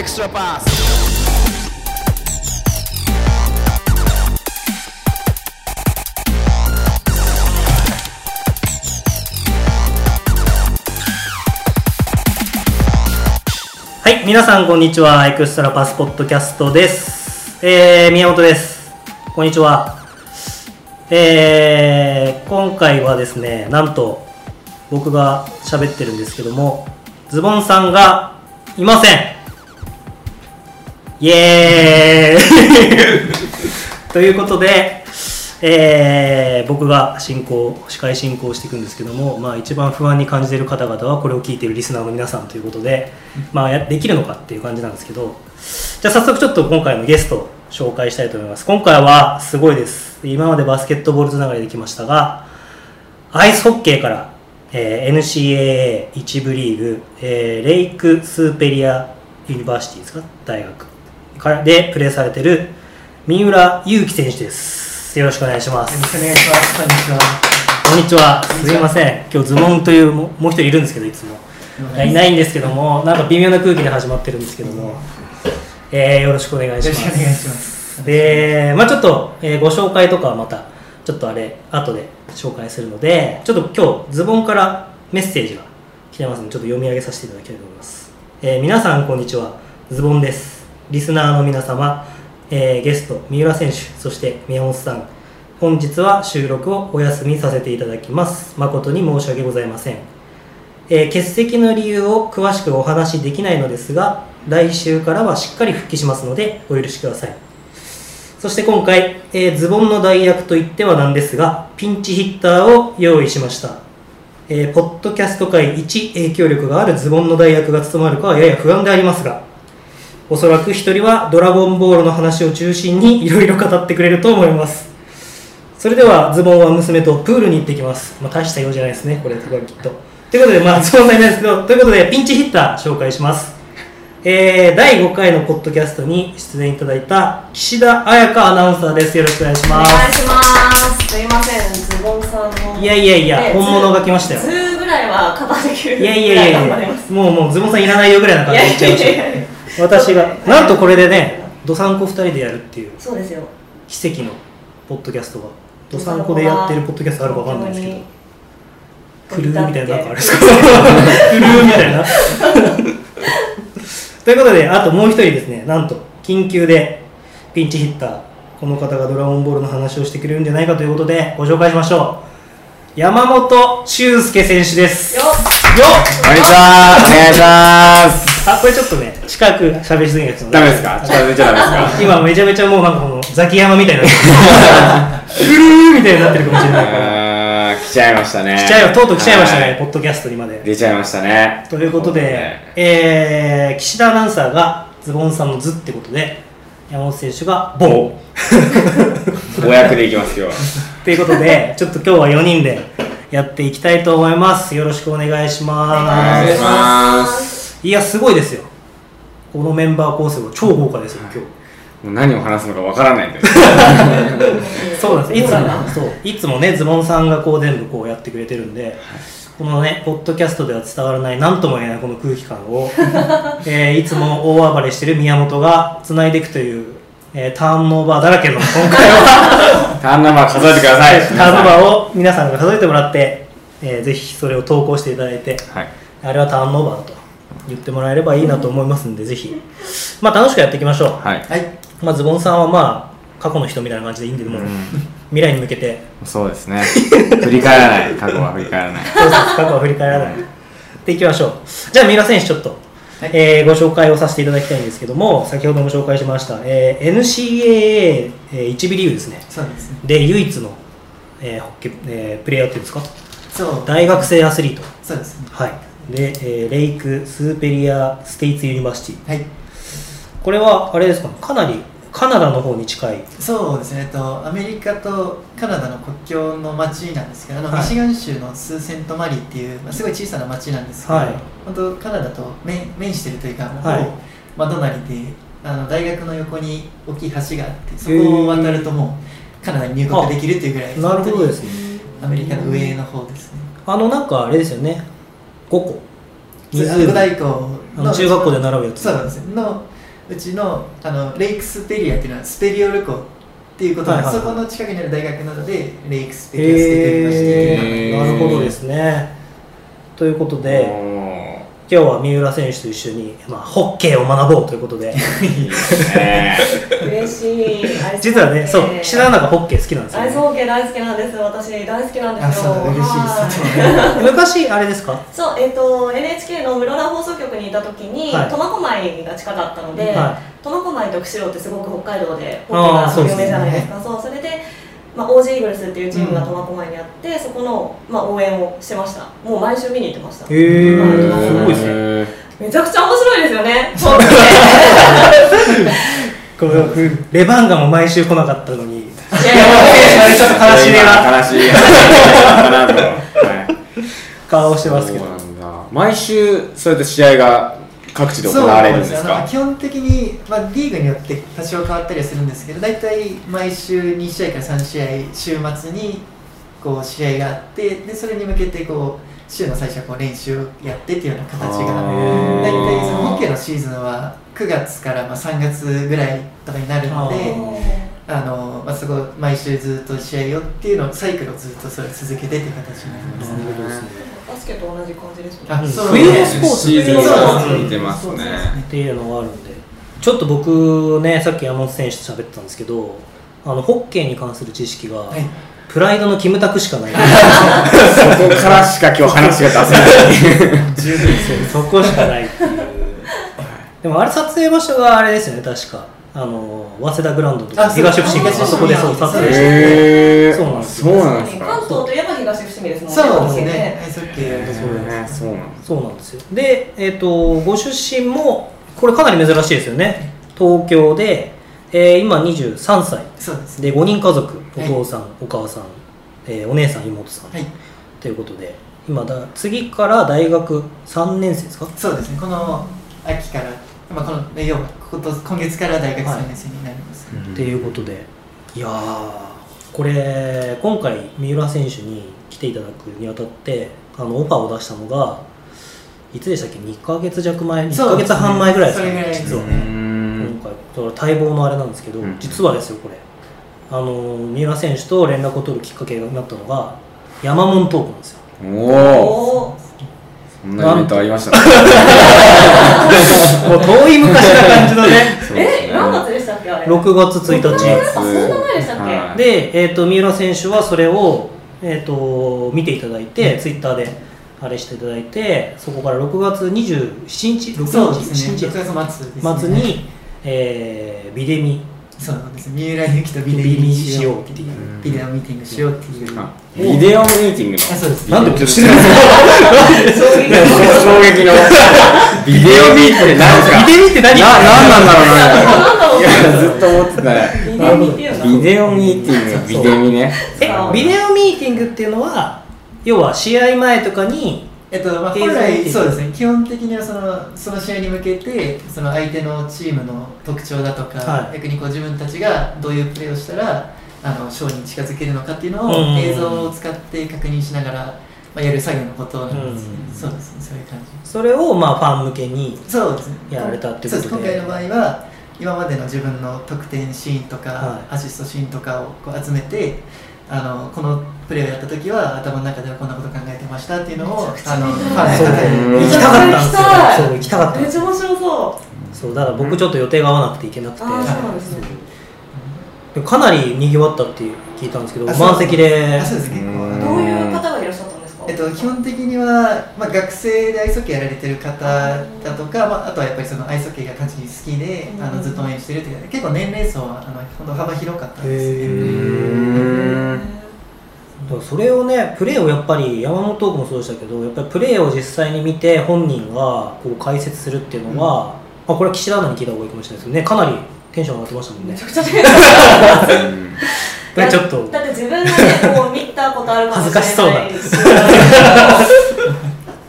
extra pass. はい、皆さんこんにちは。エクストラパスポッドキャストです。えー、宮本です。こんにちは。えー、今回はですね、なんと僕が喋ってるんですけども、ズボンさんがいません。イエーイ ということで、えー僕が進行、司会進行していくんですけども、まあ、一番不安に感じている方々はこれを聞いているリスナーの皆さんということで、まあ、できるのかっていう感じなんですけど、じゃあ早速ちょっと今回のゲスト紹介したいと思います。今回はすごいです。今までバスケットボールつながりできましたが、アイスホッケーから、えー NCAA 一部リーグ、えーレイクスーペリアユニバーシティですか？大学でプレーされてる三浦優希選手です。よろしくお願いします。よろしくお願いします。こんにちは。こんにちは。すいません。今日ズボンというももう一人いるんですけど、いつも。いないんですけども、なんか微妙な空気で始まってるんですけども、えーよろしくお願いします。よろしくお願いします。で、まあちょっと、えーご紹介とかはまた、ちょっとあれ、後で紹介するので、ちょっと今日、ズボンからメッセージが来てますので、ちょっと読み上げさせていただきたいと思います。えー皆さん、こんにちは。ズボンです。リスナーの皆様、えーゲスト、三浦選手、そして宮本さん、本日は収録をお休みさせていただきます。誠に申し訳ございません。えー欠席の理由を詳しくお話しできないのですが来週からはしっかり復帰しますのでお許しくださいそして今回、えーズボンの代役といってはなんですがピンチヒッターを用意しました、えーポッドキャスト界一影響力があるズボンの代役が務まるかはやや不安でありますがおそらく一人はドラゴンボールの話を中心にいろいろ語ってくれると思いますそれではズボンは娘とプールに行ってきます。まあ、大した用じゃないですね、これ、これはきっと。ということで、まあ、ズボンさんいないですけど、ということで、ピンチヒッター紹介します。えー、第5回のポッドキャストに出演いただいた岸田彩香アナウンサーです。よろしくお願いしお願います。します。すいません、ズボンさんの。いやいやいやね本物が来ましたよ図図ぐらいはカバーできる。いやいやいやい。やもうもうズボンさんいらないよぐらいな感じで言っちゃいました。私が、なんとこれでね、どさんこ2人でやるっていう。そうですよ。奇跡のポッドキャストが、どさんこでやってるポッドキャストあるかわかんないですけど。クルーみたいななんかあれですか。クルーみたいな。ということであともう一人ですね。なんと緊急でピンチヒッターこの方がドラゴンボールの話をしてくれるんじゃないかということでご紹介しましょう。山本修介選手です。よよっ。こんにちは、お願いします。あこれちょっとね近く喋りすぎないですダメですか？近づいちゃダメですか？今めちゃめちゃもうなんかこのザキヤマみたいになってるーみたいになってるかもしれないから来ちゃいましたね。来ちゃいとうとう来ちゃいましたね、はポッドキャストにまで出ちゃいましたね。ということで、えー、岸田アナウンサーがズボンさんの図ってことで、山本選手がボン。お役でいきます、今日は。ということで、ちょっと今日は4人でやっていきたいと思います。よろしくお願いしおます。願いします。いや、すごいですよ。このメンバー構成は超豪華ですよ、今日。もう何を話すのかわからないんです。そうなんです。いつもそういつもね、ズボンさんがこう全部こうやってくれてるんで、このね、ポッドキャストでは伝わらない、なんとも言えないこの空気感を、えーいつも大暴れしてる宮本が繋いでいくという、えーターンオーバーだらけの今回は、ターンナンバー数えてください。ターンオーバーを皆さんが数えてもらって、えーぜひそれを投稿していただいて、はい。あれはターンオーバーと言ってもらえればいいなと思いますんで、ぜひ、まあ楽しくやっていきましょう。はい。はい。まあズボンさんはまあ、過去の人みたいな感じでいいんで、もう未来に向けて、そうですね。振り返らない。過去は振り返らない。そうです過去は振り返らない。でいきましょう。じゃあ、三浦選手、ちょっと、はいえーご紹介をさせていただきたいんですけども、先ほども紹介しました、えー NCAA、えー、1部リーグですね。そうですね。で、唯一の、えーホッケーえープレイヤーっていうんですか、そう。大学生アスリート。そうですね。はい。で、えーレイク・スーペリア・ステイツ・ユニバーシティ。はい。これは、あれですか、かなりカナダの方に近い。そうですね。えっと、アメリカとカナダの国境の町なんですけど、あの、はいミシガン州のスーセントマリーっていう、まあ、すごい小さな町なんですけど、はい本当カナダと面面してるというか、もうはい真隣で、あの大学の横に大きい橋があって、そこを渡るともうカナダに入国できるっていうぐらい、なるほどですね。アメリカの上の方ですね。あの、なんかあれですよね、5個。五大の中学校で習うやつ。そうなんですよ。のうちのあのレイクスペリアっていうのはスペリオル湖っていうことで、はいはいはい。そこの近くにある大学なのでレイクスペリアスティっていうのがへー。なるほどですね。ということでお今日は三浦選手と一緒に、まあ、ホッケーを学ぼうということで嬉しい。実はねそう岸田アナがホッケー好きなんですよ、アイスね、ホッケー大好きなんです。私大好きなんですよ。嬉しい昔あれですか？そう、えっ、と NHK の室蘭放送局にいた時に、はい苫小牧が近かったので、は苫小牧と釧路ってすごく北海道でホッケーが有名じゃないですか。そうそれで。まあ、オージーイーグルスっていうチームが苫小牧にあって、そこの、まあ、応援をしてました。もう毎週見に行ってました。へえはい。すごいですね。ねめちゃくちゃ面白いですよね。ホッケこのレバンガも毎週来なかったのに。ーいやいやちょっと悲しみが悲しい顔してますけど。そうなんだ。毎週そうやって試合が各地で行われるんですか？そうあの基本的に、まあ、リーグによって多少変わったりはするんですけど大体毎週2試合から3試合週末にこう試合があってでそれに向けてこう週の最初はこう練習をやってっていうような形が大体そのホッケーのシーズンは9月からまあ3月ぐらいとかになるのであの、まあ、そこ毎週ずっと試合をっていうのをサイクルをずっとそれ続けてっていう形になりますね。バスケと同じ感じですね。うん。あそう冬のスポーツシーズンそうがそう似てますね。っていうのがあるんでちょっと僕ねさっき山本選手と喋ってたんですけどあのホッケーに関する知識が、はい。プライドのキムタクしかない。そこからしか今日話が出せない。十分ですそこしかないっていう。でもあれ撮影場所があれですよね確かあの早稲田グラウンドとか東伏見とか東あそこでそう撮影して。そうなんですそうなんです関か東といえば東伏見ですもんね。そうですね。そうなんですそうなんですよ。で、えっとご出身もこれかなり珍しいですよね。東京で、えー今23歳。です。ね。で5人家族。おはい。父さん、お母さん、えーお姉さん妹さん、はい。ということで今だ次から大学3年生ですか？そうですね。この秋から、まあこのえ要はこと今月から大学3年生になります。っていうことで。いやーこれ今回三浦選手に来ていただくにあたってあのオファーを出したのがいつでしたっけ？2ヶ月弱前？1ヶそうですね。月半前ぐらいですかそれぐらい実は。うねん。今回待望のあれなんですけど、うん。実はですよこれ。あの三浦選手と連絡を取るきっかけになったのが山門トークなんですよ。おおおーそんなイベントありましたね。もう遠い昔な感じのね。え何月でしたっけあれ？6月1日。あそんな前でしたっけ？はい。で、えー、と三浦選手はそれを、えー、と見ていただいて、ツイッターであれしていただいてそこから6月27日6日そうですね。7 6日月末ですね。えービデミそうなんです。三浦由紀とビデオしようっていう。うん。ビデオミーティングしようっていう。あビデオミーティングの。あそうです。なんで衝撃衝撃の。ビデオミーティングビデミって何な、なんなんだろう。な。ずっと思ってたビデオミーティング、ビデミね。えビデオミーティングっていうのは要は試合前とかにえっとまあ、本来そうですね。基本的にはそのその試合に向けてその相手のチームの特徴だとか、はい。逆にこう自分たちがどういうプレーをしたらあの勝利に近づけるのかっていうのうん。を映像を使って確認しながら、まあ、やる作業のことなんです。ね、うん。そうですね。そういう感じ。それをまあファン向けにやられたっていうことで。そうです。今回の場合は今までの自分の得点シーンとか、はい。アシストシーンとかをこう集めてあのこのプレーをやった時は頭の中ではこんなこと考えてましたっていうのをあの行きた。かったん。ですよ行きた。いそう行きたかった。めっちゃ面白そう。そうだから僕ちょっと予定が合わなくて行けなくて。あーそうなんですね。かなり賑わったって聞いたんですけど満席で。あそうです結構あうんのどういうえっと、基本的には、まあ、学生でアイスホッケーやられてる方だとか、まあ、あとはやっぱりそのアイスホッケーが単純に好きで、うん。あのずっと応援してるという結構年齢層はあの本当幅広かったんですへね。それをねプレーをやっぱり山本トークもそうでしたけどやっぱりプレーを実際に見て本人がこう解説するっていうのは、まあ、これは岸田アナに聞いた方がいいかもしれないですけどねかなりテンション上がってましたもんね。めちゃくちゃテンション上がったうん。これちょっと。だって自分がねこう見たことあるかもしれない。恥ずかしそうだ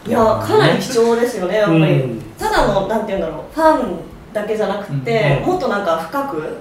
いやかなり貴重ですよねやっぱり、うん。ただのなんて言うんだろうファンだけじゃなくて、うん。もっとなんか深く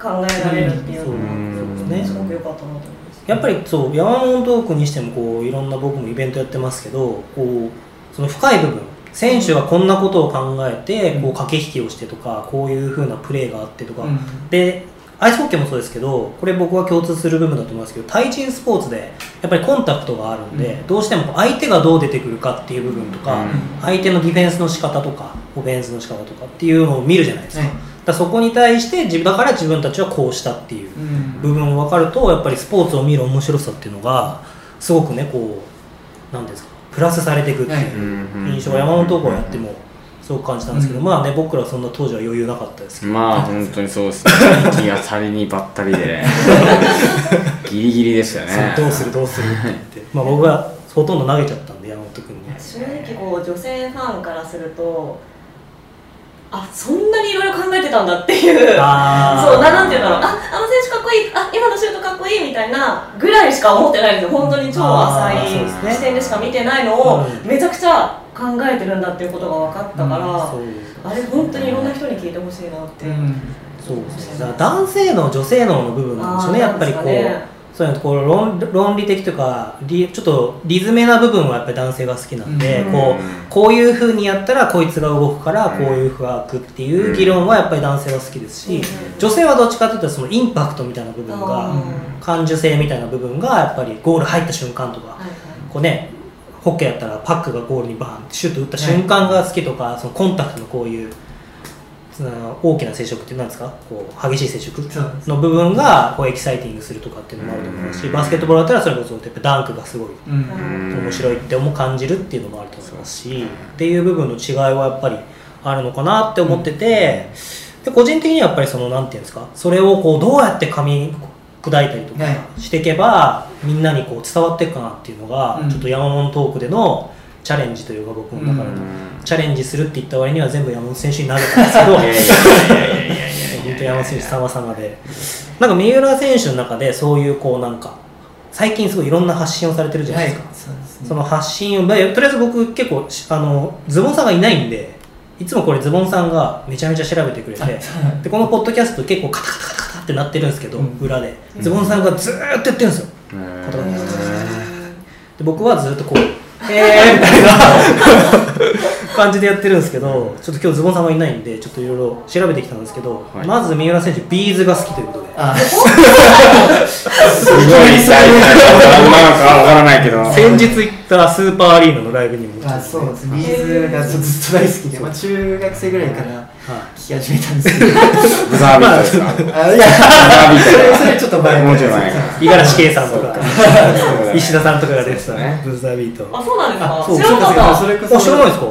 考えられるっていうのうが、んねすごく良かったなと思います。やっぱりそう山本トークにしてもこういろんな僕もイベントやってますけどこうその深い部分選手はこんなことを考えてこう駆け引きをしてとかこういう風なプレーがあってとか、うん。でアイスホッケーもそうですけどこれ僕は共通する部分だと思いますけど対人スポーツでやっぱりコンタクトがあるんで、うん。どうしても相手がどう出てくるかっていう部分とか、うん。相手のディフェンスの仕方とかオフェンスの仕方とかっていうのを見るじゃないですか,、はい。だからそこに対して自分だから自分たちはこうしたっていううん部分を分かるとやっぱりスポーツを見る面白さっていうのがすごくねこうなんていうんですかプラスされていくっていう印象が山本高校やってもすごく感じたんですけど、うん。まあね僕らはそんな当時は余裕なかったですけど、まあ本当にそうですね。行き当たりにばったりで。ね ギリギリでしたね。どうするどうするって言って。まあ僕はほとんど投げちゃったんで山本君に。正直こう女性ファンからするとあそんなにいろいろ考えてたんだっていう。そうななんていうんだろう。ああの選手かっこいい。あ今のシュートかっこいいみたいなぐらいしか思ってないんですよ。本当に超浅い視点でしか見てないのをうん。めちゃくちゃ考えてるんだっていうことが分かったから、そうあれ本当にいろんな人に聞いてほしいなって、うん。そうですね。男性能女性能の部分なんでしょうねやっぱりこう、そういうのこう論論理的というかリちょっとリズメな部分はやっぱり男性が好きなんで、うん。こうこういうふうにやったらこいつが動くからうんこういうふうが開くっていう議論はやっぱり男性は好きですし、うん。女性はどっちかというとそのインパクトみたいな部分あがー感受性みたいな部分がやっぱりゴール入った瞬間とか、こうねホッケーやったらパックがゴールにバーンってシュート打った瞬間が好きとか、そのコンタクトのこういうその大きな接触って何ですか？こう激しい接触の部分がこうエキサイティングするとかっていうのもあると思いますしうん。バスケットボールだったらそれこそやっぱダンクがすごい面白いって思う感じるっていうのもあると思いますしっていう部分の違いはやっぱりあるのかなって思っててで個人的にはやっぱりそのなんていうんですか？それをこうどうやって噛み砕いたりとかはいしていけばみんなにこう伝わっていくかなっていうのがうん。ちょっと山本トークでのチャレンジというか僕の中でのチャレンジするって言った割には全部山本選手に投げたんですけど。本当山本選手様々でなんか三浦選手の中でそういうこうなんか最近すごいいろんな発信をされてるじゃないですか、そですねその発信を、まあ、とりあえず僕結構あのズボンさんがいないんでいつもこれズボンさんがめちゃめちゃ調べてくれてでこのポッドキャスト結構カタカタカタカタってなってるんですけど、うん裏でズボンさんがずっとやってるんですようんで僕はずっとこう「えー」みたいな。感じでやってるんですけどちょっと今日ズボンさんはいないんでちょっといろいろ調べてきたんですけど、はい。まず三浦選手ビーズが好きということで。あ すごい最近何なのかわからないけど。先日行ったスーパーアリーナのライブにもあそうです。ビーズがずっと大好きで、まあ、中学生ぐらいからはい聞き始めたんですけど。ブザービートですか？あいや。それそれちょっと前もうちょい前。か五十嵐圭さんとか。石田さんとかが出てたね。ブーザービート。あそうなんですか？知らなかった。それこそあ知らないですか？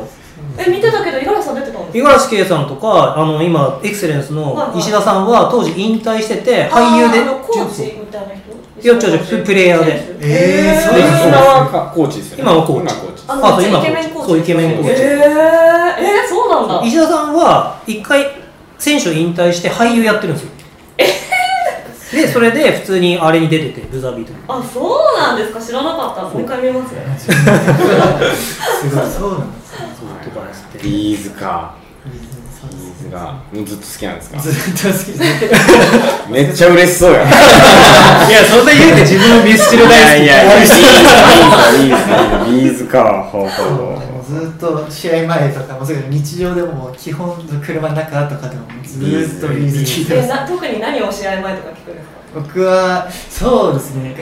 え見てたけど五十嵐さん出てたんです五十嵐圭さんとかあの今エクセレンスの石田さんは当時引退してて俳優で。コーチみたいな人？いや違う違うプレイヤーで。えーそうです。今はコーチですよね。今はコーチああそう今のイケメンコーチそうイケメンコーチ。えー、えー、そうなんだ。石田さんは一回選手を引退して俳優やってるんですよ。でそれで普通にあれに出ててブザービートに。あそうなんですか？知らなかったもう一回見ますすごい。そうなんですね。とかですって。 B'zか。 B'zがもうずっと好きなんですか？ずっと好きですめっちゃ嬉しそうや。いやそんな言うて自分のミスチルい大好き。やいやいや。 B'z B'zB'zか。ほうほうほうずっと試合前とかもそういう日常でも基本車の中とかでもずっと B'z聴いてますえな特に何を試合前とか聞くんですか僕はそうですね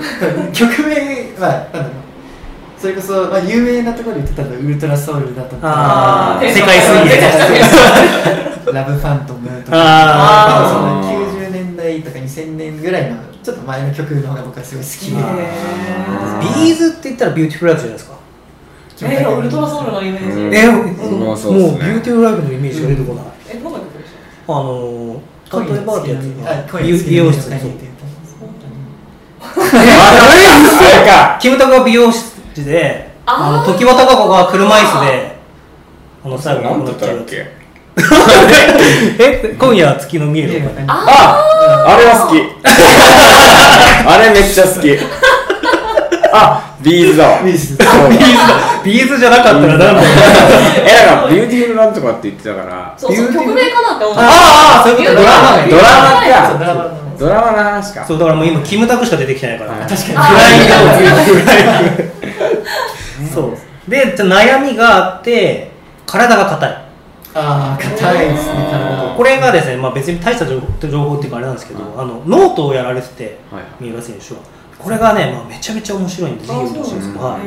曲名はなんだろう。それこそ、まあ、有名なところで言ってたのはウルトラソウルだとか。あー。ー世界水泳ラブファントムとかあそのー90年代とか2000年ぐらいのちょっと前の曲の方が僕はすごい好きで。あB'zって言ったらビューティフルライフじゃないですかえー、ウルトラソウルのイメージ、うん。えもうそうっすねもうビューティフルライフのイメージが出てこない、えどんな曲でしあのー、例えばってやつあ美容美容室。そう恋の月あれかキムタクが美容室であの常盤貴子が車椅子であの最後なん亡くなっちゃうえ今夜は月の見えるああれは好き。あれめっちゃ好きあ B'zだ。わ B'z。B'zだ。 B'zじゃなかったらなんだよ。えだからビューティフルなんとかって言ってたから。そうそう曲名かなって思った。あーあーそういうことドラマそうドラマのドラマの話か。そうだからもう今キムタクしか出てきてないから。はい確かに。あそう。でじゃあ悩みがあって体が硬い。ああ硬いですねこれがですね、まあ、別に大した情報情報っていうかあれなんですけど、はい。あのノートをやられててはい。三浦選手はこれがね、まあ、めちゃめちゃ面白いんでぜひあ読んでほしいんですそうはい、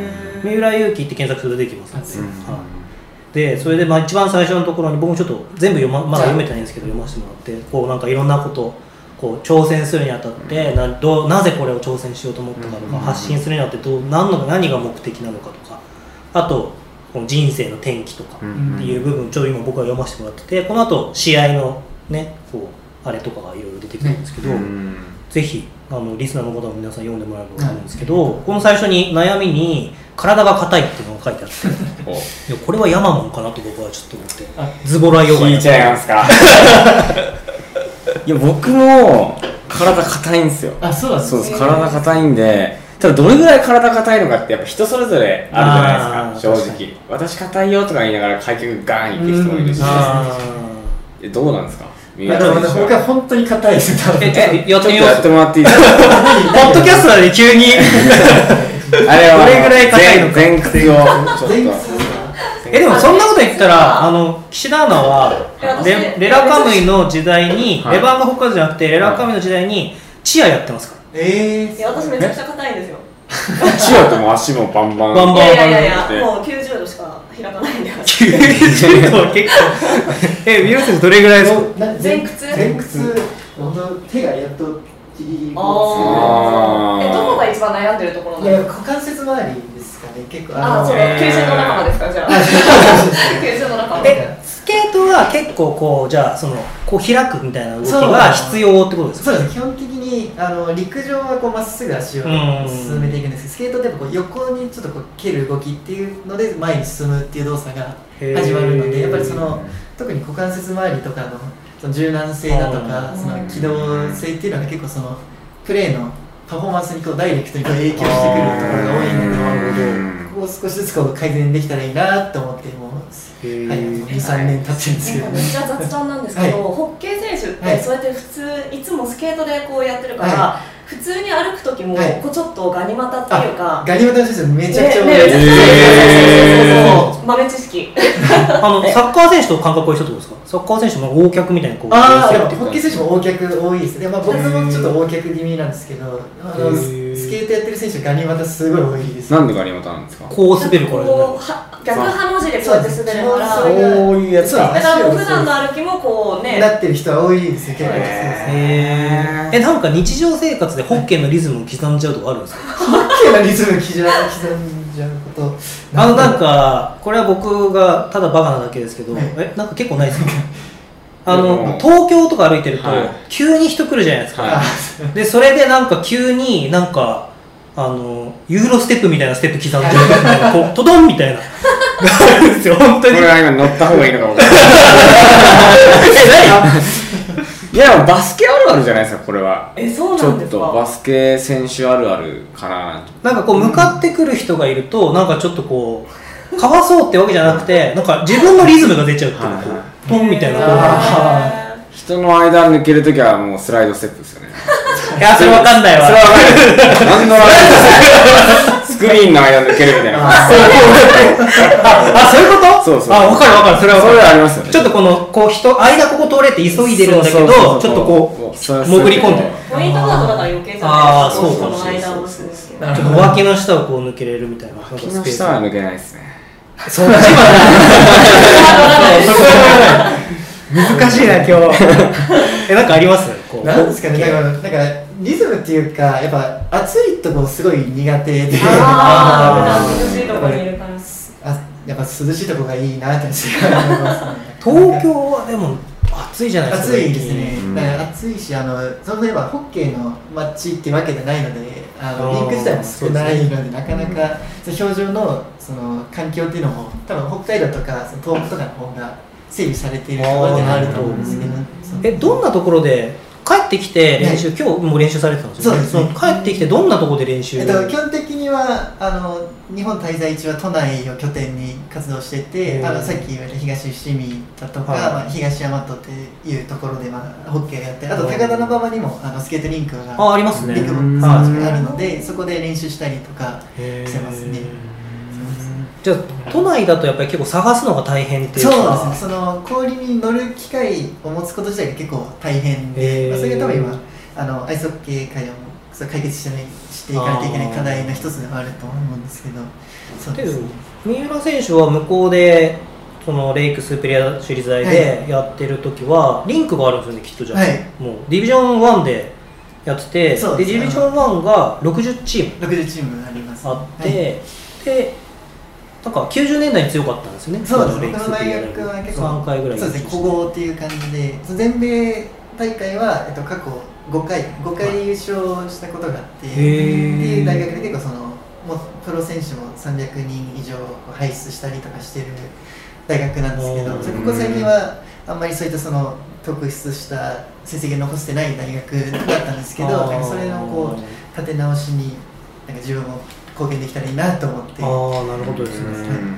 三浦祐希って検索すると出てきますので、うん。はい。でそれでまあ一番最初のところに僕もちょっと全部読ままだ読めてないんですけど読ませてもらってこうなんかいろんなことこう挑戦するにあたってなどうなぜこれを挑戦しようと思ったかとか、うん。発信するにあたってどう何の何が目的なのかとかあとこの人生の転機とかうん。っていう部分ちょっと今僕は読ませてもらっててこの後試合のねこうあれとかがいろいろ出てくるんですけど、うん。ぜひあのリスナーの方も皆さん読んでもらえればと思うんですけど、この最初に悩みに体が硬いっていうのが書いてあって おいやこれはヤマモンかなと僕はちょっと思って。あズボラヨガ聞いちゃいますか？いや僕も体硬いんですよ。あそうなんですそうです。体硬いんでただどれぐらい体硬いのかってやっぱ人それぞれあるじゃないですか正直。私硬いよとか言いながら開脚ガーンいってる人もいるし。どうなんですか？三いやでも浦選手僕は本当に硬いですえちょっとやってやってもらっていいですか？ポッドキャストなので急に。あれはどれぐらい硬いのか。前前屈を。ちょっと前屈。えでもそんなこと言ったらあの岸田アナはレレラカムイの時代に、はい。レバンガ北海道じゃなくてレラカムイの時代にチアやってますか？えいや私めちゃくちゃ硬いんですよチアとも足もバンバン。バンバン。いやいやいやもう90度しか開かないんでら90度は結構。え美容師どれぐらいですか？前屈？前屈。本当手がやっとギリギリああー。ー。えどこが一番悩んでるところ股関節周りですかね結構。あーそうえー。九州の仲間ですかじゃあ。九州の仲間。えスケートは結構こうじゃあそのこう開くみたいな動きそうが必要ってことですか？そうです基本的にあの陸上はこうまっすぐ足をうん。進めていくんですけどスケートってこう横にちょっとこう蹴る動きっていうので前に進むっていう動作が始まるのでやっぱりその特に股関節周りとかのその柔軟性だとかあその機動性っていうのが結構そのプレーのパフォーマンスにこうダイレクトにこう影響してくるところが多いのでうん。ここを少しずつこう改善できたらいいなと思ってもう、はい、23年経ってるんですけどなんかめっちゃ雑談なんですけど、はい。ホッケー選手っはい。てそうやって普通いつもスケートでこうやってるから、は普通に歩く時もはい。こうちょっとガニ股っていうか、ガニ股の先生めちゃくちゃ多いねねです、めちゃくちゃそうそうそうそうへそう豆知識。あのサッカー選手と感覚は一緒ってことですか？サッカー選手も横脚みたいにこうああホッケー選手も横脚多いですで、まあ、僕もちょっと横脚気味なんですけどあのへスケートやってる選手ガニ股すごい多いです。なんでガニ股なんですか？こう滑るからじゃない逆ハの字でこうやって滑るから。そうですこういうやつだからもう普段の歩きもこうね。なってる人は多いですよ結構。そうですえなんか日常生活でホッケーのリズムを刻んじゃうとかあるんですか？ホッケーのリズム刻ん刻んじゃうこと。あのなんかこれは僕がただバカなだけですけど、はい。えなんか結構ないですか？あでのも東京とか歩いてると、はい。急に人来るじゃないですか、はいあでそれでなんか急になんかあのユーロステップみたいなステップ刻んじゃうみたいなこうトドンみたいな。が あるんですよ本当に。これは今乗った方がいいのか分かんない。いやでもバスケあるあるじゃないですかこれは。えそうちょっなんですか？とバスケ選手あるあるかな。なんかこう向かってくる人がいるとなんかちょっとこうかわそうってわけじゃなくてなんか自分のリズムが出ちゃうっていうかはいはい。ポンみたいな人の間抜けるときはもうスライドステップですよねいやそれわかんないわ。それは分かる何のあれスクリーンの間抜けるみたいな。あそういうこと？そうそうあ分かる分かる。それは分かる。それはありますよね。ちょっとこのこう人間ここ通れって急いでるんだけどそうそうそうそう。ちょっとこうそう潜り込んでポイントガードだから余計あーないです。かそうかもその間をするってい。うなるちょっと脇の下をこう抜けれるみたいな。脇の下は抜けないですね。そっち 難しいな今日。えなんかあります？こう。なんですかね。だからなんかリズムっていうかやっぱ暑いとこすごい苦手で。ああー涼しいところにいるから。あやっぱ涼しいとこがいいなって私は思いますね。東京はでも暑いじゃないですか暑いですねうん、だから暑いしあのそのいえばホッケーの街っていうわけじゃないのであのリンク自体も少ないのでなかなかその氷上のその環境っていうのも多分北海道とかその東北とかの方が整備されているところではあると思うんですけどえどんなところで帰ってきて練習、今日も練習されてたんですよ、そうですね。の帰ってきてどんなところで練習？えっと、基本的にはあの日本滞在中は都内を拠点に活動してへてー。あのさっき言われた東伏見だとか、はい。まあ、東大和っていうところで、まあ、ホッケーをやってあと高田馬場にもあのスケートリンクがあありますね。うんビッグボックスがあるのでそこで練習したりとかしてますねじじゃあ都内だとやっぱり結構探すのが大変っていうそうかですねその氷に乗る機会を持つこと自体が結構大変で、まあ、それが多分今あのアイスホッケー界でもそれ解決してないしていかなきゃいけない課題の一つではあると思うんですけど。そうです。ね三浦選手は向こうでそのレイクスーペリア州立大でやってる時はリンクがあるんですよねきっとじゃあ、はい。もうディビジョン1でやっててですでディビジョン1が60チーム60チームあります、あって、はい。でなんか90年代に強かったんですよね。そうです僕の大学は結構3回ぐらい。そうですね古豪っていう感じで。全米大会は、えっと、過去5回5回優勝したことがあって、へー。っていう大学で結構そのもうプロ選手も300人以上輩出したりとかしてる大学なんですけどここ最近はあんまりそういったその特筆した成績を残してない大学だったんですけどそれのこう立て直しになんか自分も貢献できたらいいなと思って。ああなるほどですね。うん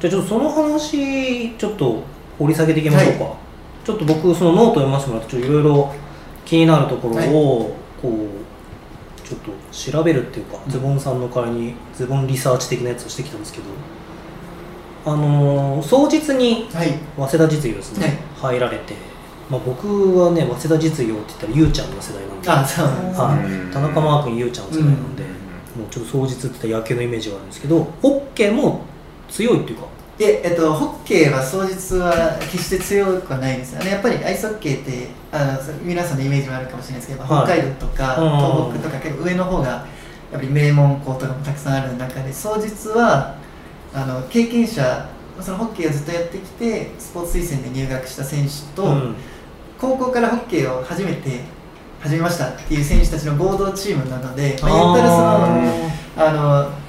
じゃあちょっとその話ちょっと掘り下げていきましょうか、ちょっと僕そのノート読ませてもらってちょっといろいろ気になるところをこうちょっと調べるっていうか、ズボンさんの代わりにズボンリサーチ的なやつをしてきたんですけどあのー双日にはい。早稲田実業ですね、入られて、まあ、僕はね早稲田実業って言ったら佑ちゃんの世代なんで。あそうなんですね。はい。うん田中マー君佑ちゃんの世代なんで、もうちょっと双日ってたら野球のイメージがあるんですけどホッケーも強いっていうか？で、えっと、ホッケーは双日は決して強くはないですよね。やっぱりアイスホッケーってあのそ皆さんのイメージもあるかもしれないですけど、はい。北海道とかうん。東北とか結構上の方がやっぱり名門校とかもたくさんある中で双日はあの経験者そのホッケーをずっとやってきてスポーツ推薦で入学した選手と、うん。高校からホッケーを初めて始めましたっていう選手たちの合同チームなので、まあ、言ったらそのあの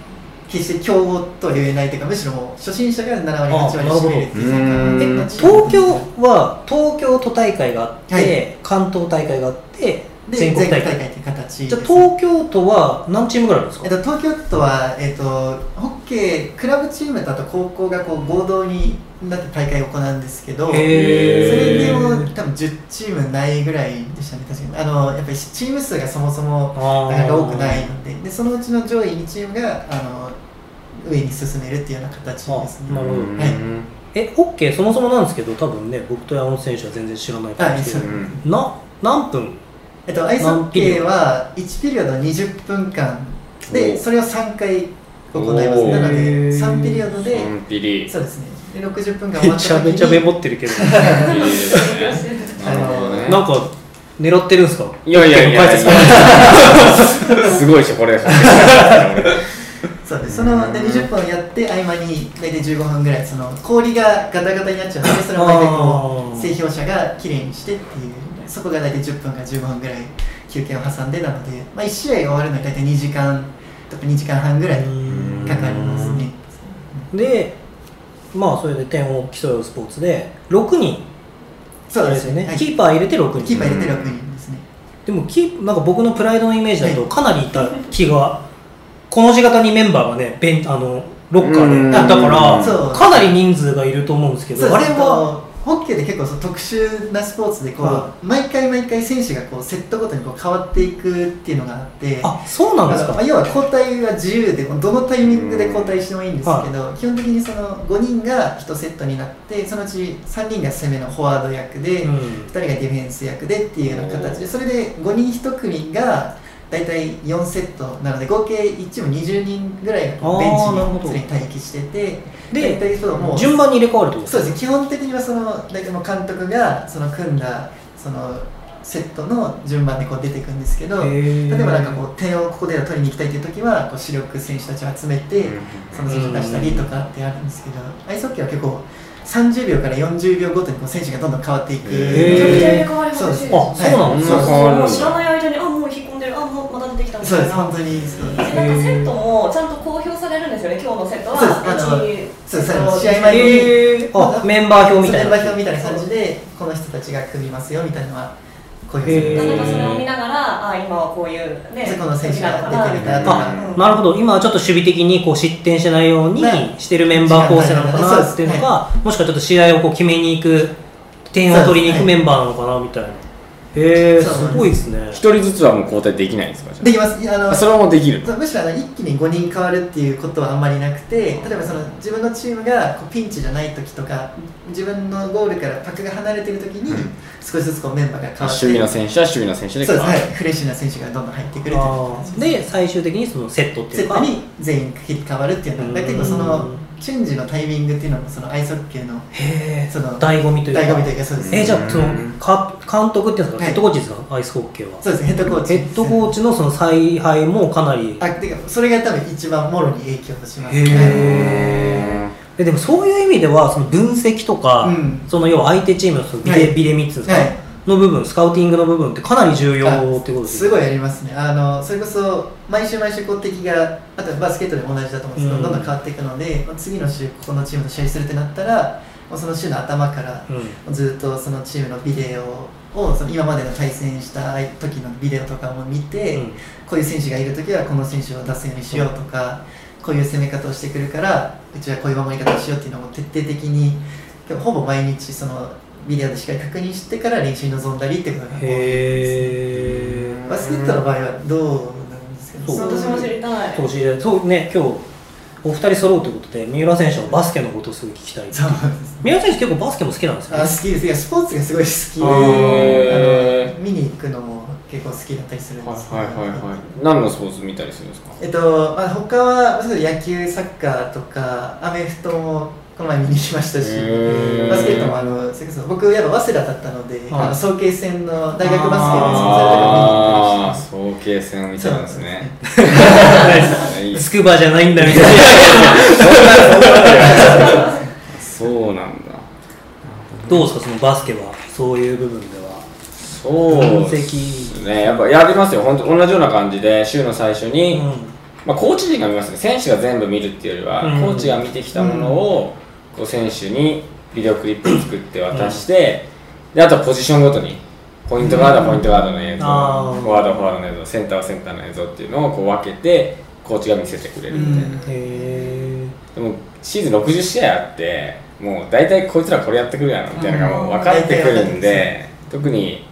決して強豪とは言えないというかむしろもう初心者が7割あ8割占めるっていう東京は東京都大会があって、はい。関東大会があってで全国大会っていう形です。じゃあ東京都は何チームぐらいですか、えっと、東京都は、えっと、ホッケークラブチームとあと高校がこう合同になって大会を行うんですけどそれでも多分10チームないぐらいでしたね。確かに。あのやっぱりチーム数がそもそもなかなか多くないのででそのうちの上位2チームがあの上に進めるっていうような形ですね。あなるはい。えホッケーそもそもなんですけど多分ね僕と山本選手は全然知らないと思うんですけど、う。んな何分えっと、アイスホッケーは1ピリオド20分間。でお。それを3回行います。なのでへー。3ピリオドで3ピリ。そうですね。で60分間終わめった時に。ちゃめちゃメモってるけど。なんか狙ってるんですか？いやいやいやすごいでしょこれ。そうですそので20分やって合間に大体15分ぐらいその氷がガタガタになっちゃうのでそれを毎回こう製氷車がきれいにしてっていうそこが大体10分から15分ぐらい休憩を挟んでなので、まあ、1試合が終わるのに大体2時間とか2時間半ぐらいかかりますね。でまあそれで点を競うスポーツで6人。そうですね、はい。キーパー入れて6人。キーパー入れて6人ですね。でもキーなんか僕のプライドのイメージだとはい。かなりいた気がこの字型にメンバーがねベンあのロッカうんーで。いたからかなり人数がいると思うんですけどあれはホッケーって結構その特殊なスポーツでこう、は毎回毎回選手がこうセットごとにこう変わっていくっていうのがあってあそうなんですか？まあ、要は交代は自由でどのタイミングで交代してもいいんですけど、基本的にその5人が1セットになってそのうち3人が攻めのフォワード役で、うん。2人がディフェンス役でっていうような形でそれで5人1組が大体4セットなので合計1チーム20人ぐらいベンチに常に待機しててで大体そうもう順番に入れ替わるとそうですね。基本的にはその大体もう監督がその組んだそのセットの順番でこう出ていくんですけど例えばなんかこう点をここでは取りに行きたいという時はこう主力選手たちを集めてその選手を出したりとかってあるんですけどアイスホッケーは結構30秒から40秒ごとにこう選手がどんどん変わっていく。そうなんですそんな変わるんだもう知らない間にそういなです。本当にそうです。でなんかセットもちゃんと公表されるんですよね今日のセットは。そうです。あの1そうですセット試合前にえメンバー表みたいな。メンバー表みたいな感じでこの人たちが組みますよみたいなのはこういうふうにへー。例えばそれを見ながらあ今はこういうねでこの選手が出てるなとか。あなるほど。今はちょっと守備的にこう失点しないようにねしてるメンバー構成なのかなっていうのがもしくはちょっと試合をこう決めに行く点を取りに行くメンバーなのかなみたいなへえす。ごいですね。一人ずつはもう交代できないんですか？じできます。いやあのゃあそれもできる。むしろあの一気に5人変わるっていうことはあんまりなくて例えばその自分のチームがこうピンチじゃない時とか自分のゴールからパックが離れてる時に少しずつこうメンバーが変わって守備の選手は守備の選手でそうです、変わるはい、フレッシュな選手がどんどん入ってくるというで最終的にそのセットっていうかセットに全員切り替わるっていうのはだけどそのうんチェンジのタイミングっていうのもそのアイスホッケーのへえその醍醐味というか。醍醐味というかそうです。えじゃあそのか監督っていうんですか、はい。ヘッドコーチですか？アイスホッケーは。そうです。ヘッドコーチヘッドコーチのその采配もかなり。あてかそれが多分一番もろに影響します。へねええでもそういう意味ではその分析とか、うん。その要は相手チームのそのビデ,、はい。ビデミッツですか、はいの部分スカウティングの部分ってかなり重要ってことですすごいありますね。あのそれこそ毎週毎週こう敵があとバスケットでも同じだと思うんですけど、うん。どんどん変わっていくので次の週ここのチームと試合するってなったらもうその週の頭からうん。ずっとそのチームのビデオをその今までの対戦した時のビデオとかも見て、うん。こういう選手がいる時はこの選手を出すようにしようとか、こういう攻め方をしてくるからうちはこういう守り方をしようっていうのを徹底的にほぼ毎日そのビデオでしっかり確認してから練習に臨んだりってことが多いですね。へえバスケットの場合はどうなんですか？ねそう私も知りたい。そう知りたいそうね今日お二人揃うということで三浦選手はバスケのことをすごい聞きたい三浦選手結構バスケも好きなんですよね。あ好きです。いやスポーツがすごい好き。あの見に行くのも結構好きだったりするんですけど。はいはいはいはい。何のスポーツ見たりするんですか？えっと、まあ、他はそう野球サッカーとかアメフトもこの前見に来ましたしバスケットもあのそれこそ僕やっぱ早稲田だったので、はい。あの早慶戦の大学バスケのああそれとか見に行ってました早慶戦を見てたんですね。スクーバじゃないんだみたいな。そうなんだ。どうですかそのバスケは？そういう部分では。そうですね。やっぱやりますよ。本当同じような感じで週の最初に、うん。まあ、コーチ陣が見ますね。選手が全部見るっていうよりは、うん。コーチが見てきたものを、こう選手にビデオクリップを作って渡して、であとはポジションごとにポイントガードはポイントガードの映像、あー。フォワードはフォワードの映像センターはセンターの映像っていうのをこう分けてコーチが見せてくれるみたいな、でもシーズン60試合あってもう大体こいつらこれやってくるやろみたいなのがもう分かってくるんで、特に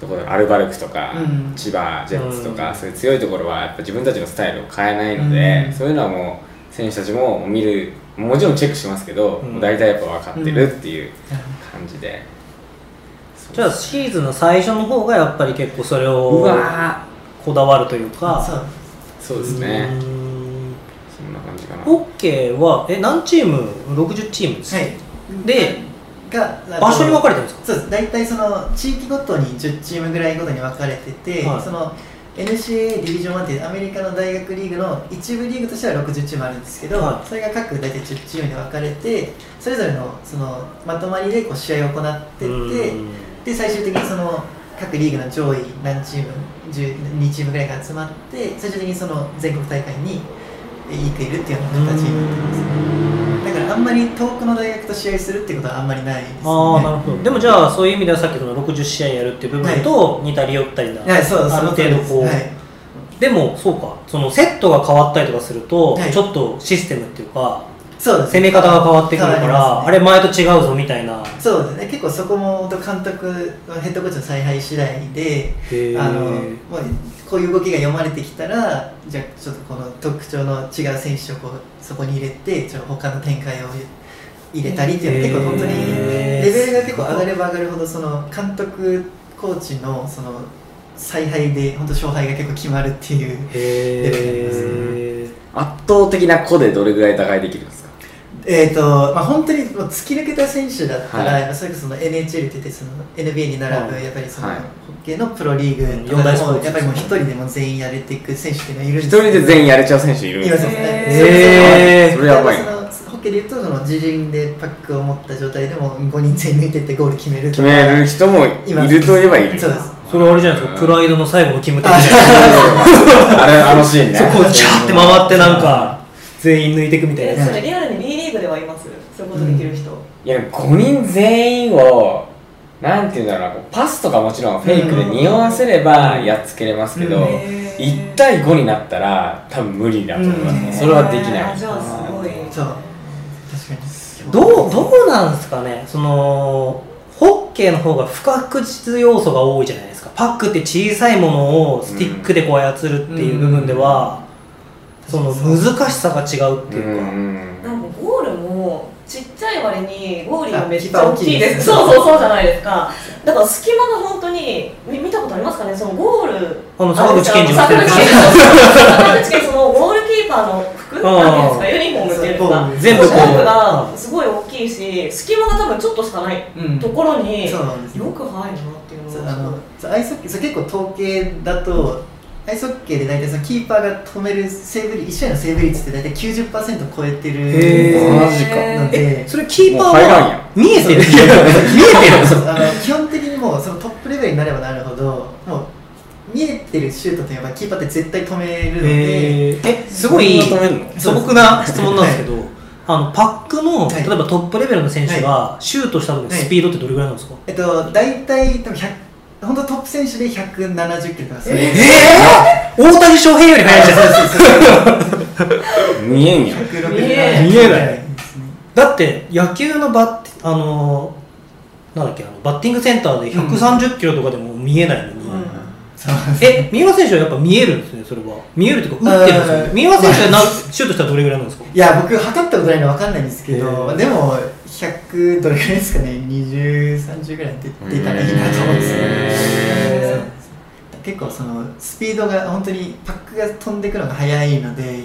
どこだアルバルクとか、うん。千葉ジェッツとか、うん。そういう強いところはやっぱ自分たちのスタイルを変えないので、うん。そういうのはもう選手たちも見るもちろんチェックしますけど、うん。大体やっぱ分かってるっていう感じで、じゃあシーズンの最初の方がやっぱり結構それうをわこだわるというか。そう。ーそうですね。そんな感じかな。ホッケーはえ何チーム？60チームです。か、はい。でが場所に分かれてるんですか？そうです。大体その地域ごとに10チームぐらいごとに分かれてて、はい。その NCAA ディビジョン1っていうアメリカの大学リーグの一部リーグとしては60チームあるんですけど、はい。それが各大体10チームで分かれてそれぞれのそのまとまりでこう試合を行ってうってん。で最終的にその各リーグの上位何チーム12チームぐらいが集まって最終的にその全国大会に行けるっていうような形になってますだからあんまり遠くの大学と試合するってことはあんまりないですね。ああなるほど。でもじゃあそういう意味ではさっきの60試合やるっていう部分と似たり寄ったりな、はい、ある程度こう、はい、でもそうか。そのセットが変わったりとかすると、はい。ちょっとシステムっていうかそうです。攻め方が変わってくるから、ね。あれ前と違うぞみたいな。そうですね。結構そこも監督ヘッドコーチの采配次第であのもうこういう動きが読まれてきたらじゃあちょっとこの特徴の違う選手をこうそこに入れてちょっと他の展開を入れたりっていうのは結構本当にレベルが結構上がれば上がるほどその監督コーチのその采配で本当勝敗が結構決まるっていうへえ圧倒的な個でどれぐらい打開できるんですか？えーとまあ、本当にもう突き抜けた選手だったら、はい。それこそその NHL って言ってその NBA に並ぶ、はい。やっぱりその、はい。ホッケーのプロリーグとかもやっぱりもう一人でも全員やれていく選手っていうのはいるん一です人で全員やれちゃう選手いるんいますですよね。へー。それやばい。なそのホッケーでいうとその自陣でパックを持った状態でも5人全員抜いてってゴール決めると決かめる人もいるといえばいる。そうですそれあれじゃないですかプライドの最後のキムタクあみたいなあれあのシーンね。そこをチャーって回ってなんか全員抜いていくみたいなそれリアルにリーグではいます。そういうことできる人、いや5人全員をなんていうんだろうパスとかもちろんフェイクで匂わせればやっつけれますけど、うん。へー1対5になったら多分無理だと思います、うん。それはできない。あじゃあすごい。そう確かに。どうどうなんですかね？そのホッケーの方が不確実要素が多いじゃないですか。パックって小さいものをスティックでこう操るっていう部分では、その難しさが違うっていうか、ちっちゃい割にゴーリーがめっちゃ大きいです。すそうそうそうじゃないですか。だから隙間が本当にみ見たことありますかね？そのゴール。あの坂口健二も坂口健二そのゴールキーパーの服なんですか？ユニフォームっていうか。全部こう。がすごい大きいし隙間が多分ちょっとしかない。うん。ところにうなんですく入るなっていうのがあのそうアイスホッケーそう結構統計だとアイスホッケーで大体そのキーパーが止めるセーブ率1試合のセーブ率って大体90%超えてるマジか。ので。それキーパーは見えてる。見えてる基本的にもうそのトップレベルになればなるほどもう見えてるシュートというのはキーパーって絶対止めるので、えすごい素朴な質問なんですけど、あのパックの、はい。例えばトップレベルの選手がシュートした時のスピードってどれぐらいなんですか、えっと大体多分100本当トップ選手で170キロとかそれ、えー、大谷翔平より速いじゃん。見えんやん160見えない。ですね。だって野球のバッあのーなんだっけあのバッティングセンターで130キロとかでも見えないのに、うん。そうえ三浦選手はやっぱ見えるんですねそれは。見えるっていうか打ってるん。ですよ三浦選手はなんシュートしたらどれぐらいなんですか？いや僕測ったことないので分かんないんですけど、でも100どれぐらいですかね？2030ぐらい出出たらいいなと思うんですよ。へそう。結構そのスピードが本当にパックが飛んでくるのが速いので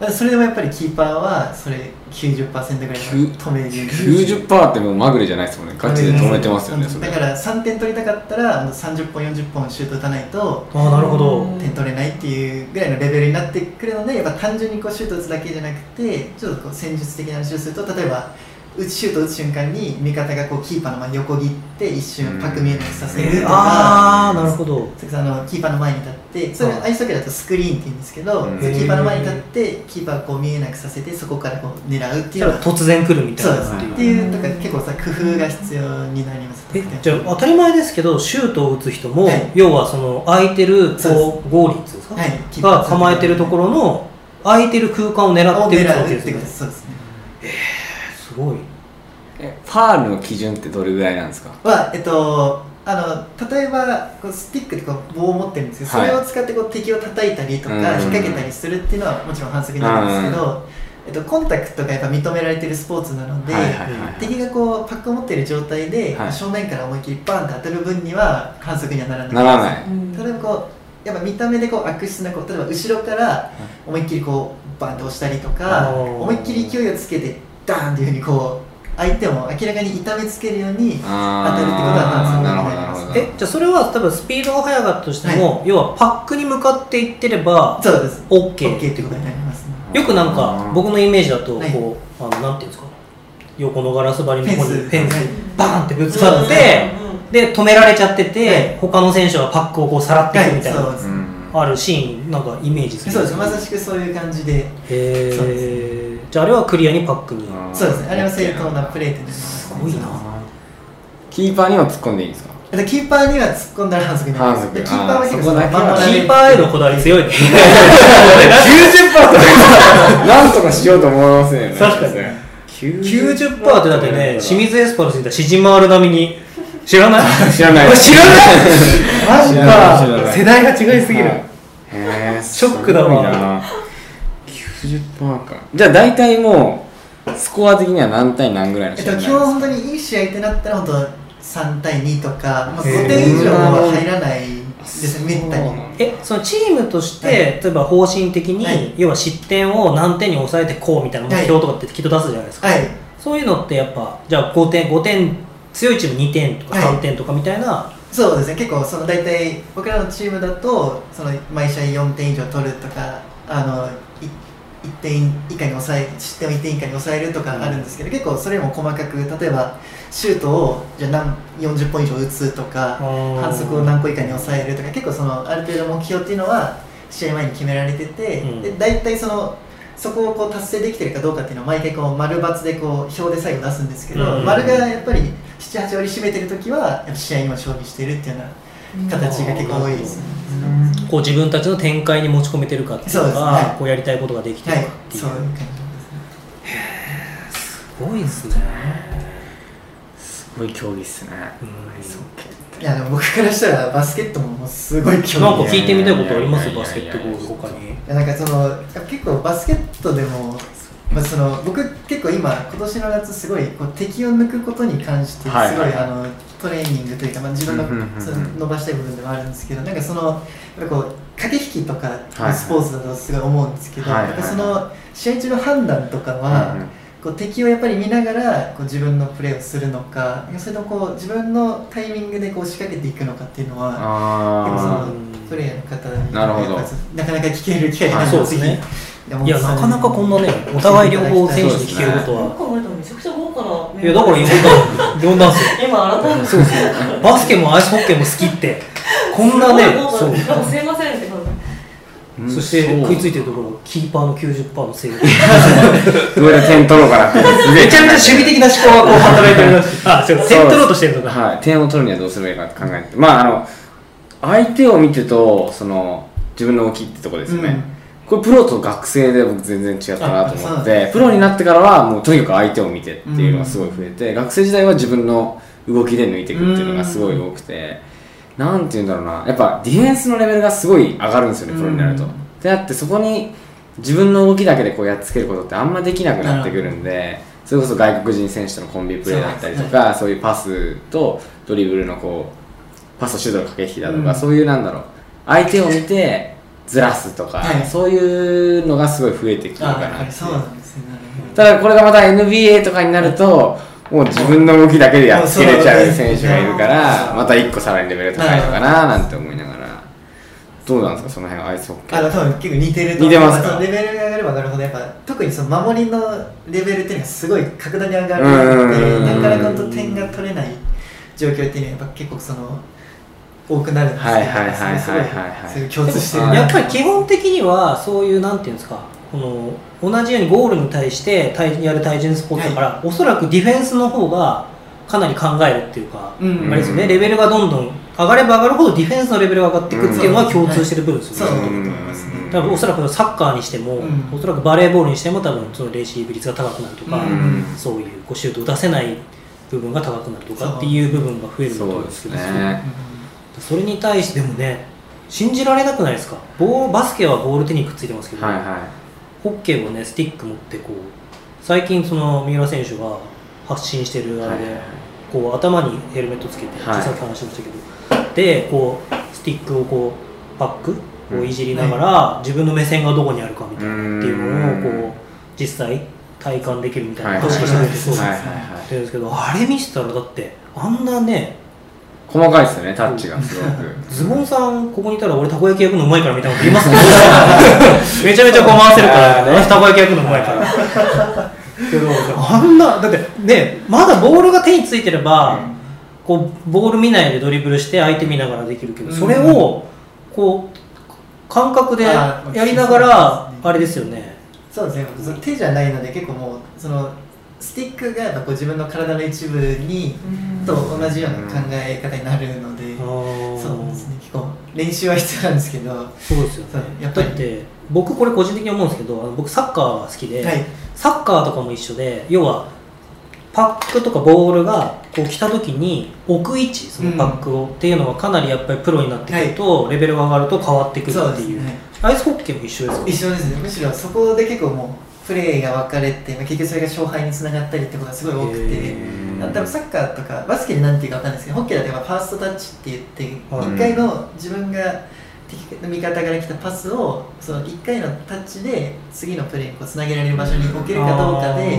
まあそれでもやっぱりキーパーはそれ90%ぐらいは止める90%ってもうまぐれじゃないですもんね。ガチで止めてますよねそれだから3点取りたかったらあの30本40本シュート打たないとああなるほど、うん点取れないっていうぐらいのレベルになってくるのでやっぱ単純にこうシュート打つだけじゃなくてちょっとこう戦術的な話をすると例えば打つシュート打つ瞬間に味方がこうキーパーの前に横切って一瞬パック見えないようにさせるとか、ああなるほど。あのキーパーの前に立ってそれはいアイスホッケーだとスクリーンって言うんですけど、キーパーの前に立ってキーパーをこう見えなくさせてそこからこう狙うっていう突然来るみたいなっていう。ですっていうとか結構さ工夫が必要になります。えじゃあ当たり前ですけどシュートを打つ人も、はい。要はその空いてるこうゴーリーっていうんですか、はい。が構えてるところの空いてる空間を狙をってるってことです。ねすごい。えファールの基準ってどれぐらいなんですか？はえっとあの例えばこうスティックってこう棒を持ってるんですけど、はい。それを使ってこう敵を叩いたりとかうん。引っ掛けたりするっていうのはもちろん反則になるんですけど、えっと、コンタクトがやっぱ認められてるスポーツなので、はいはいはいはい。敵がこうパックを持ってる状態で、はい。正面から思いっきりバンって当たる分には反則にはならないならない。うん。例えばこうやっぱ見た目でこう悪質なこう例えば後ろから思いっきりこうバンと押したりとか思いっきり勢いをつけてダーンっていうふうにこう相手を明らかに痛めつけるように当たるってことはなるなりますほどなるほど。えじゃあそれは多分スピードが速かったとしても、要はパックに向かっていってればそうです。OK, OK ってことになります。ねよくなんか僕のイメージだとこう、はいあのなんていうんですか？横のガラス張りのところにフェンスバーンってぶつかって、うんうんで止められちゃってて、はい。他の選手はパックをこうさらっていくみたいな、はいあるシーンなんかイメージする。そうです。まさしくそういう感じで。へえじゃああれはクリアにパックに。そうですね。あれは正当なプレーってす。すごいな。キーパーにも突っ込んでいいんですか？あとキーパーには突っ込んだら反則になりキーパーはキーパーへのこだわり強いね。なんとかしようと思いますよね。確かに。90% 90%ってだってね清水エスパルスにいたシジマール並みに。知らない。知らない。知らない。知らなんか世代が違いすぎる、ショックだわすごいな90%か。じゃあ大体もうスコア的には何対何ぐらいのえっと、試合になるん基本本当にいい試合ってなったら本当3対2とか、まあ、へー5点以上は入らないですね、めったに。えそのチームとして、例えば方針的に、はい。要は失点を何点に抑えてこうみたいな目標とかってきっと出すじゃないですか、はい、そういうのってやっぱじゃあ5点5点強いチーム2点とかはい。3点とかみたいな、そうですね、結構その大体僕らのチームだとその毎試合4点以上取るとか、あのい1点以下に抑え失点を1点以下に抑えるとかあるんですけど、結構それも細かく例えばシュートをじゃあ何40本以上打つとかー。反則を何個以下に抑えるとか結構そのある程度目標っていうのは試合前に決められてて、うん。で大体そのそこをこう達成できてるかどうかっていうのを毎回こう丸×でこう表で最後出すんですけど、うん。丸がやっぱり78割占めてる時は試合にも勝利してるっていうような形が結構多いですね。こう自分たちの展開に持ち込めてるかっていうそうですのが、ね。こうやりたいことができてはいるかっていう、そういう感じ。ですごいですね、すごい競技っすね。いやでも僕からしたらバスケットももうすごい興なんか味聞いてみたいことあります？バスケットボール他に。いやなんかその結構バスケットでも、まあ、その僕結構今今年の夏すごいこう敵を抜くことに関してすごい、はいはい。あのトレーニングというか、まあ、自分のその伸ばしたい部分でもあるんですけどなんかそのやっぱこう駆け引きとかスポーツだとすごい思うんですけど、はいはいやっぱその試合中の判断とかは、こう敵をやっぱり見ながらこう自分のプレーをするのかそれともこう自分のタイミングでこう仕掛けていくのかっていうのは結構そあのプレーヤーの方になかなか聞ける機会がないあそうですねいやなかなかこんなねお互い両方選手に聞けることは。めちゃくちゃ豪華な。いやだから呼んだ呼んだんですよ。今改めて。そうですよバスケもアイスホッケーも好きって。こんなねそう。すごいませんってそして食いついてるところキーパーの90%の精度 どうやって点取ろうかな めちゃめちゃ守備的な思考がこう働いてるらしい。あそう。点取ろうとしてるのか。はい、点を取るにはどうすればいいかって考えて。まああの相手を見てとその自分の動きってとこですよね、これプロと学生で僕全然違ったなと思ってプロになってからはもうとにかく相手を見てっていうのがすごい増えて、学生時代は自分の動きで抜いていくっていうのがすごい多くて、なんて言うんだろうなやっぱディフェンスのレベルがすごい上がるんですよねプロになると。うんであってそこに自分の動きだけでこうやっつけることってあんまできなくなってくるんでそれこそ外国人選手とのコンビプレーだったりとかそういうパスとドリブルのこうパスとシュートの駆け引きだとか、うん。そういうなんだろう相手を見てずらすとか、はい。そういうのがすごい増えてくるかなってそうなんですね。ただこれがまた NBA とかになるともう自分の動きだけでやっつけれちゃう選手がいるからまた一個さらにレベル高いのかななんて思いながら。どうなんですかその辺アイスホッケー。あの多分結構似てると似てますレベルが上がれば上がるほどやっぱ特にその守りのレベルっていうのがすごい格段に上がるのでうん。なかなか点が取れない状況っていうのはやっぱ結構その多くなるんですけどはいはいはいはい。はいはい共通してる。はい。やっぱり基本的にはそういうなんていうんですかこの同じようにゴールに対して対やる対人スポーツだから、おそらくディフェンスの方がかなり考えるっていうか、うん。あれですよね。レベルがどんどん上がれば上がるほどディフェンスのレベルが上がっていくっていうのは共通してる部分ですよね、そうだと思いますね。多分おそらくサッカーにしても、うん。おそらくバレーボールにしても多分そのレシーブ率が高くなるとか、うん。そういうこうシュートを出せない部分が高くなるとかっていう部分が増えると思そううんですけどねそれに対してでもね信じられなくないですか？ボーバスケはボール手にくっついてますけど、はいはホッケーはねスティック持ってこう最近その三浦選手が発信してるあれで、はいはいこう頭にヘルメットつけて、はい。さっき話しましたけどでこうスティックをこうパックをいじりながら、自分の目線がどこにあるかみたいなっていうのをこう実際体感できるみたいなはい発信してくれてですけどあれ見せたらだってあんなね細かいですよねタッチがすごく。ズボンさんここにいたら俺たこ焼き焼くのうまいからみたいなこと言いますね。めちゃめちゃこう回せるから私 たこ焼き焼くのうまいから。けどあんなだってねまだボールが手についてれば、こうボール見ないでドリブルして相手見ながらできるけど、それをこう感覚でやりながらああれですよね。そうですね。手じゃないので結構もうそのスティックがやっぱこう自分の体の一部にと同じような考え方になるので、そうですね。結構練習は必要なんですけど。はそうですよね。やっぱり。だって僕これ個人的に思うんですけどあの僕サッカーが好きで、い。サッカーとかも一緒で要はパックとかボールがこう来た時に置く位置そのパックを、っていうのはかなりやっぱりプロになってくると、レベルが上がると変わってくるっていう。ですね。アイスホッケーも一緒ですか一緒ですね。むしろそこで結構もうプレーが分かれて、まあ、結局それが勝敗につながったりってことがすごい多くてへ多分サッカーとかバスケでなんていうか分かんないですけどホッケーだとやっぱファーストタッチって言ってはい。1回の自分が敵の味方から来たパスをその1回のタッチで次のプレーにこうつなげられる場所に置けるかどうかで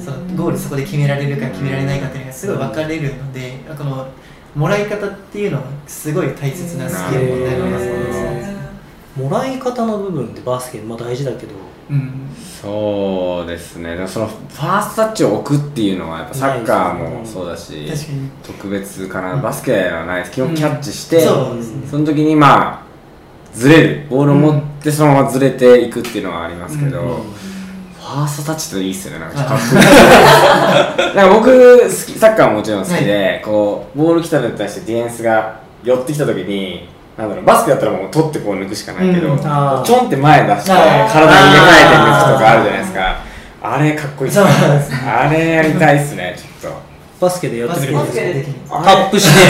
そのゴールそこで決められるか決められないかっていうのがすごい分かれるのでこのもらい方っていうのはすごい大切なスキルになりますね。もらい方の部分ってバスケまあ大事だけどうん。そうですね。そのファーストタッチを置くっていうのはやっぱサッカーもそうだし確かに。特別かな、うん。バスケはないです。基本キャッチして、そうですね。その時にまあずれる。ボールを持ってそのままずれていくっていうのはありますけど、ファーストタッチっていいっすよね。なんかかっこいいなんか僕好きサッカーももちろん好きで、こうボール来たのに対してディフェンスが寄ってきた時になんだろうバスケだったらもう取ってこう抜くしかないけど、うんあー。ちょんって前出して体に入れ替えて抜くとかあるじゃないですか。あれかっこいいっすね。そうなんですね。あれやりたいっすねちょっと。バスケでやってみるんですタップして。い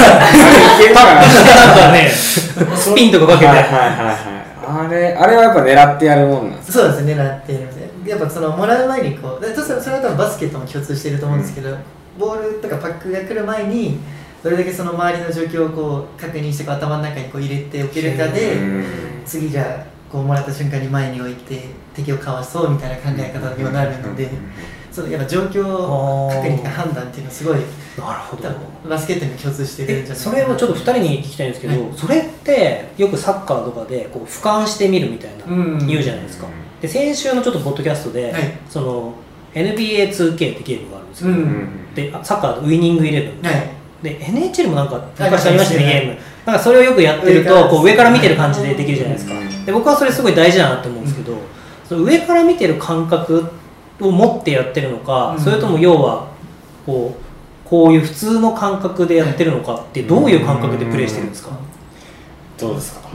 けるかな。なんかねスピンとかかけて、はいはいはいはい。あれあれはやっぱ狙ってやるもんなんですか？そうですね狙っているのでやっぱそのもらう前にこうでそれそれは多分バスケットも共通していると思うんですけど、ボールとかパックが来る前にどれだけその周りの状況をこう確認してこう頭の中にこう入れておけるかでうん。次じゃあこうもらった瞬間に前に置いて敵をかわそうみたいな考え方にもなるので、そのやっぱ状況確認判断っていうのはすごいなるほど。バスケットに共通してるんえじゃないそれをちょっと2人に聞きたいんですけど、はい。それってよくサッカーとかでこう俯瞰してみるみたいなうん。言うじゃないですか、で先週のちょっとポッドキャストで、はい。その NBA2K ってゲームがあるんですよ、うん。であサッカーのウイニングイレブン、はいで NHL もなんか昔ありましたね。ゲームなんかそれをよくやってる上からとこう上から見てる感じでできるじゃないですか。うん。で僕はそれすごい大事だなって思うんですけど、その上から見てる感覚を持ってやってるのか、うん。それとも要はこうこういう普通の感覚でやってるのかってどういう感覚でプレイしてるんですか、どうですか？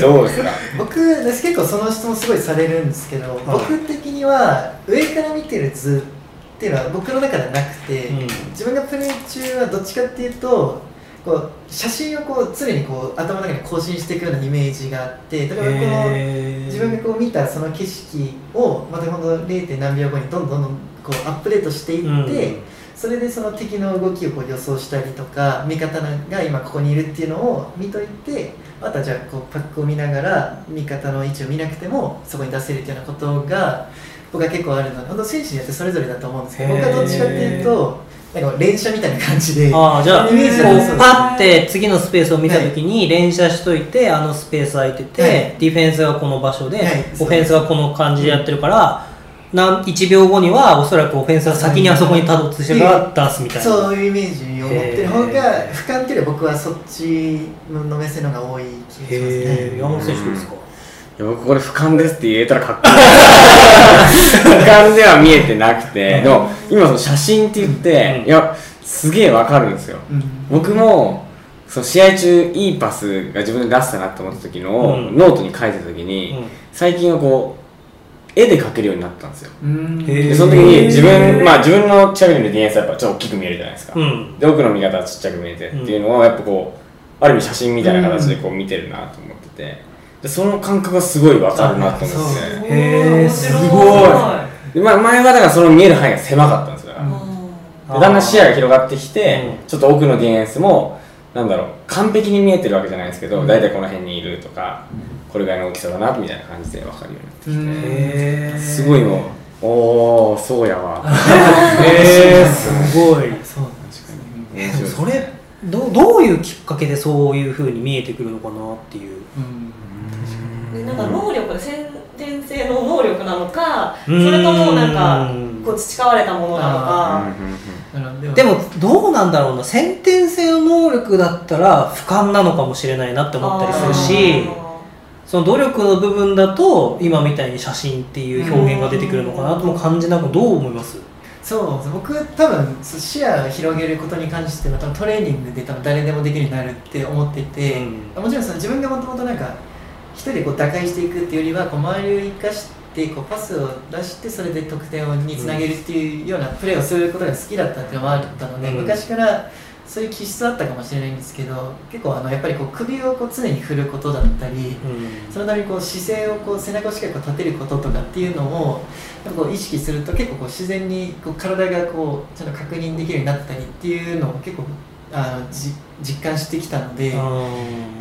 どうですか？僕です結構その質問すごいされるんですけど、僕的には上から見てる図っていうのは僕の中ではなくて、うん自分がプレイ中はどっちかっていうとこう写真をこう常にこう頭の中に更新していくようなイメージがあってだからこの自分がこう見たその景色をまたほんと 0. 何秒後にどんどんどんこうアップデートしていって、うんそれでその敵の動きをこう予想したりとか味方が今ここにいるっていうのを見といてあとはじゃあこうパックを見ながら味方の位置を見なくてもそこに出せるっていうようなことが僕は結構あるので本当選手によってそれぞれだと思うんですけど僕はどっちかっていうとなんか連射みたいな感じでああじゃあイメージうパッて次のスペースを見たときに連射しといてあのスペース空いてて、はい。ディフェンスがこの場所で、はい。オフェンスがこの感じでやってるから、なん1秒後にはおそらくオフェンスが先にあそこにたどってしてから出すみたいな、そういうイメージを持ってる。方が俯瞰っていうよりは僕はそっちの目線の方が多い気がしますね。山本選手どうですか、僕これ俯瞰ですって言えたらかっこいい。俯瞰では見えてなくて。でも今その写真って言って、うん。いやすげえわかるんですよ。うん。僕もその試合中いいパスが自分で出せたなって思った時のを、うん。ノートに書いてた時に、うん。最近はこう絵で描けるようになったんですよ。でその時に自分まあ自分の近くにいるディフェンスはやっぱちょっと大きく見えるじゃないですか、うん。で奥の見方はちっちゃく見えてっていうのをやっぱこうある意味写真みたいな形でこう見てるなと思ってて。でその感覚がすごいわかるなと思って。へー面白い。すごい。で、まあ、前はだからその見える範囲が狭かったんですよ。だからうん。でだんだん視野が広がってきて、うんちょっと奥のディフェンスもなんだろう完璧に見えてるわけじゃないですけど、うん。大体この辺にいるとか、これぐらいの大きさだなみたいな感じで分かるようになってきて、すごいもうおおそうやわ。へえすごい。そうえでもそれどどういうきっかけでそういうふうに見えてくるのかなっていう。うん。でなんか能力先天性の能力なのかそうん。れともなんかこう培われたものなのうんかでもどうなんだろうな。先天性の能力だったら俯瞰なのかもしれないなって思ったりするしその努力の部分だと今みたいに写真っていう表現が出てくるのかなとも感じなくどう思います？そうです僕多分視野を広げることに関しては多分トレーニングで多分誰でもできるようになるって思ってて、もちろんその自分がもともとなんか一人でこう打開していくっていうよりはこう周りを生かしてこうパスを出してそれで得点につなげるっていうようなプレーをすることが好きだったっていうのもあったので、うん。昔からそういう気質あったかもしれないんですけど結構あのやっぱりこう首をこう常に振ることだったり、そのためにこう姿勢をこう背中をしっかりこう立てることとかっていうのをやっぱこう意識すると結構こう自然にこう体がこうちゃんと確認できるようになったりっていうのを結構あのじ実感してきたので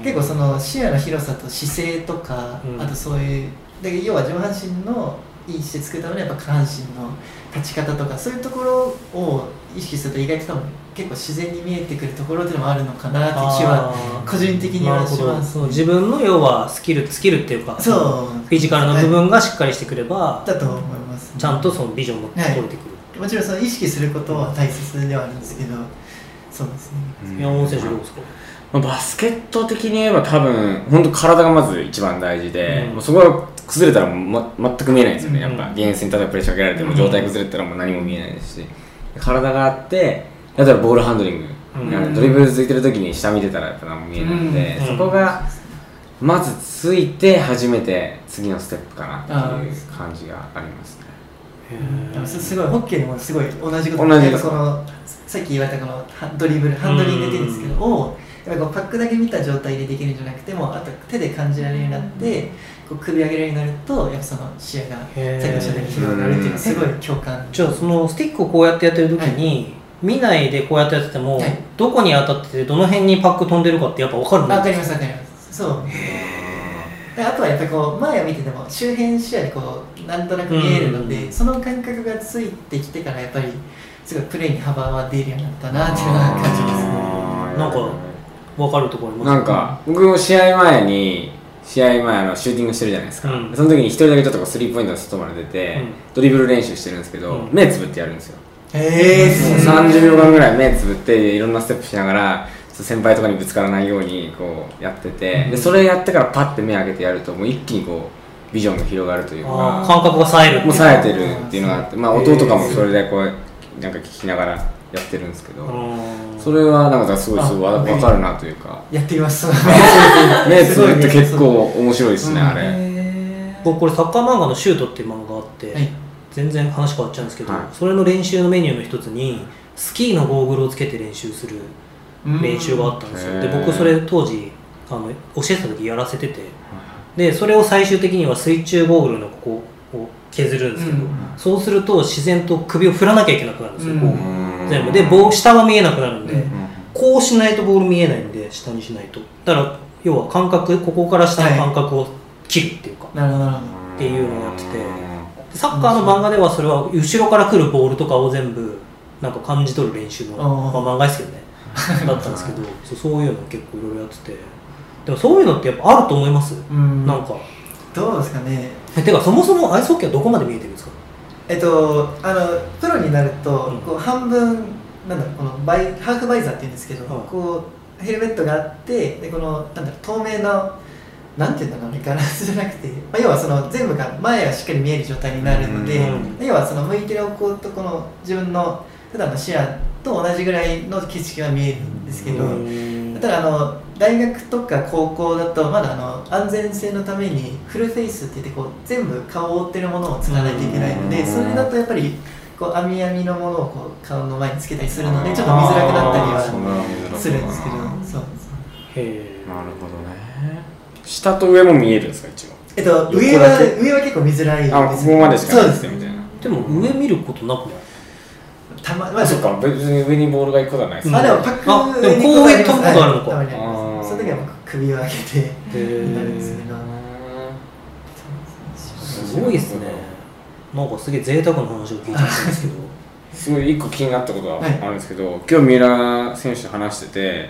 結構その視野の広さと姿勢とか、うん。あとそういうで要は上半身のいい姿勢作るためにはやっぱ下半身の立ち方とかそういうところを意識すると意外と多分結構自然に見えてくるところっていうのもあるのかなって気は個人的にはします。自分の要はスキルスキルっていうかそう。フィジカルの部分がしっかりしてくれば、だと思います。ちゃんとそのビジョンも取れてくる、もちろんその意識することは大切ではあるんですけどそうですね。山本選手どうですか？まあバスケット的に言えば多分本当体がまず一番大事で、うん。もうそこが崩れたらま、全く見えないんですよね、うん。やっぱディフェンスに例えばプレッシャーかけられても状態崩れたらもう何も見えないですし。体があって例えばボールハンドリング、うん。ドリブル続いてる時に下見てたらやっぱ何も見えないので、うん。そこがまずついて初めて次のステップかなっていう感じがありますね、すすごいホッケーでもすごい同じこと同じですかやっぱこのさっき言われたこのハドリブルハンドリングって言うんですけどをやっぱこうパックだけ見た状態でできるんじゃなくてもあと手で感じられるようになってこう首上げられるようになるとやっぱその視野がさっきおっしゃったように広がるっていうのはすごい共感。じゃあそのスティックをこうやってやってる時に、見ないでこうやってやってても、はい。どこに当たっててどの辺にパック飛んでるかってやっぱ分かるんわかりますわかります。そう。であとはやっぱりこう前を見てても周辺視野でこうなんとなく見えるので、うん。その感覚がついてきてからやっぱりすごいプレーに幅は出るようになったなっていうのは感じますね。なんか分かるところあります？なんか僕も試合前に試合前あのシューティングしてるじゃないですか、うん。その時に一人だけちょっとこうスリーポイントの外まで出て、うん。ドリブル練習してるんですけど、うん。目つぶってやるんですよ、へえすごい30秒間ぐらい目つぶっていろんなステップしながら先輩とかにぶつからないようにこうやってて、でそれやってからパッて目開けてやるともう一気にこうビジョンが広がるというか感覚が冴えるもうう冴えてるっていうのがあって、まあ、音とかもそれでこうなんか聞きながらやってるんですけど、うんそれはなんかすごいすごいわあ分かるなというか。やってみます。目つぶって結構面白いですね、うん。あれ、僕これサッカー漫画の「シュート」っていう漫画があって、はい。全然話変わっちゃうんですけど、はい。それの練習のメニューの一つにスキーのゴーグルをつけて練習する練習があったんですよ、うんで僕それ当時あの教えてた時やらせててでそれを最終的には水中ゴーグルのここを削るんですけど、うんそうすると自然と首を振らなきゃいけなくなるんですよ、うん。全部。で棒下は見えなくなるんで、うんこうしないとボール見えないんで下にしないと。だから要は感覚ここから下の感覚を切るっていうか、なるほどなるほっていうのをやってて。サッカーの漫画ではそれは後ろから来るボールとかを全部なんか感じ取る練習の、まあ、漫画ですけどね。だったんですけどそうそういうの結構いろいろやっててでもそういうのってやっぱあると思います、どうん。なんか。どうですかね。えてかそもそもアイスホッケーはどこまで見えてるんですか？えっとあのプロになると、うん。こう半分なんだこのバイハーフバイザーって言うんですけど、はいこうヘルメットがあってでこのなんだろう透明ななんていうんだろうねガラスじゃなくて、まあ、要はその全部が前はしっかり見える状態になるので、うん。要はその向いてる方向とこの自分の普段の視野と同じぐらいの景色が見えるんですけど、うん。ただあの大学とか高校だとまだあの安全性のためにフルフェイスって言ってこう全部顔を覆ってるものを使わないといけないのでうん。それだとやっぱりこう網網のものをこう顔の前につけたりするのでちょっと見づらくなったりはするんですけどそうへえなるほどね下と上も見えるんですか一応？えっと横上は上は結構見づらいですあここまでしかない。そうですみたいなでも上見ることなくない？たままあそっか。別に上にボールが行くことはないですうんあでもパックあでもこう上いう飛ぶことあるのか時は僕首を上げてへなるんですけえどすごいですね。なんかすげえ贅沢な話を聞いちゃったんですけど。すごい一個気になったことがはい。あるんですけど、今日三浦選手と話してて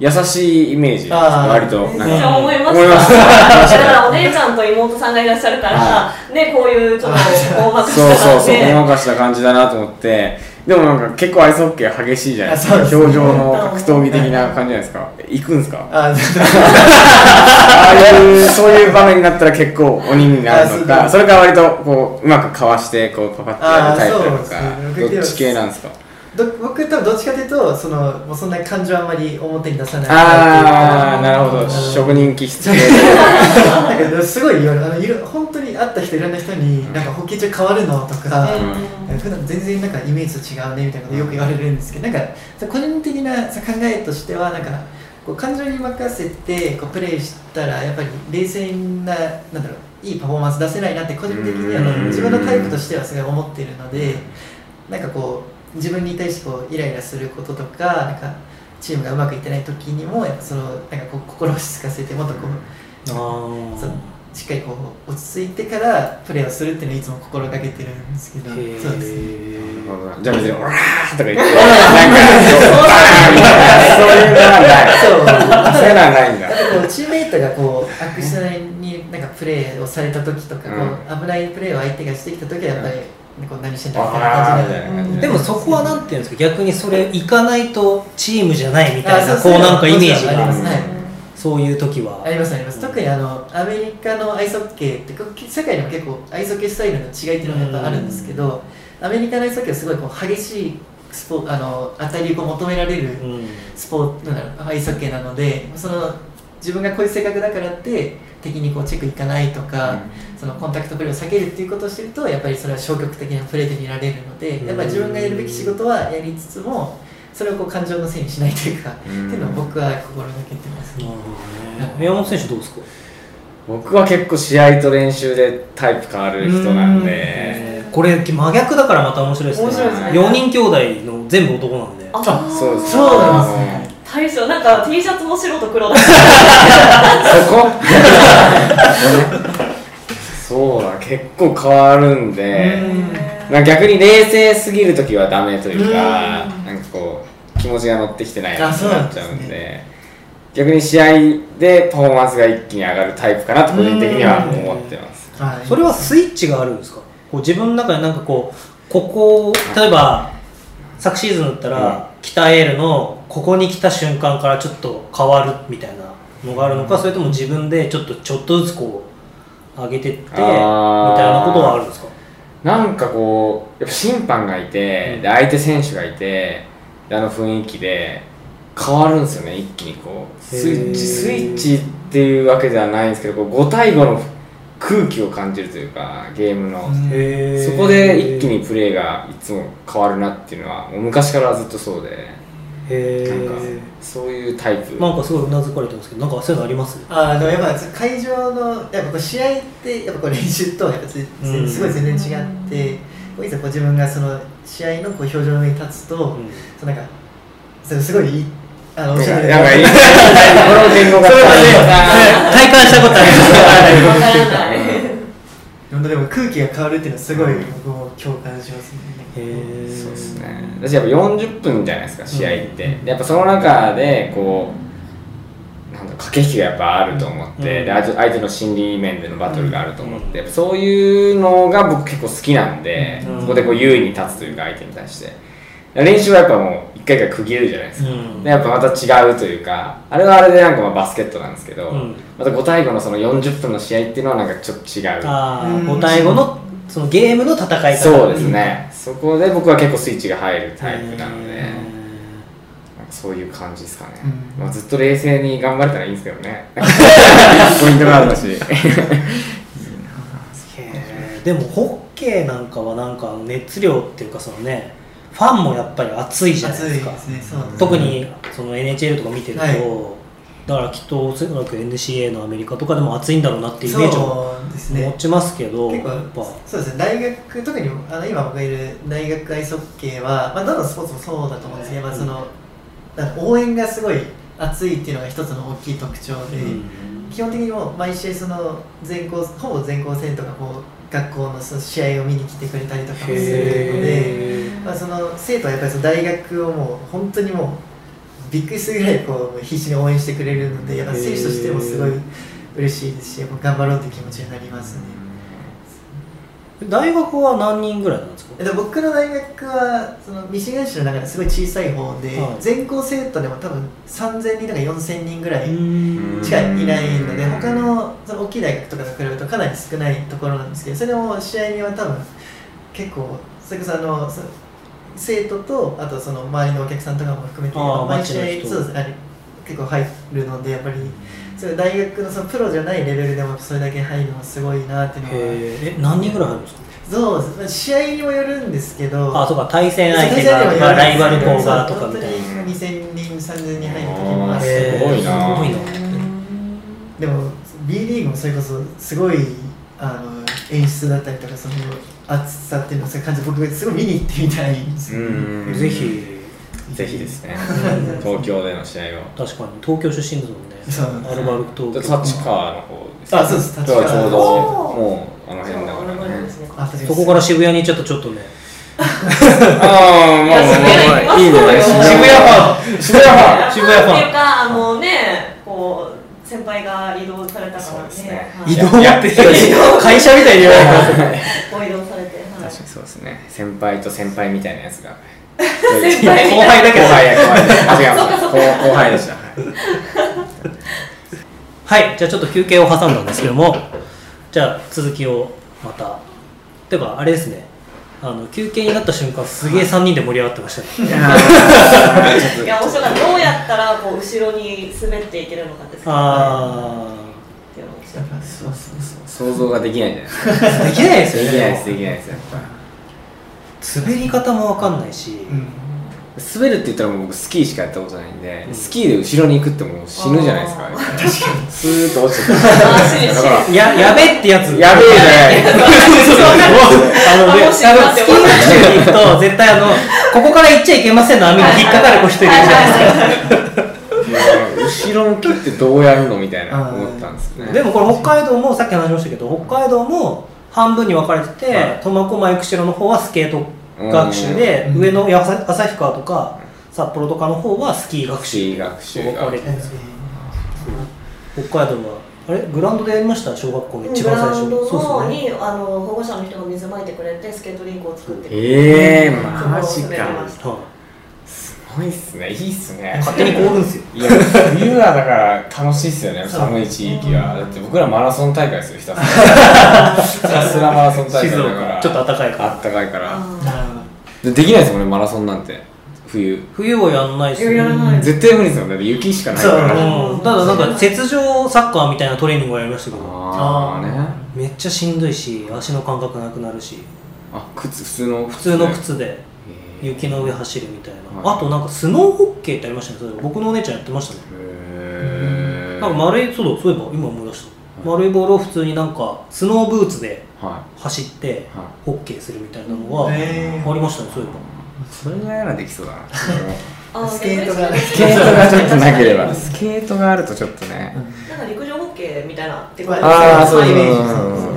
優しいイメージ割と。なんか思いま思いました だからお姉ちゃんと妹さんがいらっしゃるからねこういうちょっと大まかそうそうそうねごまかした感じだなと思ってでもなんか結構アイスホッケー激しいじゃないですか。表情の格闘技的な感じじゃないですか。行くんですか？あああいうそういう場面になったら結構鬼になるのか。それか割とこううまくかわしてこうパパッてやるタイプなのあかどっち系なんですか？ど僕多分どっちかというとそのもうそんな感情あんまり表に出さないああなるほど。職人気質系 なんかすごい言われるあのいろ本当に会った人いろんな人に「なんかホッケー中変わるの?」とか、うん。普段全然なんかイメージと違うねみたいなことよく言われるんですけどなんか個人的なさ考えとしてはなんかこう感情に任せてこうプレーしたらやっぱり冷静ななんだろういいパフォーマンス出せないなって個人的にあのうん。自分のタイプとしてはすごい思っているのでなんかこう自分に対してこうイライラすることとかなんかチームがうまくいってない時にもやっぱそのなんかこう心を落ち着かせてもっとこうあそうーしっかりこう落ち着いてからプレーをするっていうのをいつも心がけてるんですけど。そうです。ねじゃあ別に「オラー!」とか言ってなんかそういうのはない。そうそういうのはないんだ。こうチームメイトがこう悪質になんかプレーをされた時とか、こう危ないプレーを相手がしてきた時はやっぱり、こう何してんだみたいな感じになる。あーみたいな感じでもそこはなんていうんですか逆にそれ行かないとチームじゃないみたいなあそうこうなんかイメージがありますはいそういう時は。ありますあります。特にあのアメリカのアイスホッケーって世界でも結構アイスホッケースタイルの違いっていうのがやっぱあるんですけど、アメリカのアイスホッケーはすごいこう激しいスポあの当たりを求められるうん。スポーツなんだろうアイスホッケーなのでその自分がこういう性格だからって的にこうチェックいかないとか、そのコンタクトプレーを避けるっていうことをしてるとやっぱりそれは消極的なプレーで見られるのでやっぱり自分がやるべき仕事はやりつつもそれをこう感情のせいにしないというか、うん。っていうのを僕は心がけてます、なるほどね。宮本選手どうですか？僕は結構試合と練習でタイプ変わる人なんで。えーこれ真逆だからまた面白いですね。面白いですね。4人兄弟の全部男なんで。あそうです。そうなんですね大将なんか T シャツも白と黒だそこ？そうだ結構変わるんで。なんか逆に冷静すぎる時はダメというかうん。なんかこう気持ちが乗ってきてないなっちゃうんで。逆に試合でパフォーマンスが一気に上がるタイプかなと個人的には思ってます。はい。それはスイッチがあるんですか？こう自分の中でなんかこうここ例えば昨シーズンだったら、北エールのここに来た瞬間からちょっと変わるみたいなのがあるのか、それとも自分でちょっとちょっとずつこう上げてってみたいなことはあるんですか？なんかこうやっぱ審判がいて、うん。で相手選手がいてであの雰囲気で変わるんですよね一気にこう。スイッチスイッチっていうわけではないんですけどこう5対5の空気を感じるというかゲームの、そこで一気にプレーがいつも変わるなっていうのはもう昔からずっとそうでへなんかえそういうタイプ。なんかすごいうなずかれてますけどなんかそういうのあります？あのやっぱ会場のやっぱこう試合ってやっぱこう練習とやっぱぜうん。すごい全然違って、こういざこう自分がその試合のこう表情の上に立つと、うん。そうなんかそれすごいいいあのなん。か教えてなんかいい。この 体感したことあります 本当でも空気が変わるっていうのはすごい僕も共感しますね。へー。そうですね。私やっぱ40分じゃないですか試合って、でやっぱその中でこうなん駆け引きがやっぱあると思って、うん。で相手相手の心理面でのバトルがあると思って、やっぱそういうのが僕結構好きなんで、うん。そこでこう優位に立つというか相手に対して練習はやっぱもう一回一回区切れるじゃないですか、うん。でやっぱまた違うというかあれはあれでなんかまあバスケットなんですけど、うん。また5対5のその40分の試合っていうのはなんかちょっと違う。ああうん。5対5のそのゲームの戦い方。そうですね、そこで僕は結構スイッチが入るタイプなので、へなんかそういう感じですかね、うん。まあ、ずっと冷静に頑張れたらいいんですけどね。ポイントがあるし。でもホッケーなんかはなんか熱量っていうかそのねファンもやっぱり熱いじゃないですか。ね。特にその NHL とか見てると、はい。だからきっとおそらく NCA のアメリカとかでも熱いんだろうなっていうイメージを持ちますけど、結構そうですね。大学特にあの今僕がいる大学アイスホッケーは、まあ、どのスポーツもそうだと思うんですけど、まあ、そのなんか応援がすごい熱いっていうのが一つの大きい特徴で、うん。基本的にもう毎試合その全校ほぼ全校生徒がこう学校のその試合を見に来てくれたりとかもするので、まあ、その生徒はやっぱりその大学をもう本当にもうびっくりするぐらいこう必死に応援してくれるのでやっぱ選手としてもすごい嬉しいですし頑張ろうという気持ちになりますね。大学は何人ぐらいなんですか？で僕の大学はそのミシガン州の中ですごい小さい方で、はい。全校生徒でも多分3000人とか4000人ぐらいうん。しかいないので他のその大きい大学とかと比べるとかなり少ないところなんですけどそれでも試合には多分結構それこそあのそ生徒とあとその周りのお客さんとかも含めて毎試合結構入るのでやっぱりそれ大学のそのプロじゃないレベルでもそれだけ入るのはすごいなっていうのは。え何人ぐらい入るんですか？そう試合にもよるんですけど。あそうか対戦相手がよるんですライバル校がとかみたいな。2000人3000人入る時もあってへーすごいな。すごいなでも B リーグもそれこそすごいあの演出だったりとかその熱さっていうのを感じで僕すごい見に行ってみたいんですよ、うんぜひぜひですね。うん。東京での試合を。確かに。東京出身ですもんね。そうアルバルク東京。立川の方ですあそうです。立川。ちょうどもうあの辺だからね。そこから渋谷に行っちゃったちょっとね。ああもうもういいね。渋谷ファン。渋谷ファン。渋谷ファン。っていうかあのねこう先輩が移動されたからね。ね。はい。移動って会社みたいに言われご移動されてはい。確かにそうですね。先輩と先輩みたいなやつが先輩後輩だけど後輩や後輩あ違います後後輩でしたはいじゃあちょっと休憩を挟んだんですけどもじゃあ続きをまたてかあれですねあの休憩になった瞬間すげえ3人で盛り上がってましたねいやーちょっいや面白かったどうやったら。こう後ろに滑っていけるのかですねあっていうのを教したやっぱそうそうそう想像ができないじゃないですかできないですよねできないですできないですやっぱ滑り方もわかんないし、うん。滑るって言ったらもう僕スキーしかやったことないんで、スキーで後ろに行くってもう死ぬじゃないですか。確かに。スーッと落ちてくる。だからややべってやつ。やべえじゃない。あのね、スキー学習に行くと絶対あのここから行っちゃいけませんの網に引っかかる子一人いるじゃな。いですか後ろ向きってどうやるのみたいな思ったんですよね。でもこれ北海道もさっき話しましたけど北海道も半分に分かれてて、はい。苫小牧釧路の方はスケート学習で、うん上のやさ旭川とか札幌とかの方はスキー学習。学習分かれてえる北海道はあれ？グラウンドでやりました？小学校の一グ番最初。ラウンドそうのですよね。にあの保護者の人が水まいてくれてスケートリンクを作ってくれてええそこをマジか。いすごいっすね。いいっすね。勝手に凍るんですよ。いや冬はだから楽しいっすよね。寒い地域は。だって僕らマラソン大会ですよひたすら ひたすらマラソン大会静だから。岡。ちょっと暖かいから。あったかいから。でできないですもんねマラソンなんて。冬。冬はやんないですーやらない。絶対無理ですよ。だって雪しかないから。う。ん、ただなんか雪上サッカーみたいなトレーニングをやりましたけど。ああね。めっちゃしんどいし足の感覚なくなるし。あ靴普通の。普通の靴で雪の上走るみたいな、はい。あとなんかスノーホッケーってありましたね。それ僕のお姉ちゃんやってましたね。へなんか丸いそうだそういえば今思い出した。丸いボールを普通になんかスノーブーツでは走ってはい。ホッケーするみたいなのがへー。ありましたねそういえば。それぐらいならできそうだな。あスケートがスケートがちょっとなければ。スケートがあるとちょっとね。なんか陸上ホッケーみたいなってまあーそうイメージ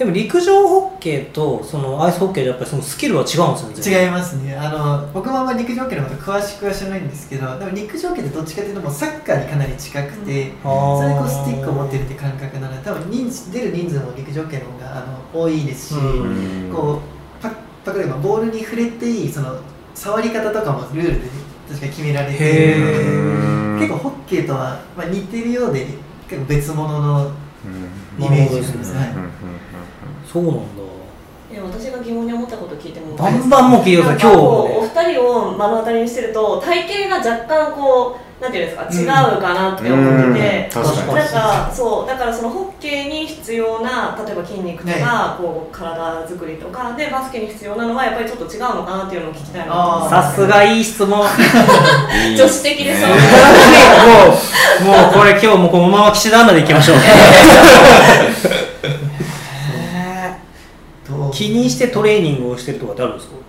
でも陸上ホッケーとそのアイスホッケーでやっぱりそのスキルは違うんですよね違いますね。あの僕もあんまり陸上系のこと詳しくは知らないんですけどでも陸上系ってどっちかというともうサッカーにかなり近くて、あー。それでこうスティックを持ってるって感覚なので多分人数出る人数も陸上系の方があの多いですし、うん。こうパ例えばボールに触れていいその触り方とかもルールで確か決められていへるのでー。結構ホッケーとは、まあ、似てるようで結構別物のうん。イメージですね。うんそうなんだ。いや私が疑問に思ったこと聞いてもバンバンもう聞いてください今日お二人を目の当たりにしてると体型が若干こうなんていうんですか違うかなって思ってて、うん確かに。なんかそうだからそのホッケーに必要な例えば筋肉とか、こう体作りとかでバスケに必要なのはやっぱりちょっと違うのかなっていうのを聞きたいなさすがいい質問。女子的でそう。ね。もうもうこれ今日もこのまま岸田アナでいきましょう と気にしてトレーニングをしてるとかってあるんですか？こ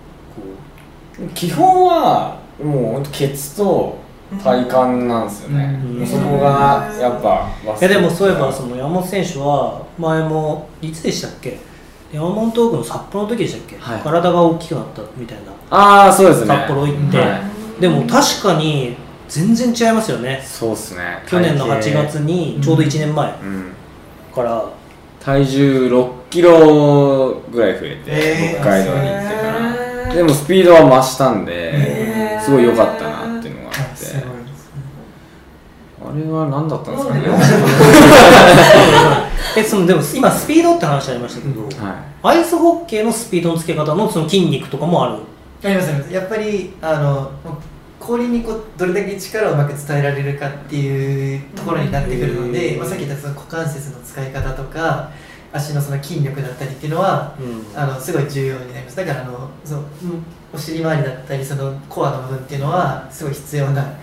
基本はもうほんとケツと体幹なんですよね、うん。そこがやっぱいやでもそういえばのその山本選手は前もいつでしたっけ？山本トークの札幌の時でしたっけ、はい。体が大きくなったみたいな。ああそうですね。札幌行って、はでも確かに全然違いますよね。そうっすね。去年の8体型月にちょうど1年前うん。から、体重6キロぐらい増えて、えー北海道に行ってから、へー。でもスピードは増したんで、へー。すごい良かったなっていうのがあって。あれは何だったんですかね？えそのでも今スピードって話ありましたけど、はアイスホッケーのスピードのつけ方のその筋肉とかもある？ありますあります。やっぱりあの氷にこうどれだけ力をうまく伝えられるかっていうところになってくるので、うん。まあ、さっき言ったその股関節の使い方とか足のその筋力だったりっていうのはうん。あのすごい重要になります。だからあのそのうんお尻周りだったりそのコアの部分っていうのはすごい必要な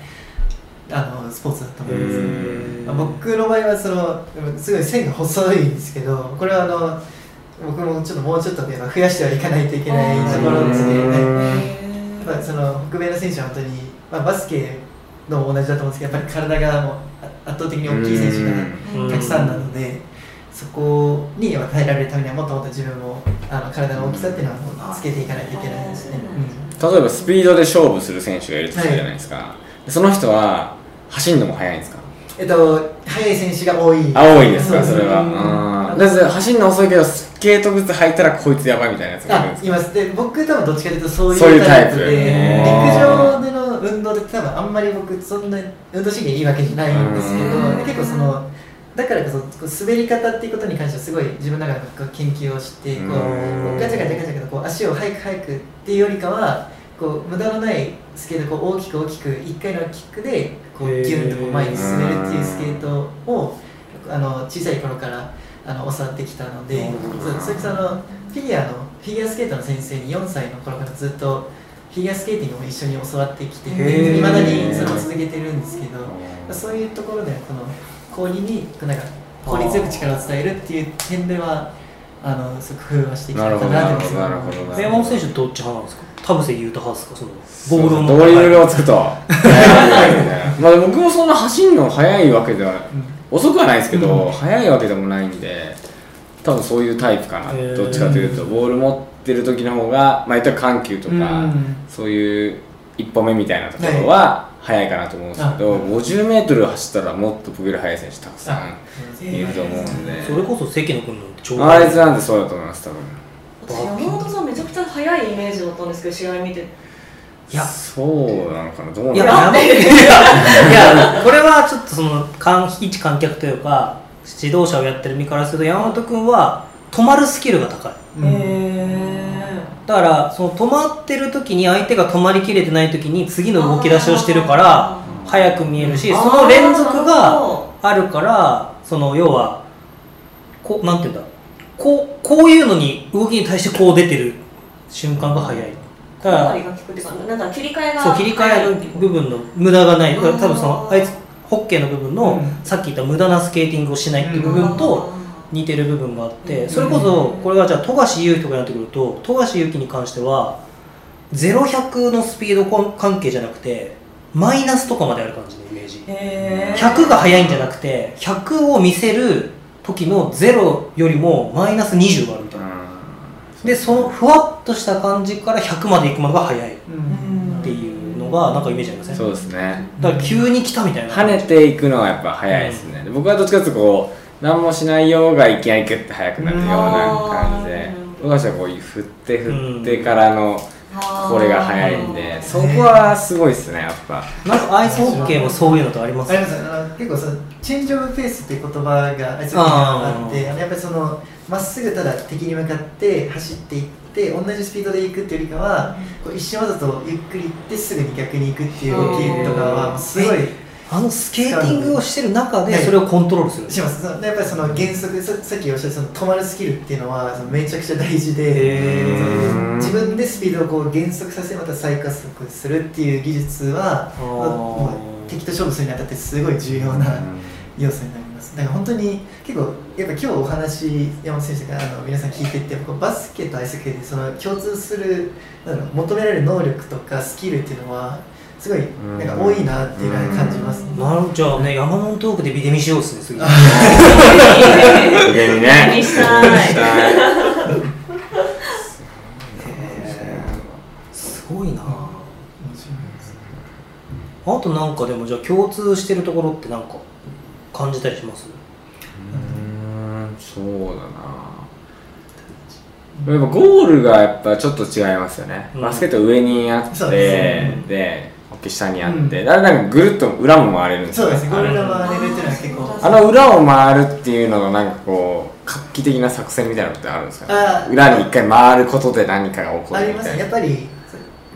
あのスポーツだと思います、うん。まあ僕の場合はそのすごい線が細いんですけどこれはあの僕もちょっともうちょっとね増やしてはいかないといけないところですね。うん。やっぱその北米の選手は本当に、まあ、バスケのも同じだと思うんですけどやっぱり体がもうあ圧倒的に大きい選手がうん。たくさんなので、そこには耐えられるためにはもっともっと自分もあの体の大きさっていうのはつけていかないといけないですね。例えばスピードで勝負する選手がいるとするじゃないですか、でその人は走るのも速いんですか？えっと、速い選手が多い。あ多いですか？うんそれは。あー。だって走るの遅いけどスケート靴履いたらこいつやばいみたいなやつがいます。で僕多分どっちかというとそういいううタイプ。で陸上での運動で多分あんまり僕そんな運動神経いいわけじゃないんですけうん。どで結構そのだからこそこう滑り方っていうことに関してはすごい自分の中でこう研究をしてこうガチャガチャガチャガチャこう足を速く速くっていうよりかはこう無駄のないスケートをこう大きく大きく1回のキックでこうギュンとこう前に進めるっていうスケートをあの小さい頃からあの教わってきたのでそうそれこそあのフィギュアのフィギュアスケートの先生に4歳の頃からずっとフィギュアスケーティングも一緒に教わってきていまだにそれを続けてるんですけどそういうところでこの氷にこうなんか効率よく力を伝えるっていう点ではあのすごく工夫はしてきたかなと思います。なるほどなるほど山本選手どっち派なんですか？田臥勇太派ですか？そのボールのドリブルをつくと。まあ僕もそんな走るの速いわけでは遅くはないですけど、うん。速いわけでもないんで多分そういうタイプかな。どっちかというとボール持ってる時の方がまあ言ったら緩急とか、うん。そういう一歩目みたいなところは速い。かなと思うんですけど、あ 50m 走ったらもっと僕より速い選手たくさんあいると思うんで。それこそ関野君なんて超あいつなんてそうだと思います多分。私山本さんめちゃくちゃ速いイメージだったんですけど試合見て。いや。そうなのかな？どうなの いや、これはちょっとその観一観客というか、指導者をやってる身からすると、山本君は止まるスキルが高い。へだから、その止まってる時に相手が止まりきれてない時に次の動き出しをしてるから、速く見えるし、その連続があるから、その要は、こう、なんていうんだ、こう、こういうのに動きに対してこう出てる瞬間が速い。だから切り替えがそう切り替えの部分の無駄がない。だから多分そのあいつホッケーの部分の、うん。さっき言った無駄なスケーティングをしないっていう部分と似てる部分があってそれこそこれがじゃあ富樫勇樹とかになってくると富樫勇樹に関しては0100のスピード関係じゃなくてマイナスとかまである感じのイメージ。へー。100が速いんじゃなくて100を見せる時の0よりもマイナス20があるみたいな。でそのふわっとした感じから100までいくまでが速いっうん。ていうのがなんかイメージありません？そうですね。だから急に来たみたいな跳ねていくのはやっぱ早いですね、で僕はどっちかというとこう何もしないようがいきなりグッて速くなるような感じでうん僕たちはこう振って振ってからのこれが速いんでそこはすごいですねやっぱ。なんかアイスホッケーもそういうのとあります？あります。あの結構そのチェンジオブペースっていう言葉があいつにあってあのやっぱりそのまっすぐただ敵に向かって走っていって同じスピードで行くっていうよりかはこう一瞬わざとゆっくり行ってすぐに逆に行くっていう動きとかはすごいあのスケーティングをしてる中ではい。それをコントロールする。します。やっぱりその原則ささっきおっしゃったその止まるスキルっていうのはそのめちゃくちゃ大事へで自分でスピードをこう減速させまた再加速するっていう技術は敵と勝負するにあたってすごい重要な要素になります。だから本当に結構やっぱ今日お話山本選手があの皆さん聞いててバスケとアイスケーでその共通するなん求められる能力とかスキルっていうのはすごいなんか多いなっていうのは感じますね。なるじゃあね山本トークでビデミしよ。うっすね次上にねにしたいしたいすごいなあとなんかでもじゃあ共通してるところってなんか感じたりしますうんそうだなやっぱゴールがやっぱちょっと違いますよね、うんバス。ケット上にあってですねでホッケー下にあって、うんだからなんかぐるっと裏も回れるんですよ。そうですね。ゴールあが回れるっていうのは結構。あの裏を回るっていうのがなんかこう画期的な作戦みたいなのってあるんですか、あー。裏に一回回ることで何かが起こありますね。るみたいなやっぱり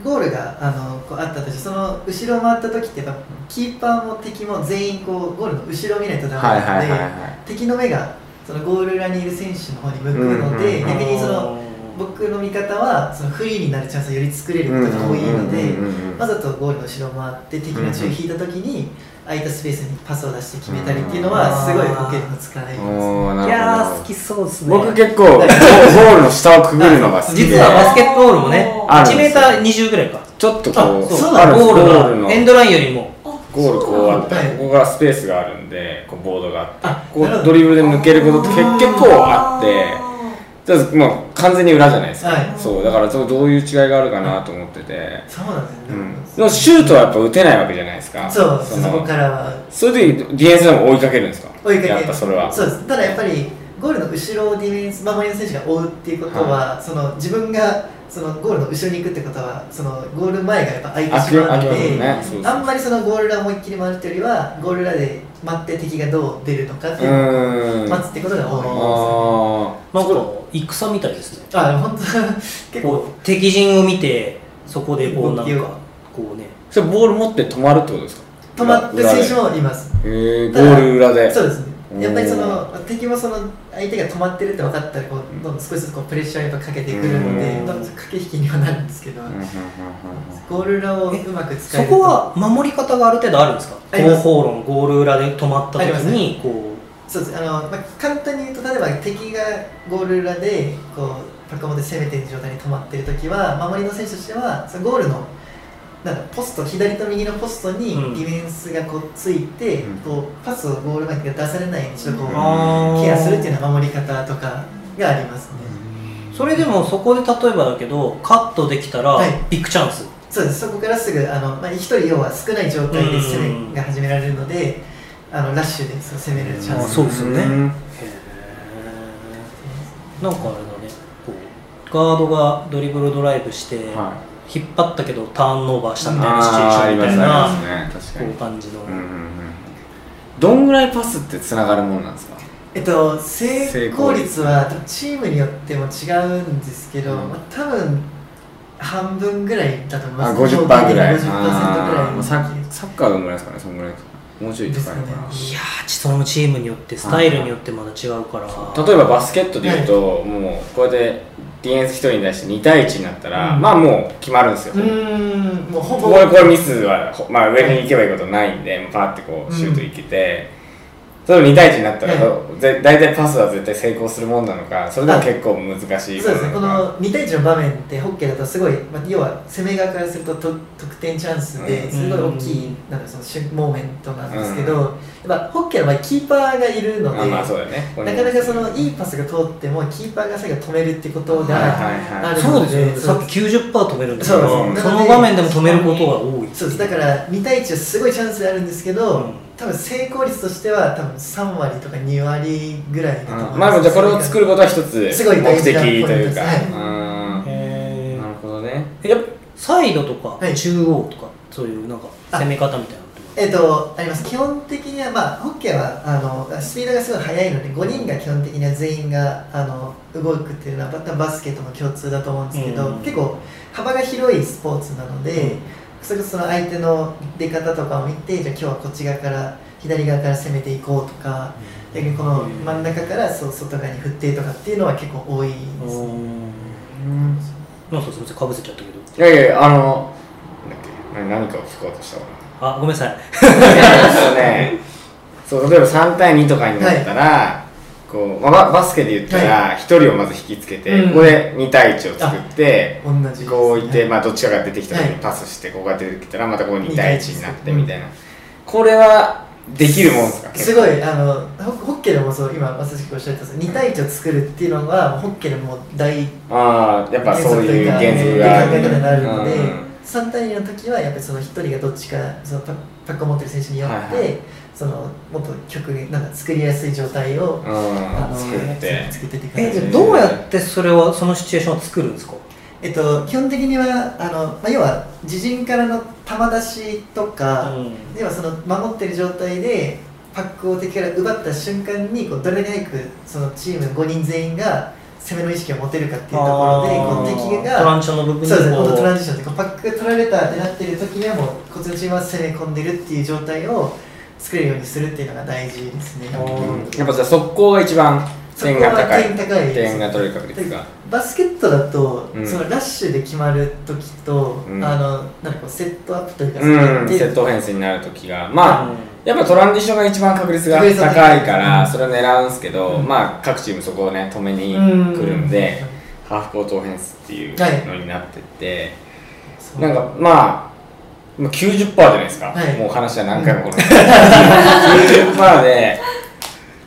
ゴールがあのこうあったとしてその後ろを回った時ってやっぱキーパーも敵も全員こうゴールの後ろを見ないとダメはいなので、敵の目がそのゴール裏にいる選手の方に向くので、逆にその僕の見方はそのフリーになるチャンスをより作れることが多いのでわざとゴールの後ろを回って敵の注意引いた時に空いたスペースにパスを出して決めたりっていうのはすごいホッケーの使いいやー好きそうですね。僕結構ゴゴールの下をくぐるのが好きで。実はバスケットボールもねあるんですよ。1メーター20ぐらいか。ちょっとこうあそうそうあるんですゴールのエンドラインよりも。ゴールこうあって、はいここがスペースがあるんでこうボードがあってあこうドリブルで抜けることって結結構あってだからもう完全に裏じゃないですか、はい。そうだからそうどういう違いがあるかなと思ってて、そうなんですね、うん、でもシュートはやっぱ打てないわけじゃないですか。そうそのこからは。そういう時ディフェンスでも追いかけるんですか？追いかけやっぱそれは。そうです。ただやっぱりゴールの後ろをディフェンス守りの選手が追うっていうことは、その自分がそのゴールの後ろに行くってことはそのゴール前がやっぱ空いてしまうので、ねあんまりそのゴール裏思いっきり回るっていうよりはゴール裏で待って敵がどう出るのかっていうのを待つってことが多いあなんか戦みたいですね。あ本当 結構。敵陣を見てそこでこうなんかこうね。それボール持って止まるってことですか？止まってる選手もいますへえゴール裏で。そうですね。やっぱりその敵もその相手が止まってるって分かったらこうどんどん少しずつこうプレッシャーをやっぱかけてくるのでうん。どんどん駆け引きにはなるんですけど。ゴール裏をうまく使えるとそこは守り方がある程度あるんですか？方論ゴール裏で止まった時にこそうです。あの、まあ、簡単に言うと例えば敵がゴール裏でこうパカモで攻めてる状態に止まってる時は守りの選手としてはそのゴールのなんかポスト左と右のポストにデうん。ィフェンスがこうついて、うん。こうパスをゴール前に出されないようにちょっとこう、ケアするっていうような守り方とかがありますね、うそれでもそこで例えばだけどカットできたらはい。ビッグチャンス、そうです。そこからすぐあの、まあ、1人要は少ない状態で攻めが始められるので、あのラッシュでそう攻めれるチャンス。あそうですよね。んへえなんかあれだね。こう。ガードがドリブルドライブして、は引っ張ったけどターンオーバーしたみたいなシチュエーションみたいな。ますありますね。確かこうにいう感じの、うんうんうん。どんぐらいパスってつながるもんなんですか？えっと、成功率はチームによっても違うんですけど、うん。まあ、多分半分ぐらいだと思いあます50%ぐらい。50%ぐらいあーササッカーどんぐらいですかね？そんぐらいですか？もうちょいですいやーそのチームによってスタイルによってまだ違うから、例えばバスケットでいうと、もうこうやってディフェンス1人に対して2対1になったら、うん。まあもう決まるんですよ、うーん。もうほぼ。ここでこれミスは、ほまあ、上に行けばいいことないんで、もうパーってこうシュートいけて、それを2対1になったら、はぜ大体パスは絶対成功するもんなのかそれでも結構難しい。そうですね、こものなのかの2対1の場面ってホッケーだとすごい、まあ、要は攻め側からするとと得点チャンスうん。ですごい大きい、なんかその瞬モーメントなんですけど、やっぱホッケーの場合キーパーがいるので、あまあそうだよね。なかなかそのいいパスが通ってもキーパーが最後止めるってことがはいはいはい。あるそうですよね。のでさっき90%止めるんですけそうどです。その場面でも止めることが多いそうです。だから2対1はすごいチャンスあるんですけど、うん多分成功率としては多分3割とか2割ぐらいだと思います。うん。まあでもじゃあこれを作ることは一つすごい目的というか、はい。うん。へなるほどね。ーやサイドとかはい。中央とかそういうなんか攻め方みたいなえっ、とあります。基本的にはまあホッケーはあのスピードがすごい速いので5人が基本的には全員があの動くっていうのはバスケットの共通だと思うんですけど、うん。結構幅が広いスポーツなので、それこそその相手の出方とかを見てじゃあ今日はこっち側から左側から攻めていこうとか逆にこの真ん中からそう外側に振ってとかっていうのは結構多いですね。かすみませんかぶせちゃったけど。いやいやあのなんだっけ何何かを聞こうとしたかあごめんなさい。な そうねそう例えば3対2とかになったら、こうまあババスケで言ったら1人をまず引きつけて、うん。ここで2対1を作ってこういて、はいまあ、どっちかが出てきた時はい。にパスしてここが出てきたらまたこう2対1になってうんみたいな、これはできるもんですか？すごいあのホホッケーでもそう今まさしくおっしゃった2対1を作るっていうのはホッケーでも大ああやっぱそういう原則がある考え方になるので、うん。3対2の時はやっぱりその1人がどっちかそのパパックを持ってる選手によって、そのもっと曲なんか作りやすい状態を、うんあの作って。作ってってえどうやってそれをそのシチュエーションを作るんですか？えっと、基本的にはあの、まあ、要は自陣からの球出しとか、うん。要はその守ってる状態でパックを敵から奪った瞬間にこうどれだけ早くそのチーム5人全員が攻めの意識を持てるかっていうところでこう敵トラがンジションの部分でそうですねこのトランこジションでこうパックが取られたってなってる時にはもうこっちのチームは攻め込んでるっていう状態を作れるようにするっていうのが大事ですね。あーやっぱじゃあ速攻が一番点が高い。点高いです。点が取れる確率が。バスケットだと、うん。そのラッシュで決まる時と、うん。あのなんかこうセットアップというか、うんでセットオフェンスになる時が。まあ、うん。やっぱトランジションが一番確率が高高いいからうんそれを狙うんですけど、うん。まあ各チームそこをね止めにうん来るんで、ハーフコートオフェンスっていうはいのになってって、そう。なんかまあまあ90%じゃないですか、はい。もう話は何回もこの90%で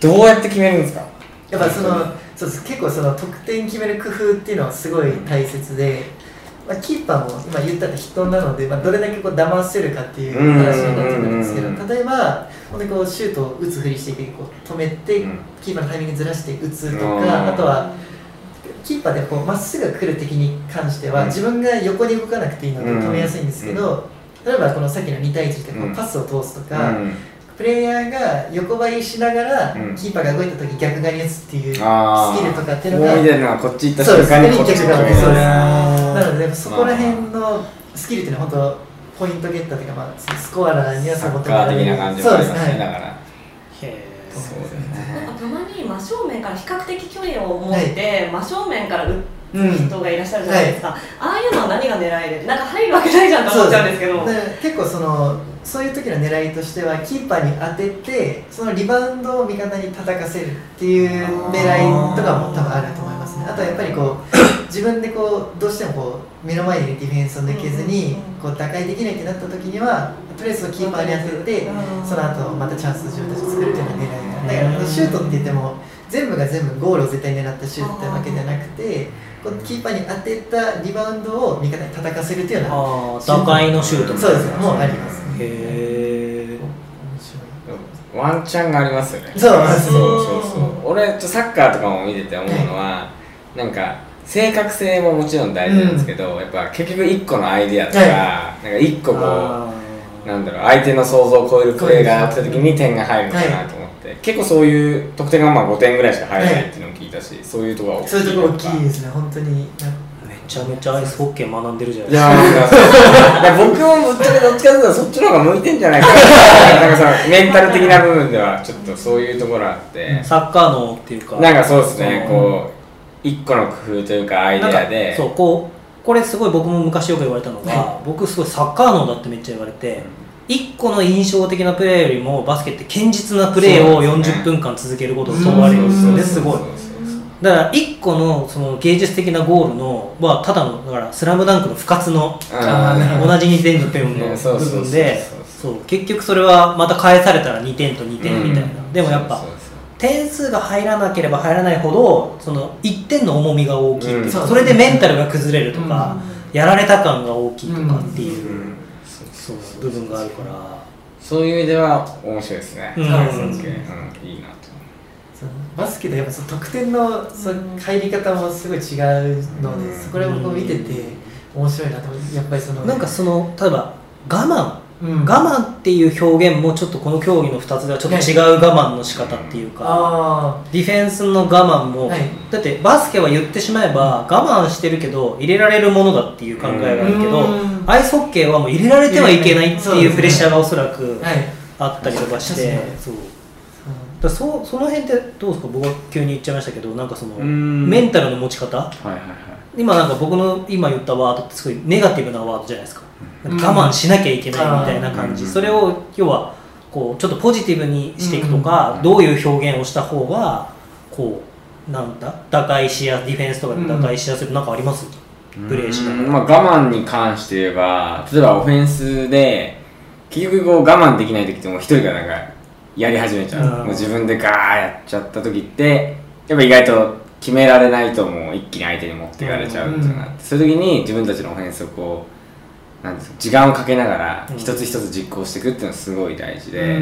どうやって決めるんですか？やっぱそのそうです。結構その得点決める工夫っていうのはすごい大切で、まあ、キーパーも今言ったって人なので、まあ、どれだけこう騙せるかっていう話になってくるんですけどうんうんうん例えば本当にこうシュートを打つふりしてこう止めて、うん。キーパーのタイミングずらして打つとうん。かあとはキーパーでこうまっすぐ来る敵に関しては、うん。自分が横に動かなくていいのでうん止めやすいんですけど、例えばこのさっきの2対1でこううん。パスを通すとか、うん。プレイヤーが横張りしながら、うん。キーパーが動いた時逆側に打つっていうスキルとかっていうのがこう見てるのはこっち行ったそうです。瞬間にこっち逆側にそうです。ななのでそこら辺のスキルっていうのは本当ポイントゲッターというか、まあ、スコアラーにはサッカー的な感じもありますね、そうです。ねだからそうだよね。なんかたまに真正面から比較的距離を持って、真正面から打うんつ人がいらっしゃるじゃないですか、ああいうのは何が狙いでなんか入るわけないじゃんと思っちゃうんですけど。結構そのそういう時の狙いとしてはキーパーに当ててそのリバウンドを味方に叩かせるっていう狙いとかも多分あると思いますね。あとはやっぱりこう 自分でこうどうしてもこう目の前にディフェンスを抜けずにこう打開できないってなった時にはとりあえずキーパーに当ててその後またチャンス自分たち作るっていうような狙いがだからシュートって言っても全部が全部ゴールを絶対狙ったシュートってわけじゃなくてこうキーパーに当てたリバウンドを味方に叩かせるっていうような打開のシュートそうですね。もうあります。ねへえワンチャンがありますよね。そうそうそうそう。俺サッカーとかも見てて思うのは、なんか正確性ももちろん大事なんですけど、やっぱ結局一個のアイディアとか、はい。なんか一個こあうなんだろう相手の想像を超えるプレーがあった時に点が入るのかなと思って、結構そういう得点がまあ5点ぐらいしか入らないっていうのも聞いたし、そういうところが大きい。そういうところ大きいですね。本当に。ーめちゃめちゃアイスホッケー学んでるじゃないいですか。やーなんかそういや僕もぶっちゃけどっちかというとそっちの方が向いてんじゃないかな。なんかそのメンタル的な部分ではちょっとそういうところあって、サッカーのっていうか。なんかそうですね、うんこう一個の工夫というかアイデアで。そうこうこれすごい僕も昔よく言われたのが、は僕すごいサッカー脳だってめっちゃ言われて、一個の印象的なプレーよりもバスケって堅実なプレーをそうですね。40分間続けることを問われるんですよねすごい。そうそうそうだから一個のその芸術的なゴールのはただのだからスラムダンクの不活の同じ2点のペンの部分で結局それはまた返されたら2点と2点みたいな、うん。でもやっぱ点数が入らなければ入らないほどその1点の重みが大きいっていうそれでメンタルが崩れるとか、やられた感が大きいとかっていう,、そう部分があるから。そういう意味では面白いですね。うん。いいな。と。そう。バスケでやっぱその得点のその入り方もすごい違うので、うん。そこら僕見てて面白いなとやっぱりそのなんかその例えば我慢。うん。我慢っていう表現もちょっとこの競技の2つではちょっと違う我慢の仕方っていうか、あディフェンスの我慢も、はい。だってバスケは言ってしまえば我慢してるけど入れられるものだっていう考えがあるけど、うん。アイスホッケーはもう入れられてはいけないっていうプレッシャーがおそらくあはい。あったりとかして、確かに。そうだそその辺ってどうですか？僕は急に言っちゃいましたけどなんかそのん。メンタルの持ち方？はいはいはい。今なんか僕の今言ったワードってすごいネガティブなワードじゃないですか,、我慢しなきゃいけないみたいな感じ、うん。それを要はこうちょっとポジティブにしていくとか、うん。どういう表現をした方がこうなんだ？打開しやディフェンスとかで打開しやすいとなんかあります、プレーしながら。うんまあ、我慢に関して言えば例えばオフェンスで結局こう我慢できない時ってもう一人がなんかやり始めちゃう、うん。もう自分でガーやっちゃった時ってやっぱ意外と決められないともう一気に相手に持っていかれちゃうってい？うのがあって、そういう時に自分たちのオフェンスをこうなんですか時間をかけながらうん。一つ一つ実行していくっていうのはすごい大事で、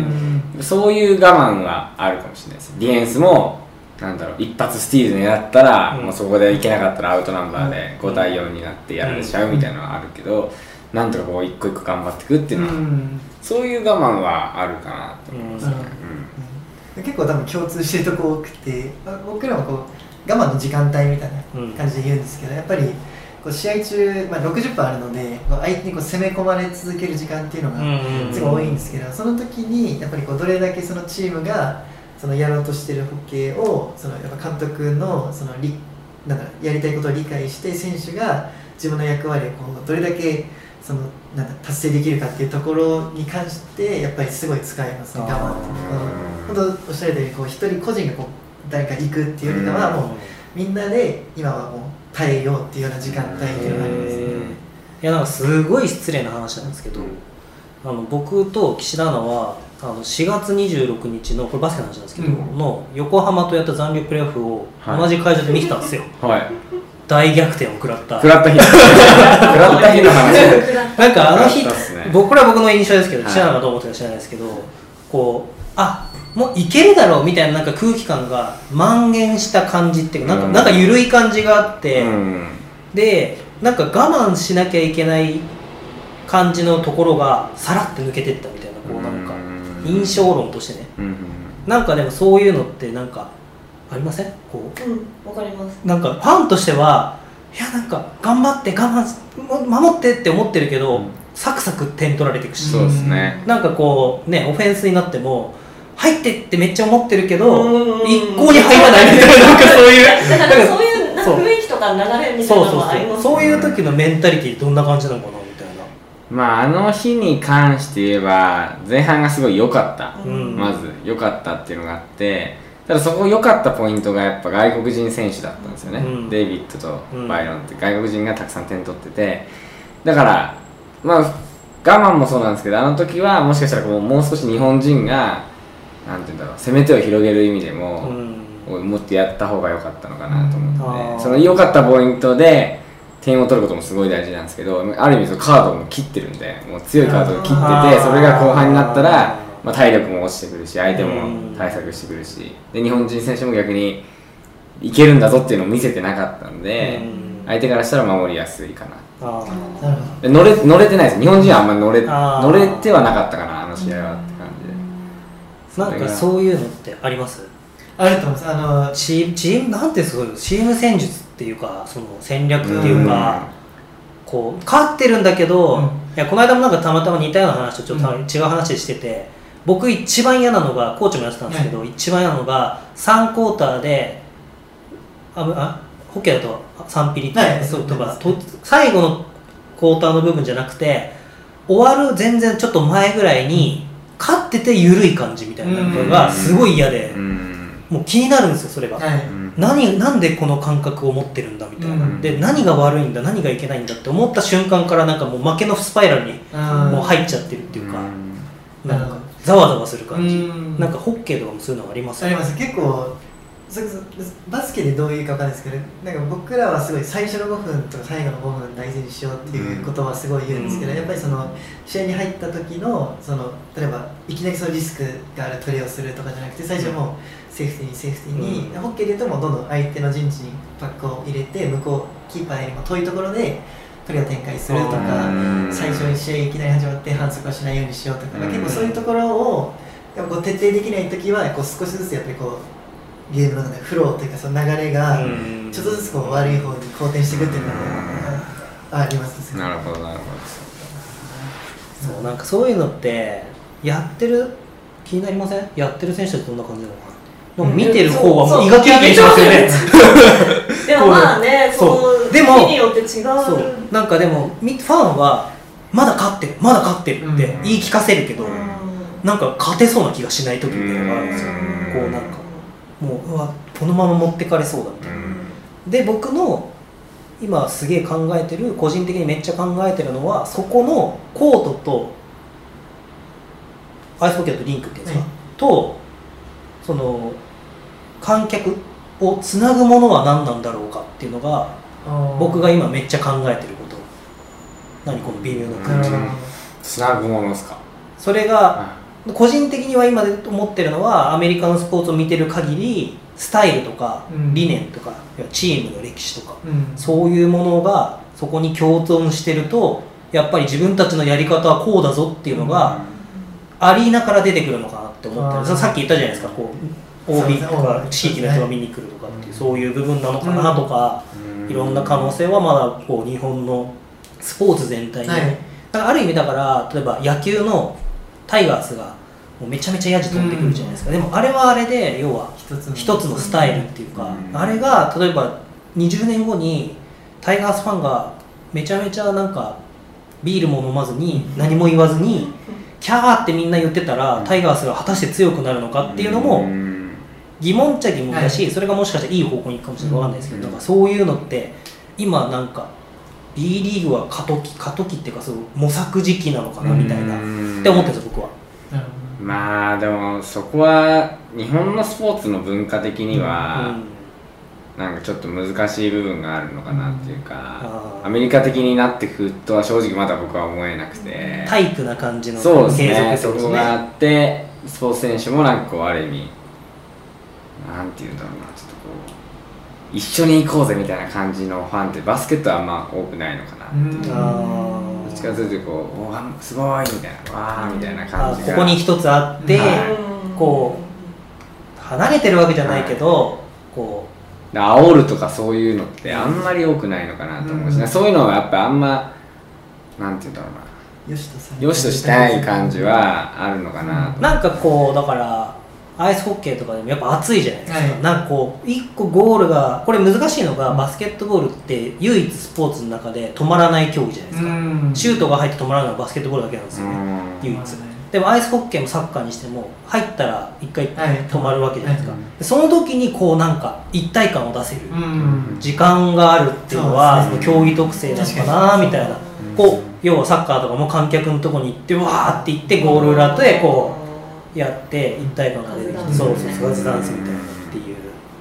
うん。そういう我慢はあるかもしれないです。ディフェンスもなんだろう一発スティール狙ったら、うん。もうそこでいけなかったらアウトナンバーでうん。5対4になってやられちゃうみたいなのはあるけど、なんとかこう一個一個頑張っていくっていうのは、うん。そういう我慢はあるかなと思いますね、結構多分共通してるとこ多くてあ僕らもこう我慢の時間帯みたいな感じで言うんですけど、やっぱりこう試合中、まあ、60分あるのでこう相手にこう攻め込まれ続ける時間っていうのがうんすごい多いんですけど、その時にやっぱりこうどれだけそのチームがそのやろうとしてるホッケーをそのやっぱ監督のそのりなんだやりたいことを理解して選手が自分の役割をこうどれだけそのなんだ達成できるかっていうところに関してやっぱりすごい使いますね。我慢っていうか本当おっしゃるようにこう一人個人がこう誰か行くっていうよりかはもうみんなで今はもう耐えようっていうような時間帯っていうのがありますね。いやなんかすごい失礼な話なんですけど、あの僕と岸田アナはあの4月26日のこれバスケの話なんですけど、うん。の横浜とやった残留プレーオフをはい。同じ会場で見てたんですよ、はい大逆転を食らった。食らった日 食らった日の話。なんかあの日ね。僕ら僕の印象ですけどはい岸田アナがどう思ってるか知らないですけどこうあもういけるだろうみたいななんか空気感が蔓延した感じっていうかなんか,、うん。なんか緩い感じがあって、うん。でなんか我慢しなきゃいけない感じのところがさらって抜けてったみたいなこうなんかうん。印象論としてね。うん。なんかでもそういうのってなんかありません？こう？んわかります。うなんかファンとしてはいやなんか頑張って我慢守ってって思ってるけど、うん。サクサク点取られていくし、そうですね。なんかこうねオフェンスになっても入ってってめっちゃ思ってるけどうん。一向に入らないみたいな なんかそういう。だからそういうなんかそう雰囲気とか流れみたいなそうそうのはありますそう。そういう時のメンタリティどんな感じなのかなみたいな。まああの日に関して言えば前半がすごい良かった、うん。まず良かったっていうのがあってただそこ良かったポイントがやっぱ外国人選手だったんですよね、うん。デイビッドとバイロンって。外国人がたくさん点取ってて。だからまあ我慢もそうなんですけどあの時はもしかしたらこうもう少し日本人がなんて言うんだろう攻め手を広げる意味でも、うん。もっとやった方が良かったのかなと思って、うその良かったポイントで点を取ることもすごい大事なんですけどある意味そのカードをもう切ってるんでもう強いカードを切っててそれが後半になったら、まあ、体力も落ちてくるし相手も対策してくるし。で日本人選手も逆にいけるんだぞっていうのを見せてなかったのでうん。相手からしたら守りやすいかな。あー。なるほど。で乗れ乗れてないです。日本人はあんまり乗れ乗れてはなかったかなあの試合はって感じで。なんかそういうのってあります？あると思います。あのチームチームなんてすごいチーム戦術っていうかその戦略っていうか、こう勝ってるんだけど、うん。いやこの間もなんかたまたま似たような話とちょっとうん。違う話してて、僕一番嫌なのがコーチもやってたんですけど、一番嫌なのが3クォーターでああホッケーだと3ピリって、はい。そうとかはいと最後のクォーターの部分じゃなくて終わる全然ちょっと前ぐらいに勝ってて緩い感じみたいなのがすごい嫌で、うん。もう気になるんですよそれが。はい。何なんでこの感覚を持ってるんだみたいな、うん。で何が悪いんだ何がいけないんだって思った瞬間からなんかもう負けのスパイラルにもう入っちゃってるっていうか、うん。なんかざわざわする感じ、うん。なんかホッケーとかもそういうのあります？あります。結構バスケでどういうかわかんないですけどなんか僕らはすごい最初の5分とか最後の5分大事にしようっていうことはすごい言うんですけど、うん。やっぱりその試合に入った時のその例えばいきなりそのリスクがあるプレーをするとかじゃなくて最初はもうセーフティーにセーフティーに、うん。ホッケーで言うともうどんどん相手の陣地にパックを入れて向こうキーパーよりも遠いところでプレーを展開するとか、うん。最初に試合いきなり始まって反則はしないようにしようとか、うん。結構そういうところをこう徹底できない時はこう少しずつやっぱりこうゲームの中でフローというかその流れがうん。ちょっとずつこう悪い方に好転していくっていうのがありますなるほどなるほそうなんかそういうのってやってる？気になりません？やってる選手ってどんな感じなのかな？見てる方はもう胃がキリキリしますよね。でもまあね そう。でも日によって違う。そう。なんかでもみファンはまだ勝ってるまだ勝ってるってうん。言い聞かせるけど、うん。なんか勝てそうな気がしない時みたいなのがあるんですよ。うん。こうなんかもううわこのまま持ってかれそうだみたいな、で僕の今すげえ考えてる個人的にめっちゃ考えてるのはそこのコートとアイスホッケーだとリンクっていうんですか、はい。とその観客をつなぐものは何なんだろうかっていうのが僕が今めっちゃ考えてること。何この微妙な感じ、つなぐものですか？それが個人的には今で思ってるのはアメリカのスポーツを見てる限りスタイルとかうん。理念とか、チームの歴史とかうん。そういうものがそこに共存してるとやっぱり自分たちのやり方はこうだぞっていうのがアリーナから出てくるのかなって思ってる。さっき言ったじゃないですかこう OB とか地域の人が見に来るとかっていううんそういう部分なのかなとかうん。いろんな可能性はまだこう日本のスポーツ全体に、はい。だからある意味だから例えば野球のタイガースがもうめちゃめちゃヤジ飛んでくるじゃないですか、でもあれはあれで要は一つの一つのスタイルっていうか、うん。あれが例えば20年後にタイガースファンがめちゃめちゃなんかビールも飲まずに何も言わずに キャーってみんな言ってたらタイガースが果たして強くなるのかっていうのもん疑問っちゃ疑問だし、はそれがもしかしたらいい方向に行くかもしれない。わかんないですけど、うん。なんかそういうのって今なんか B リーグは過渡期過渡期っていうかそう模索時期なのかなみたいな、うん。って思ってるんですよ僕は。まあでもそこは日本のスポーツの文化的には、なんかちょっと難しい部分があるのかなっていうか、アメリカ的になってくとは正直まだ僕は思えなくて、タイプな感じのそうです継続ね。そ。こがあってスポーツ選手もなんかこうある意味なんていうんだろうなちょっとこう一緒に行こうぜみたいな感じのファンってバスケットはあんま多くないのかなっていう、どっちかというとこうおーすごいみたいなわーみたいなー感じがあここに一つあって、はいこ離れてるわけじゃないけど、こで煽るとかそういうのってあんまり多くないのかなと思うし、うん。そういうのはやっぱあんまなんていうんだろうな。よしとしたい感じはあるのかなうなんかこうだからアイスホッケーとかでもやっぱ暑いじゃないですか、はい。なんかこう1個ゴールがこれ難しいのが、うんバスケットボールって唯一スポーツの中で止まらない競技じゃないですか、ん。シュートが入って止まらないのはバスケットボールだけなんですよね、唯一。でもアイスホッケーもサッカーにしても入ったら1回はい止まるわけじゃないですか、はい。でその時にこうなんか一体感を出せる。うん。時間があるっていうのはその競技特性なのかなみたいな。こう要はサッカーとかも観客のとこに行ってわーって行ってゴール裏でこうやって一体感が出てきてうんそうそうそうガズダンスみたいなっていう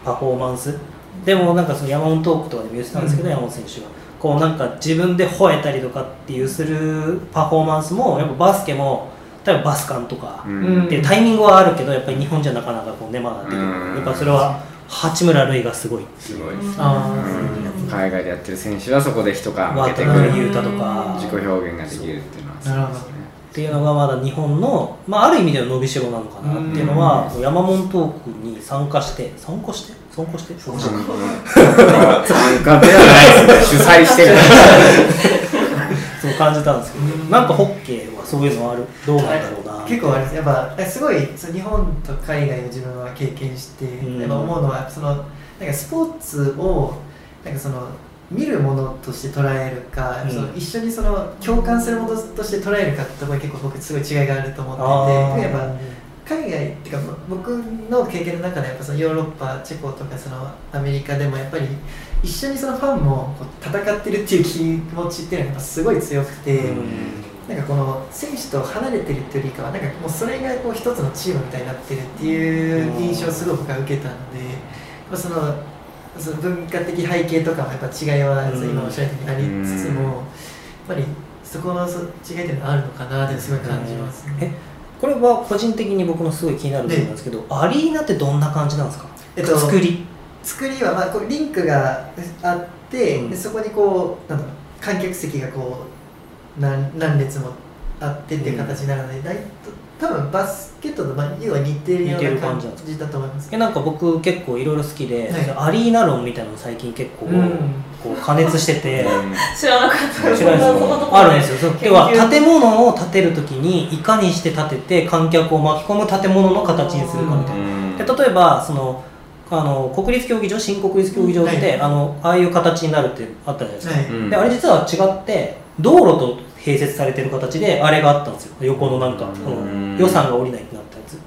パフォーマンス。でもなんかその山本トークとかでも言ってたんですけど、うん。山本選手は。こうなんか自分で吠えたりとかっていうするパフォーマンスもやっぱバスケも例えばバスカンとかうん。っていうタイミングはあるけどやっぱり日本じゃなかなかこうねまだできるうん。やっぱそれは八村塁がすごいすごいあうん。海外でやってる選手はそこで一皮向けてく渡る辺裕太とか。自己表現ができるっていうのは。ねっていうのがまだ日本の、まあ、ある意味での伸びしろなのかなっていうのは山本トークに参加して参加して？参加して？参加して参加ではないですね。主催してる。そう感じたんですけどなんかホッケーはそういうのある？どうなんだろうな結構あれです。やっぱすごい日本と海外を自分は経験して、うん。やっぱ思うのはそのなんかスポーツをなんかその見るものとして捉えるか、うん。その一緒にその共感するものとして捉えるかってところに結構僕すごい違いがあると思あっててー。やっぱ海外っていうかま僕の経験の中でやっぱそのヨーロッパチェコとかそのアメリカでもやっぱり一緒にそのファンもこう戦ってるっていう気持ちっていうのがすごい強くて。なんかこの選手と離れてるっていうよりかはなんかもうそれがこう一つのチームみたいになってるっていう印象をすごく僕は受けたので、まあ、そのその文化的背景とかもやっぱ違いはうん。今おっしゃるようにありつつもやっぱりそこのそ違いっていうのはあるのかなってすごい感じますえね。これは個人的に僕のすごい気になるところなんですけど、アリーナってどんな感じなんですか、えっと作り。作りはまあこうリンクがあって、うん。でそこにこうなんだろう観客席がこう何何列もあってっていう形になるので、だい多分バスケットとまあ要は似てるような感じだと思います。えなんか僕結構いろいろ好きで、はい。アリーナ論みたいなの最近結構、うん。こう加熱してて。知らなかった。違うんですよ。あるんですよ。そう。要は建物を建てるときにいかにして建てて観客を巻き込む建物の形にするかみたいな、で例えばそのあの国立競技場新国立競技場って、はい。あのああいう形になるってあったじゃないですか、はい。うんであれ実は違って道路と併設されてる形であれがあったんですよ。横のなんか、うん。予算が下りないってなったやつ。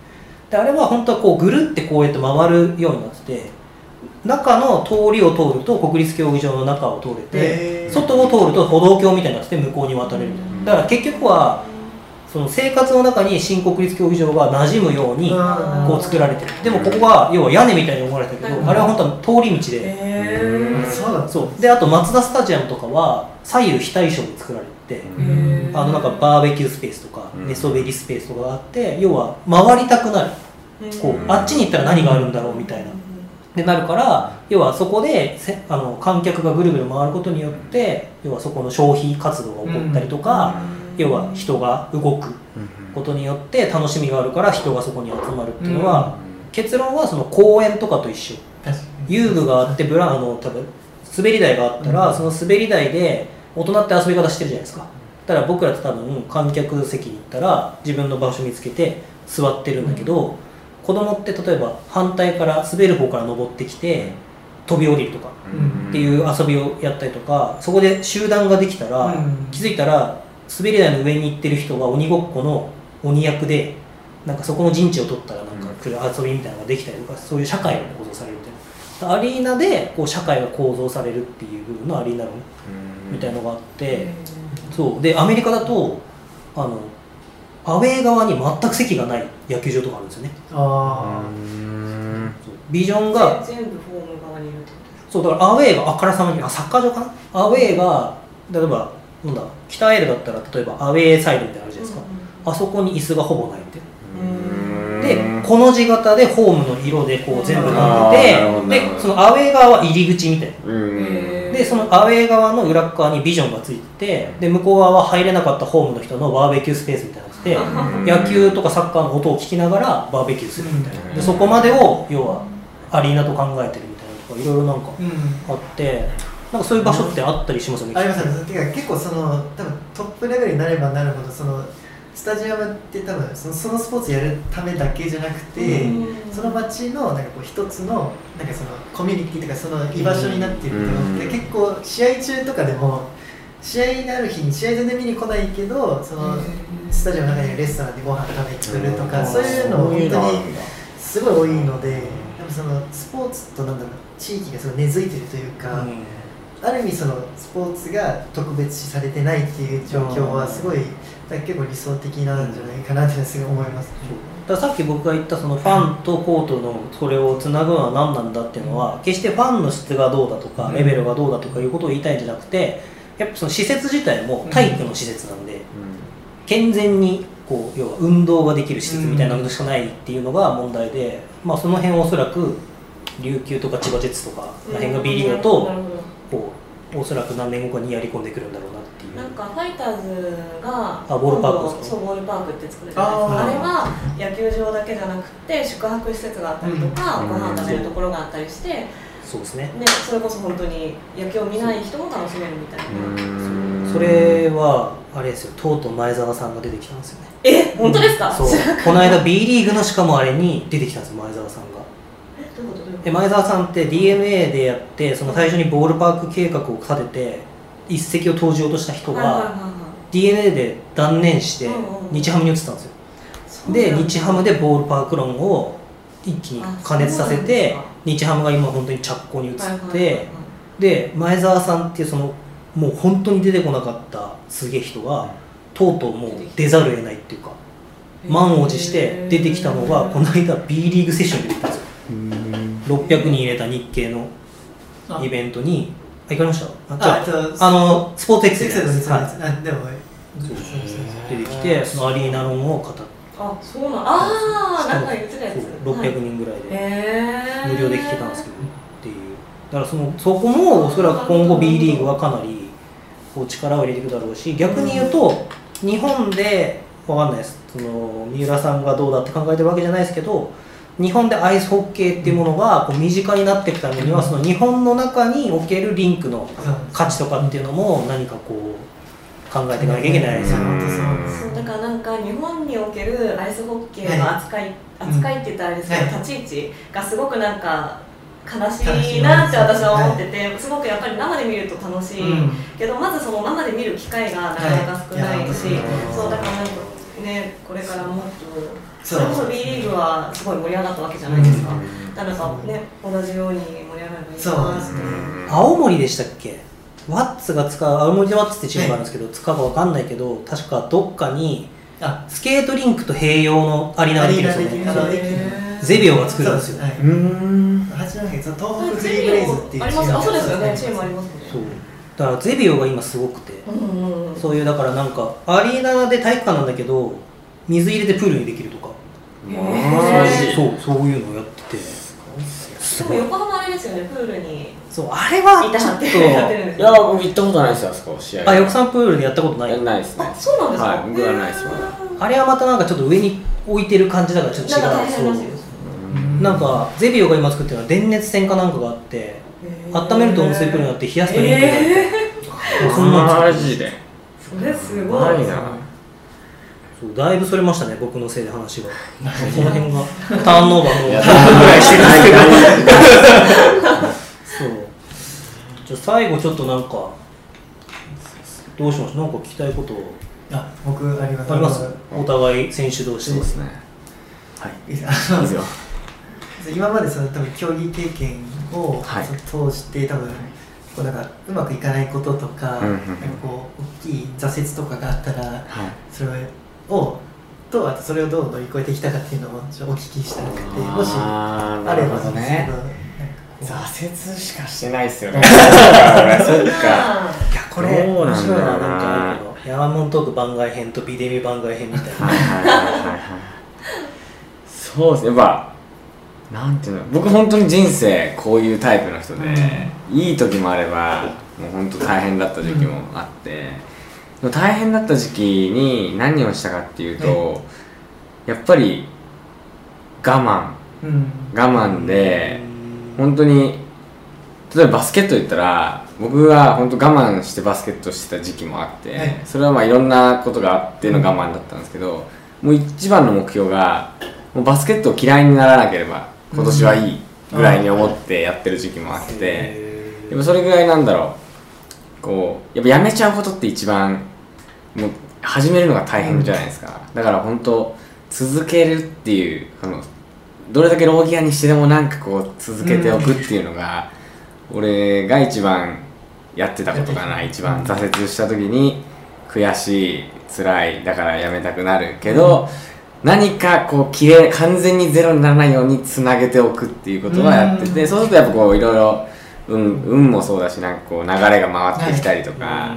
であれは本当はこうぐるってこうやって回るようになってて中の通りを通ると国立競技場の中を通れて、外を通ると歩道橋みたいになってて向こうに渡れるみたいな。だから結局はその生活の中に新国立競技場が馴染むようにうん。こう作られてる。でもここが要は屋根みたいに思われたけど、うん。あれは本当は通り道で、そうであとマツダスタジアムとかは左右非対称に作られてて、ー。あのなんかバーベキュースペースとか、うん。寝そべりスペースとかがあって要は回りたくなる。こう、うんあっちに行ったら何があるんだろうみたいな、でなるから要はそこでせあの観客がぐるぐる回ることによって要はそこの消費活動が起こったりとか、要は人が動くことによって楽しみがあるから人がそこに集まるっていうのは、結論はその公園とかと一緒。遊具があってブラあの多分滑り台があったら、うん。その滑り台で大人って遊び方してるじゃないですか。だから僕らって多分観客席に行ったら自分の場所見つけて座ってるんだけど、子供って例えば反対から滑る方から登ってきて飛び降りるとかっていう遊びをやったりとかそこで集団ができたら、うん。気づいたら滑り台の上に行ってる人が鬼ごっこの鬼役でなんかそこの陣地を取ったらなんか来る遊びみたいなのができたりとかそういう社会が構造されるみたいな。アリーナでこう社会が構造されるっていう部分のアリーナ論みたいなのがあってそう。でアメリカだとあのアウェー側に全く席がない野球場とかあるんですよね。あそう。ビジョンが全部ホーム側にいるってことそうだからアウェーがあからさまにあサッカー場かな？アウェーが例えばなんだ北エールだったら例えばアウェーサイドみたいなのあるじゃないですか、あそこに椅子がほぼないみたいなでこの字型でホームの色でこう全部なってあーなるほどなるほど。てでそのアウェー側は入り口みたいな。うんでそのアウェー側の裏っ側にビジョンがついててで向こう側は入れなかったホームの人のバーベキュースペースみたいなのて野球とかサッカーの音を聞きながらバーベキューするみたいな。でそこまでを要はアリーナと考えてるみたいなとかいろいろなんかうんあってなんかそういう場所ってあったりしますよねありますねてか結構その多分トップレベルになればなるほどそのスタジアムって多分そのそのスポーツやるためだけじゃなくて、うん。その街のなんかこう一つのなんかそのコミュニティとかその居場所になっていると思って、うん。結構試合中とかでも試合がある日に試合全然見に来ないけどそのスタジアムの中にレストランでご飯食べに来るとか、そういうのを本当にすごい多いので、でもそのスポーツとなんだろう地域がすごい根付いてるというか、うん。ある意味そのスポーツが特別視されてないっていう状況はすごいなんか結構理想的なんじゃないかなってすごい思います。だからさっき僕が言ったそのファンとコートのそれをつなぐのは何なんだっていうのは決してファンの質がどうだとかうん。レベルがどうだとかいうことを言いたいんじゃなくてやっぱその施設自体も体育の施設なんで健全にこう要は運動ができる施設みたいなのしかないっていうのが問題で、まあ、その辺をおそらく琉球とか千葉ジェッツとかあの辺が B リーグだとこうおそらく何年後かにやり込んでくるんだろうななんかファイターズがあボールパークそうボールパークって作るじゃないです。かあれは野球場だけじゃなくて宿泊施設があったりとか、うん。ご飯食べるところがあったりして、ね、そうですね。それこそ本当に野球を見ない人も楽しめるみたいな、それはあれですよ。とうとう前澤さんが出てきたんですよね。え本当ですか？そう。知らなかった。この間 B リーグのしかもあれに出てきたんですよ前澤さんが。え前澤さんって d n a でやってその最初にボールパーク計画を立てて一石を投じようとした人がはいはいはいはい。D n a で断念して日ハムに移ったんですよ。で日ハムでボールパーク論を一気に加熱させて日ハムが今本当に着工に移っはいはいはいてで前澤さんっていうそのもう本当に出てこなかったすげえ人がとうとうもう出ざるを得ないっていうか満を持して出てきたのがこの間 B リーグセッションに出たんですよ。600人入れた日系のあイベントにあ行かれましたああ、じゃえっとああのスポーツエクセルです、はい。あでも出てきてそのアリーナ論を語ってあそうなんああなんか言ってたやつ。そう600人ぐらいで無料で聞けたんですけどっていう。だからそのそこもおそらく今後 B リーグはかなりこう力を入れていくだろうし逆に言うと日本でわかんないです。その三浦さんがどうだって考えてるわけじゃないですけど日本でアイスホッケーっていうものがこう身近になっていくためにはその日本の中におけるリンクの価値とかっていうのも何かこう考えていかなきゃいけないですよ。ね。だからなんか日本におけるアイスホッケーの扱い、扱いって言ったらあれですけど、はい立ち位置がすごくなんか悲しいなって私は思ってて、すごくやっぱり生で見ると楽しい、うん。けどまずその生で見る機会がなかなか少ないし、はい。いやそうだからなんかねこれからもっとそれこそ B リーグはすごい盛り上がったわけじゃないですか、う。んだからね同じよう。に盛り上がればいいそう。なってですね青森でしたっけ？ワッツが使う青森でワッツってチームがあるんですけど、使うかわかんないけど確かどっかにあ。スケートリンクと併用のアリーナができるんでゼビオが作るんですよ。はい。うん東北フリーブレイズっていうありますあそうですよね。がチームありますね。そう。だからゼビオが今すごくて。うんうんうん。そういうだからなんかアリーナで体育館なんだけど水入れてプールにできるとかそうそういうのをやってて。でも横浜あれですよねプールに。そうあれはちょってっやってるんですいや僕行ったことないですよあそこ試合。とあ横山プールでやったことない。やないですね。あそうなんですか、はい僕はないですまだ。あれはまたなんかちょっと上に置いてる感じだからちょっと違う。なんなんかゼビオが今作ってるのは電熱線かなんかがあって温めると温水プールになって冷やすとリンクになって、もうそんなマジで。それすごいなそうだいぶそれましたね僕のせいで話が。その辺が。ターンオーバーのぐらいしてるんですけど。そう。じゃあ最後ちょっとなんかどうしましょう？なんか聞きたいこと。あ僕あります。あります？お互い選手同士で。そうですね。い。い。いいですよ 今までその多分競技経験をはい。通して多分こうなんかうまくいかないこととか,、うんうんうん。なんかこう大きい挫折とかがあったらはい。それをとあとそれをどう乗り越えてきたかっていうのをお聞きしたくてもしあればね挫折しかしてないっすよね。そっか。いやこれ面白いななんかあるけどヤマモントーク番外編とビデミ番外編みたいな。そうですね。やっぱなんていうの僕本当に人生こういうタイプの人で、いい時もあればもう本当大変だった時期もあって、でも大変だった時期に何をしたかっていうと、やっぱり我うん。慢我慢で本当に例えばバスケット言ったら僕は本当我慢してバスケットしてた時期もあって、はい。それはまあいろんなことがあっての我慢だったんですけど、もう一番の目標がもうバスケットを嫌いにならなければ今年はいいぐらいに思ってやってる時期もあって、へでもそれぐらいなんだろうこうやっぱやめちゃうことって一番もう始めるのが大変じゃないですか、だから本当続けるっていうあのどれだけローギアにしてでもなんかこう続けておくっていうのが、俺が一番やってたことかな。一番挫折した時に悔しい辛いだからやめたくなるけど、何かこうきれい完全にゼロにならないようにつなげておくっていうことはやってて、うん。そうするとやっぱこういろいろ運運もそうだしなんかこう流れが回ってきたりとーか、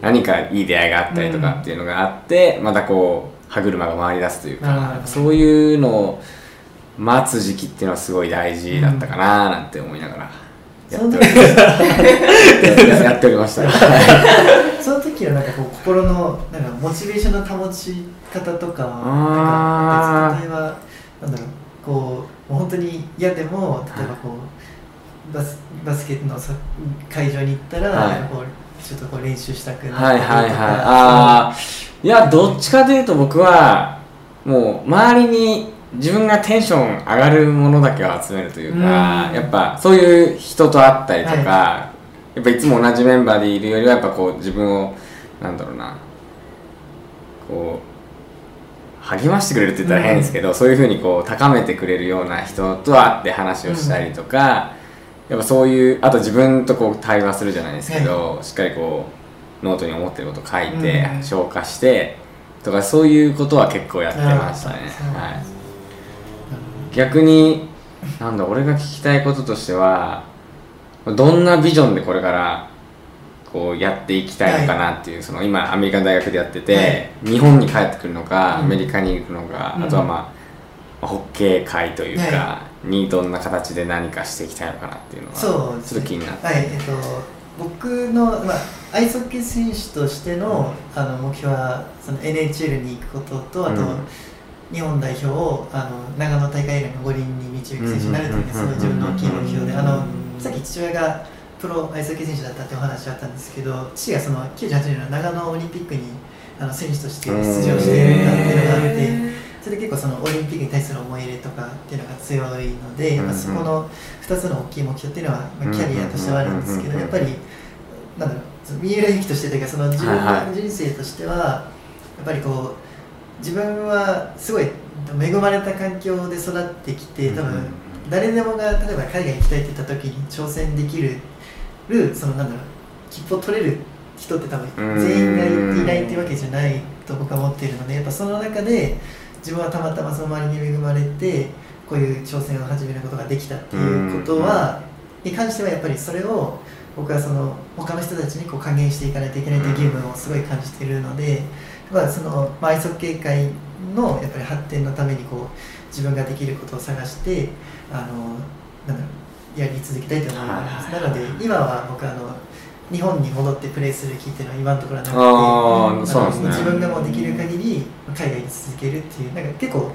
何かいい出会いがあったりとかっていうのがあって、またこう歯車が回り出すというかそういうのを待つ時期っていうのはすごい大事だったかななんて思いながらやっておりましたやっておりました。その時のなんかこう心のなんかモチベーションの保ち方とかなんか例えばなんだろうこうもう本当に嫌でも例えばこうバスバスケットのさ会場に行ったら、はい。こうちょっとこう練習したくなはいはいはい。ああいやどっちかというと僕はもう周りに自分がテンション上がるものだけを集めるというかうん。やっぱそういう人と会ったりとか、はやっぱいつも同じメンバーでいるよりはやっぱこう自分をなんだろうなこう励ましてくれるって言ったら変ですけど、そういうふうにこう高めてくれるような人と会って話をしたりとか、やっぱそういうあと自分とこう対話するじゃないですけど、しっかりこうノートに思ってること書いて、うん。消化してとかそういうことは結構やってましたね。はい。逆になんだ俺が聞きたいこととしてはどんなビジョンでこれからこうやっていきたいのかなっていう、その今アメリカの大学でやってて、はい。日本に帰ってくるのか、うん。アメリカに行くのか、うんあとはまあまあホッケー界というか、はにどんな形で何かしていきたいのかなっていうのは気になって。はいえっと僕の、まあ、アイスホッケー選手としての,、あの目標はその NHL に行くこととあと、うん。日本代表をあの長野大会以来の五輪に導く選手になるというのがすごい自分の大きい目標であのさっき父親がプロアイスホッケー選手だったってお話あったんですけど父がその98年の長野オリンピックにあの選手として出場しているんだっていうのがあってそれで結構そのオリンピックに対する思い入れとかっていうのが強いので、うんうん。まあ、そこの2つの大きい目標っていうのは、まあ、キャリアとしてはあるんですけどやっぱりなんだろう三浦由紀としてというかその自分の人生としてはやっぱりこう自分はすごい恵まれた環境で育ってきて多分誰でもが例えば海外に行きたいって言った時に挑戦できるそのなんだろう切符を取れる人って多分全員がいないっていうわけじゃないと僕は思っているのでやっぱその中で自分はたまたまその周りに恵まれてこういう挑戦を始めることができたっていうことはに関してはやっぱりそれを僕はその他の人たちにこう還元していかないといけないという義務をすごい感じているので、まあ、その、まあ、アイスホッケー界のやっぱり発展のためにこう自分ができることを探してあのなんだろうやり続けたいと思います。はいなので今は僕あの日本に戻ってプレーする気っていうのは今のところはなくてあね。自分がもうできる限り海外に続けるっていうなんか結構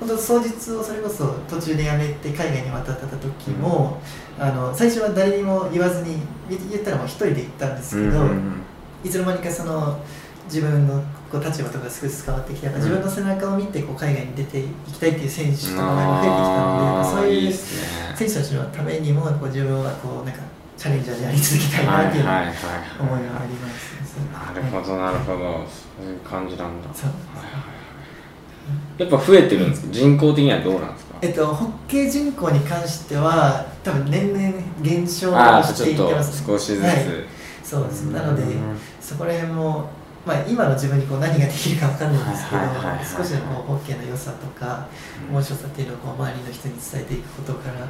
本当当日をそれこそ途中で辞めて海外に渡った時も、あの最初は誰にも言わずに言言ったらもう一人で行ったんですけど、いつの間にかその自分のこう立場とか少しずつ変わってきて自分の背中を見てこう海外に出ていきたいっていう選手とかが増えてきたのでそういう選手たちのためにもこう自分はこうなんかチャレンジャーでやり続けたいなっていうはいはいはい思いがあります、なるほどなるほど。そういう感じなんだ。そうやっぱ増えてるんですか？人口的にはどうなんですか？えっと、ホッケー人口に関しては多分年々減少していってます、ちょっと少しずつ、はい。そうです。なのでうんそこら辺も、まあ、今の自分にこう何ができるかわかんないんですけど少しでもこうホッケーの良さとか面白さっていうのをこう周りの人に伝えていくことから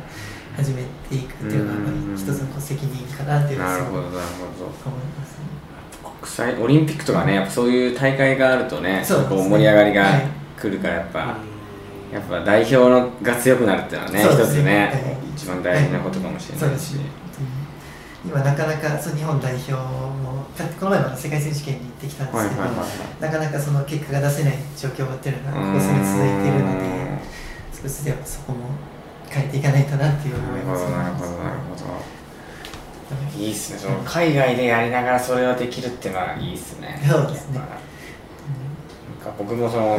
始めていくっていうのはやっぱり一つの責任かなっていうのはすごくなるほどなるほど。思いますね。国際オリンピックとかねやっぱそういう大会があるとねそうね。こう盛り上がりがはい。来るからやっぱ、やっぱ代表のが強くなるっていうのはねね。一つね、はい。一番大事なことかもしれないし、そうですね。今なかなかそう日本代表もこの前も世界選手権に行ってきたんですけど、はいはいはいはい。なかなかその結果が出せない状況っていうのがここ数年続いているので少しずつやっぱそこも変えていかないとなっていう思います。なるほどなるほどなるほど。いいっすねその海外でやりながらそれができるっていうのはいいっすね。そうですね。なんか僕もその、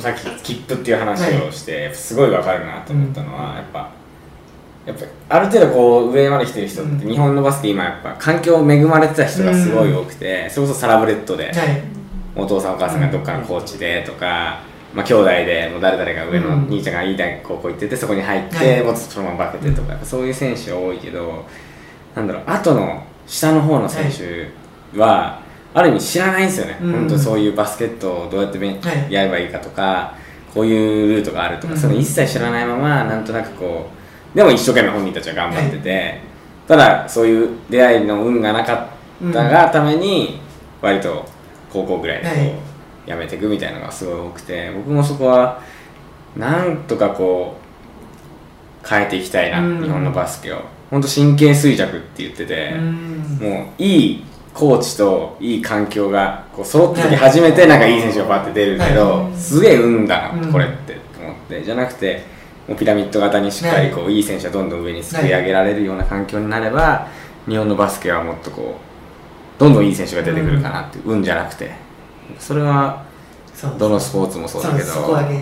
さっき切符っていう話をして、すごいわかるなと思ったのは、やっぱやっぱある程度こう上まで来てる人って、うん。日本のバスケ今やっぱ環境恵まれてた人がすごい多くて、それこそサラブレッドで、はい。お父さんお母さんがどっかのコーチでとか、まあ兄弟でもう誰々が上のうん。兄ちゃんがいい大学高校行っててそこに入って、はい。もっとそのまま化けてとか、そういう選手が多いけどなんだろう後の下の方の選手は、ある意味知らないんですよね、うん。本当そういうバスケットをどうやってやればいいかとかこういうルートがあるとか、うん。それ一切知らないままなんとなくこうでも一生懸命本人たちは頑張ってて、ただそういう出会いの運がなかったがために割と高校ぐらいでこう、はいやめていくみたいなのがすごい多くて僕もそこはなんとかこう変えていきたいな、うん。日本のバスケを。本当神経衰弱って言ってて、うん。もういいコーチといい環境がこう揃った時初めてなんかいい選手がバッて出るけど、はい。すげえ運だな、うん。これってと思ってじゃなくてもうピラミッド型にしっかりこう、い、い選手がどんどん上にすくい上げられるような環境になれば日本のバスケはもっとこうどんどんいい選手が出てくるかなっていう、運じゃなくてそれはどのスポーツもそうだけど変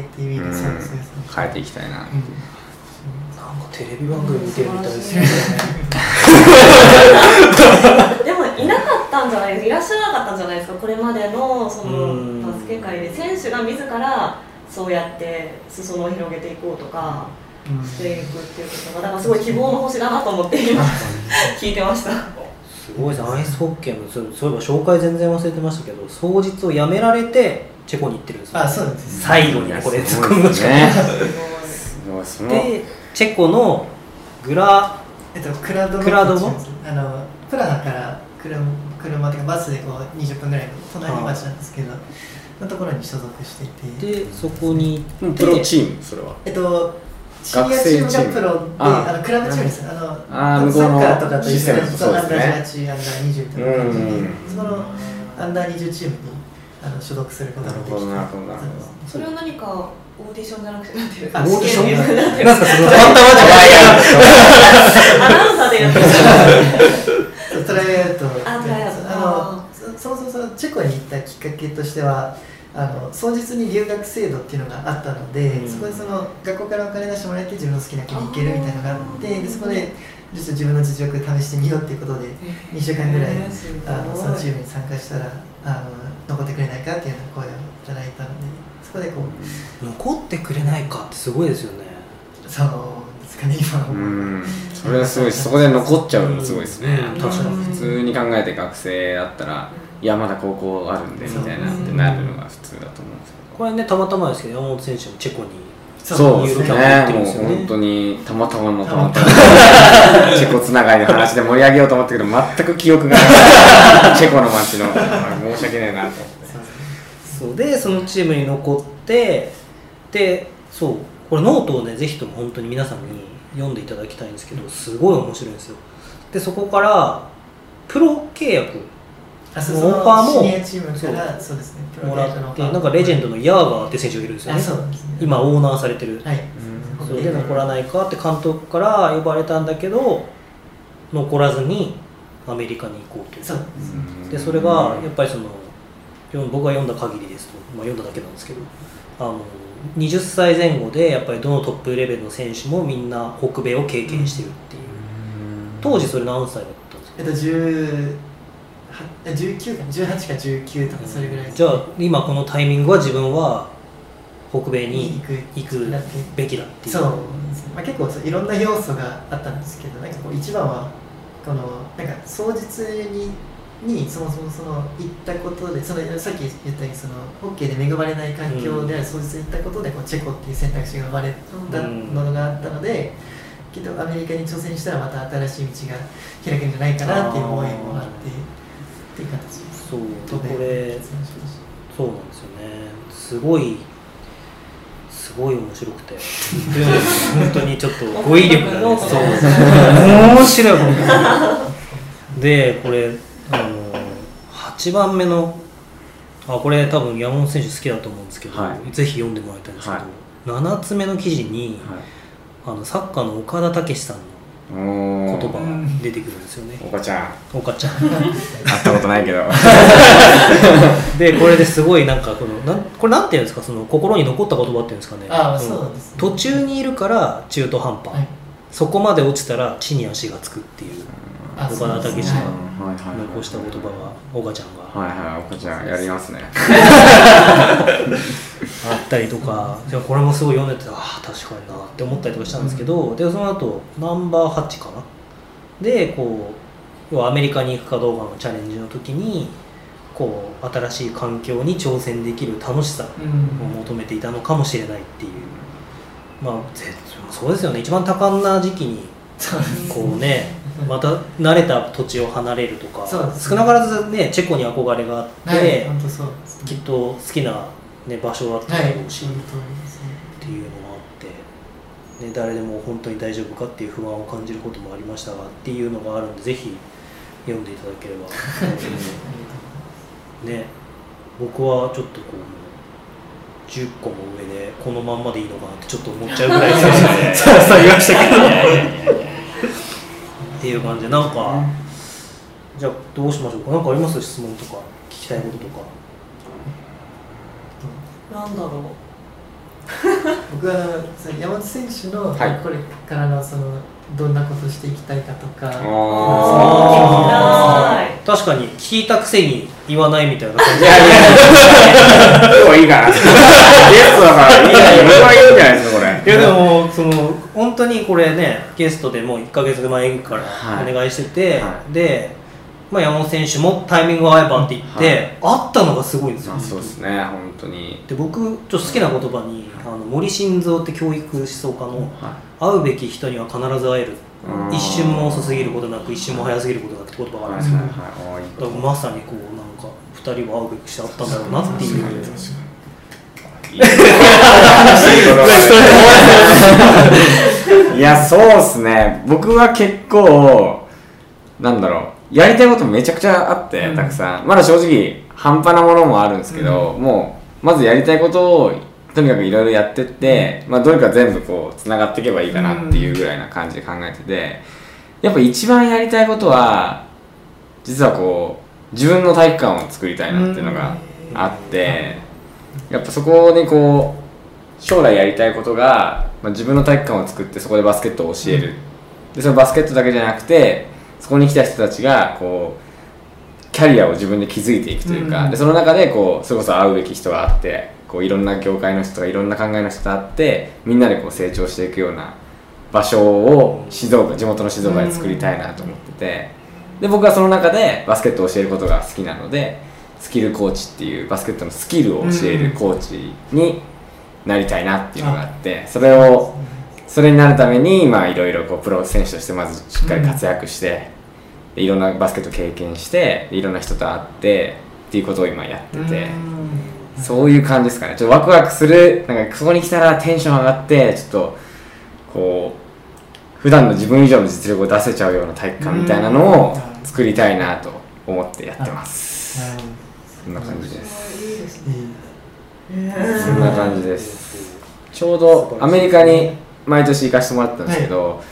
えていきたいな、うん。なんかテレビ番組見てるみたいですね。でもいなかったんじゃないですか。いらっしゃらなかったんじゃないですか。これまでのそうん。のバスケ界で。選手が自らそうやって裾野を広げていこうとかうん。していくっていうことがだからすごい希望の星だなと思って今 聞いてましたすごいです。ねアイスホッケーのそうそういえば紹介全然忘れてましたけど双日をやめられてチェコに行ってるんですよ。あそうなんです最後にねこれす突っ込むのしかねないすごい。そのでチェコのグラえっと、クラドクラドモ？あのプラハから車車っていうかバスでこう20分ぐらいの隣町なんですけどのところに所属していて。でそこに行って。プロチームそれは。えっとシニアチームがプロであ。あのクラブチームです。あのあサッカーとかと一緒システム。でそうですね。アンダー18アンダー20という感じでうん。そのアンダー20チームにあの所属することができて。なるほどなるほど。なるほどそれは何かオーディションじゃなくてなんていうかあオーディションなんていうかなんすかそのたまたまじゃ アナウンサーでやってる。そうトライアウトあトライアウト。あのそそもそもそのチェコに行ったきっかけとしてはあの双日に留学制度っていうのがあったので、うん。そこでその学校からお金出してもらえて自分の好きな国に行けるみたいなのがあってでそこでちょっと自分の実力試してみようっていうことで2週間ぐらいへーあのそのチームに参加したらあの残ってくれないかっていうような声をいただいたのでそこでこう残ってくれないかってすごいですよね。そうですかね今う。ん。それはすごいそこで残っちゃうのすごいですね、うん。確かに。普通に考えて学生だったらいやまだ高校あるんでみたいなってなるのが普通だと思うんですけど。これねたまたまですけど山本選手もチェコにそうですユーロキャンプねもう本当にたまたまのたまたまチェコつながりの話で盛り上げようと思ったけど全く記憶がないチェコの街のあ申し訳ないなと思ってそうでそのチームに残ってでそうこれノートをねぜひとも本当に皆さんに読んでいただきたいんですけどすごい面白いんですよでそこからプロ契約あそうオファーもそのシニアチームからそう。ですねなんかレジェンドのヤーガーって選手がいるんですよあねそうなんですね。今オーナーされてる。はい。それで残らないかって監督から呼ばれたんだけど残らずにアメリカに行こうとそう。でそれがやっぱりその僕が読んだ限りですと、まあ、読んだだけなんですけどあの20歳前後でやっぱりどのトップレベルの選手もみんな北米を経験してるっていう。当時それ何歳だったんですか？えっと10は19か18か19とかそれぐらいじゃあ今このタイミングは自分は北米に行くべきだっていう。そう。まあ、結構いろんな要素があったんですけどなんかこう一番はこのなんか双日ににそもそもその行ったことでそのさっき言ったようにそのホッケーで恵まれない環境である双日に行ったことでこうチェコっていう選択肢が生まれたものがあったので、きっとアメリカに挑戦したらまた新しい道が開けるんじゃないかなっていう思いもあこれそうなんですよね。すごいすごい面白くて。本当にちょっと 語彙力がねそう。の面白い本当にでこれあの8番目のあこれ多分山本選手好きだと思うんですけど、はい。ぜひ読んでもらいたいんですけど、はい。7つ目の記事に、あのサッカーの岡田武史さんの言葉が出てくるんですよね。おかちゃん。おかちゃん。会ったことないけど。でこれですごいなんかこのなんこれなんていうんですか？その心に残った言葉っていうんですかね。あそうですね。途中にいるから中途半端、はい。そこまで落ちたら地に足がつくっていう。あ岡田武史が残した言葉がおかちゃんが。はいはいおかちゃんやりますね。あったりとか。でもこれもすごい読んでてああ確かになって思ったりとかしたんですけど、でその後ナンバー8かな。でこう要はアメリカに行くかどうかのチャレンジの時にこう新しい環境に挑戦できる楽しさうん。を求めていたのかもしれないっていう。まあぜそうですよね。一番多感な時期にこうねまた慣れた土地を離れるとか。そうです少なからずねチェコに憧れがあって、はいね。きっと好きな、ね、場所だったはいだろうし、その通りですねっていうのがあって、ね、誰でも本当に大丈夫かっていう不安を感じることもありましたがっていうのがあるんでぜひ読んでいただければ。ね。僕はちょっとこう10個も上でこのまんまでいいのかなってちょっと思っちゃうぐらいそうそう言いましたけどっていう感じでなんかじゃあどうしましょうか？何かあります？質問とか聞きたいこととか。なんだろう。僕は山本選手のはい。これからのそのどんなことしていきたいかとか、あ聞き確かに聞いたくせに言わないみたいな感ーいやい いいかな。ゲストだからいいじゃないですかこれいやでもその本当にこれねゲストでもう1か月前からはい。お願いしてて、はで、まあ、山本選手もタイミングが合えばって言って、はい。会ったのがすごいんですよ。あそうですね本当に。で僕ちょっと好きな言葉にあの森晋三って教育思想家のは会うべき人には必ず会える。うん。一瞬も遅すぎることなく一瞬も早すぎることなくって言葉があるんですよ、はいはいはい。おーいいだからまさにこうなんか2人は会うべきしてあったんだろうなっていう。い やそうっすね。僕は結構なんだろう。やりたいことめちゃくちゃあって、うん。たくさん。まだ正直半端なものもあるんですけど、もうまずやりたいことをとにかくいろいろやってって、まあ、どれか全部こうつながっていけばいいかなっていうぐらいな感じで考えててやっぱ一番やりたいことは実はこう自分の体育館を作りたいなっていうのがあって、やっぱそこにこう将来やりたいことが、まあ、自分の体育館を作ってそこでバスケットを教える、でそのバスケットだけじゃなくてそこに来た人たちがこうキャリアを自分で築いていくというか、うん。でその中でこうそれこそ会うべき人があってこういろんな業界の人とかいろんな考えの人と会ってみんなでこう成長していくような場所を静岡地元の静岡で作りたいなと思ってて、で僕はその中でバスケットを教えることが好きなのでスキルコーチっていうバスケットのスキルを教えるコーチになりたいなっていうのがあってそれをそれになるためにまあいろいろこうプロ選手としてまずしっかり活躍して、でいろんなバスケット経験してでいろんな人と会ってっていうことを今やってて、そういう感じですかね。ちょっとワクワクするなんかそこに来たらテンション上がってちょっとこう普段の自分以上の実力を出せちゃうような体育館みたいなのを作りたいなと思ってやってます、そんな感じですそんな感じです。ちょうどアメリカに毎年行かせてもらったんですけど、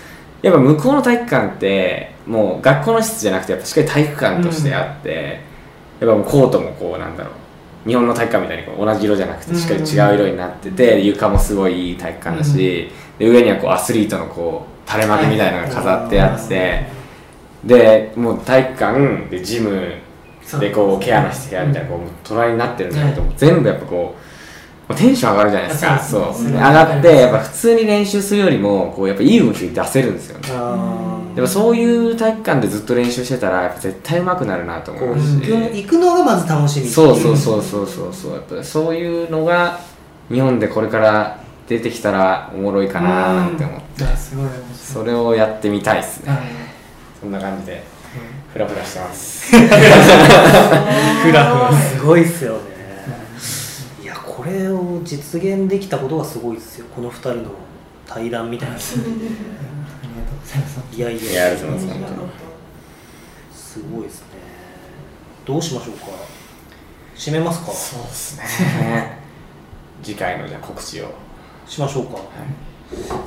やっぱ向こうの体育館ってもう学校の室じゃなくてやっぱしっかり体育館としてあって、やっぱもうコートもこうなんだろう日本の体育館みたいにこう同じ色じゃなくてしっかり違う色になってて、床もすごいいい体育館だし、で上にはこうアスリートのこう垂れ幕みたいなのが飾ってあって、でもう体育館でジムでこうケアの部屋みたいなこう隣になってるんだけど、全部やっぱこうテンション上がるじゃないですか。あそそう。上がってやっぱ普通に練習するよりもこうやっぱいい動き出せるんですよね。あでもそういう体育館でずっと練習してたらやっぱ絶対上手くなるなと思うし、行く行くのがまず楽しみそうそうそうそうそうそう。やっぱそういうのが日本でこれから出てきたらおもろいかななんて思って。それをやってみたいですね。はい。そんな感じでフラフラしてます。フラフラすごいっすよねこれを実現できたことがすごいっすよ。この二人の対談みたいな。ありがとうございますいやいや。いやありがとうございます本すごいですね。どうしましょうか。締めますか。そうですね。次回のじゃあ告知を。しましょうか、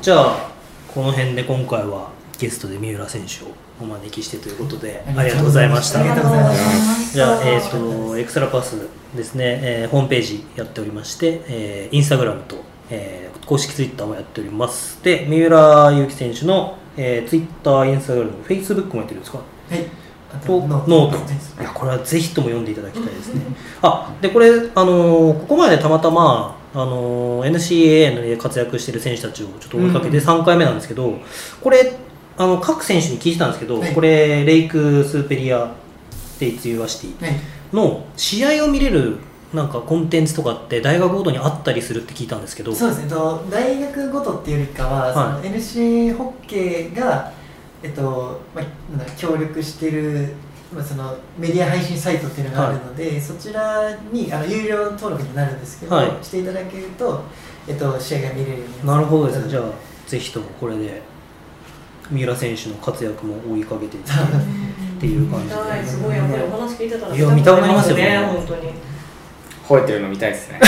じゃあこの辺で今回はゲストで三浦選手をお招きしてということであありがとうございました。ありがとうございますじゃあ、えー、とエクストラパスですね、えーホームページやっておりまして、えーインスタグラムと、えー公式ツイッターもやっております。で三浦祐希選手の、えー、ツイッターインスタグラムフェイスブックもやってるんですか？はい。あとノート。いやこれはぜひとも読んでいただきたいですね。あでこれ、あのーここまでたまたま、あのー NCAA で活躍してる選手たちをちょっと追いかけてうん。3回目なんですけど、これあの各選手に聞いてたんですけど、はい。これ Lake Superior State University。はいの試合を見れるなんかコンテンツとかって大学ごとにあったりするって聞いたんですけど。そうですね。と大学ごとっていうよりかは、はい。その NC ホッケーが、えっとまあ、なんだ協力してる、まあ、そのメディア配信サイトっていうのがあるので、そちらにあの有料登録になるんですけど、はい。していただけると、えっと、試合が見れるようになるほど。ですねじゃああぜひともこれで三浦選手の活躍も追いかけていって っていう感じで。はいすごいやっぱりお話聞いてたらいや見たくなりますよねね本当に。吠えてるの見たいですね。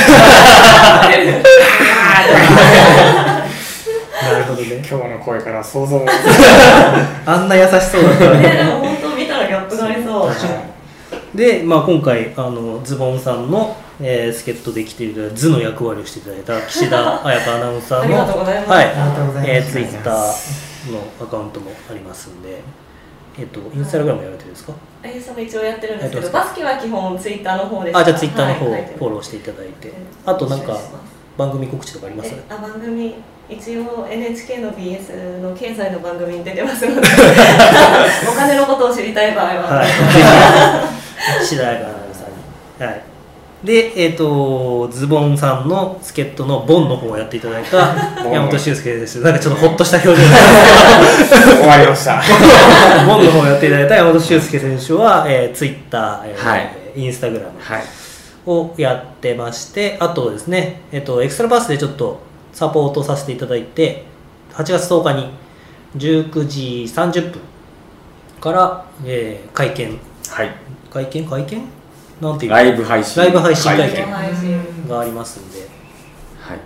なるほどね。今日の声から想像も。あんな優しそうだったねでも本当見たらギャップがありそう。で、まあ、今回あのズボンさんの、えー助っ人で来ていただいた図の役割をしていただいた岸田彩香アナウンサーの ありがとうございます。はい。えー、ツイッターのアカウントもありますんで、えっとインスタグラムやられてるんですか、あゆさんも一応やってるんですけどバスケは基本ツイッターの方であじゃあツイッターの方、はいフォローしていただいて、あとなんか番組告知とかあります？えあ番組一応 NHK の BS の経済の番組に出てますので。お金のことを知りたい場合は、はい、岸田彩香アナウンサーに。はい。で、えっ、と、ズボンさんの助っ人のボンの方をやっていただいた 山本修介です。なんかちょっとほっとした表情で終わりました。ボンの方をやっていただいた山本修介選手は、えー、ツイッター、えーはい。インスタグラムはい。をやってまして、あとですね、えっ、と、エクストラパスでちょっとサポートさせていただいて、8月10日に19時30分から、えー会見、はい。会見？会見？なんていうライブ配信。ライブ配信会はい見がありますんで、はい。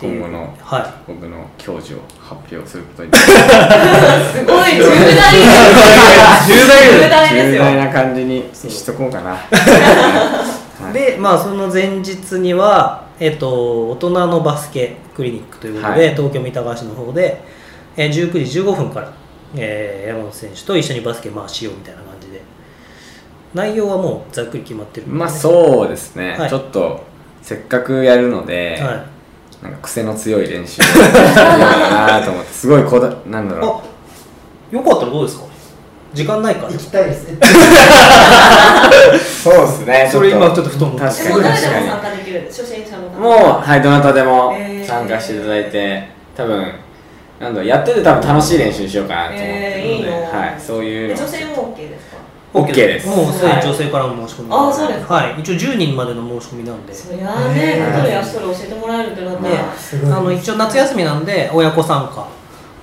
今後のはい。僕の教授を発表することに。すごい重大 重大重大ですよ。重大な感じにしとこうかな。はい。で、まあ、その前日には、えっと、大人のバスケクリニックということで、はい。東京三鷹市の方で、えー19時15分から、えー山本選手と一緒にバスケまあしようみたいな内容はもうざっくり決まってる。んでまあそうですね、はい。ちょっとせっかくやるので、はい。なんか癖の強い練習を しようかなと思ってすごいこだなんだろあよかったらどうですか？時間ないから。行きたいです。ね うそうですねそれ今ちょっとふと思った確かでも誰でもに確かに参加できる。初心者の方もうはいどなたでも参加していただいて、多分なんだろうやってて多分楽しい練習しようかなと思ってるので、えーいいのはいそういう女性も OK ですか？OK です。もうすでにはい。女性からの申し込みあそうですか。はい。一応10人までの申し込みなんで。そりゃあねねことでやっそれ教えてもらえるってなったね。らすごいあの一応夏休みなんで親子参加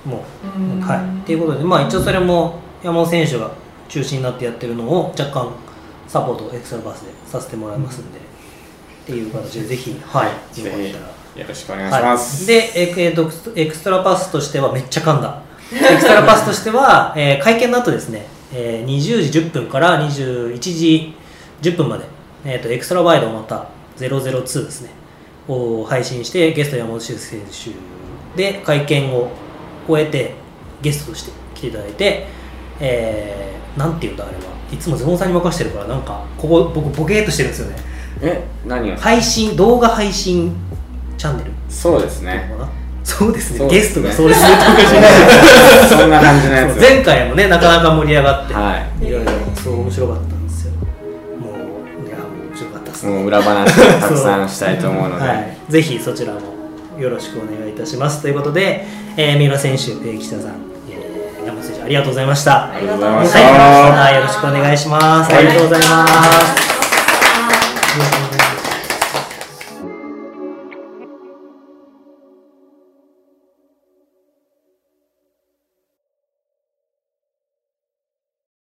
もうん。はい。っていうことでまあ一応それも山本選手が中心になってやってるのを若干サポートエクストラパスでさせてもらいますんで、っていう形でぜひはい。ぜよかったら。ひよろしくお願いします、はい、でええーとエクストラパスとしてはめっちゃ噛んだ。エクストラパスとしては、えー会見の後ですね、えー20時10分から21時10分まで、えー、とエクストラワイドまた002ですねを配信してゲスト山本修選手で会見を終えてゲストとして来ていただいて、えー、なんていうんだあれは。いつもズボンさんに任せてるからなんかここ僕ボケーっとしてるんですよね。え何を？配信動画配信チャンネル。そうですねそうですね。ゲストがそうですね。そんな感じのやつ。前回もねなかなか盛り上がって、はい。いろいろそう面白かったんですよ。もういや面白かったですね。もう裏話をたくさんしたいと思うので、はい、ぜひそちらもよろしくお願いいたします。ということで、えー、三浦選手、えー、岸田さん、えー、山本選手ありがとうございました。ありがとうございはました。い、よろしくお願いします、ありがとうございます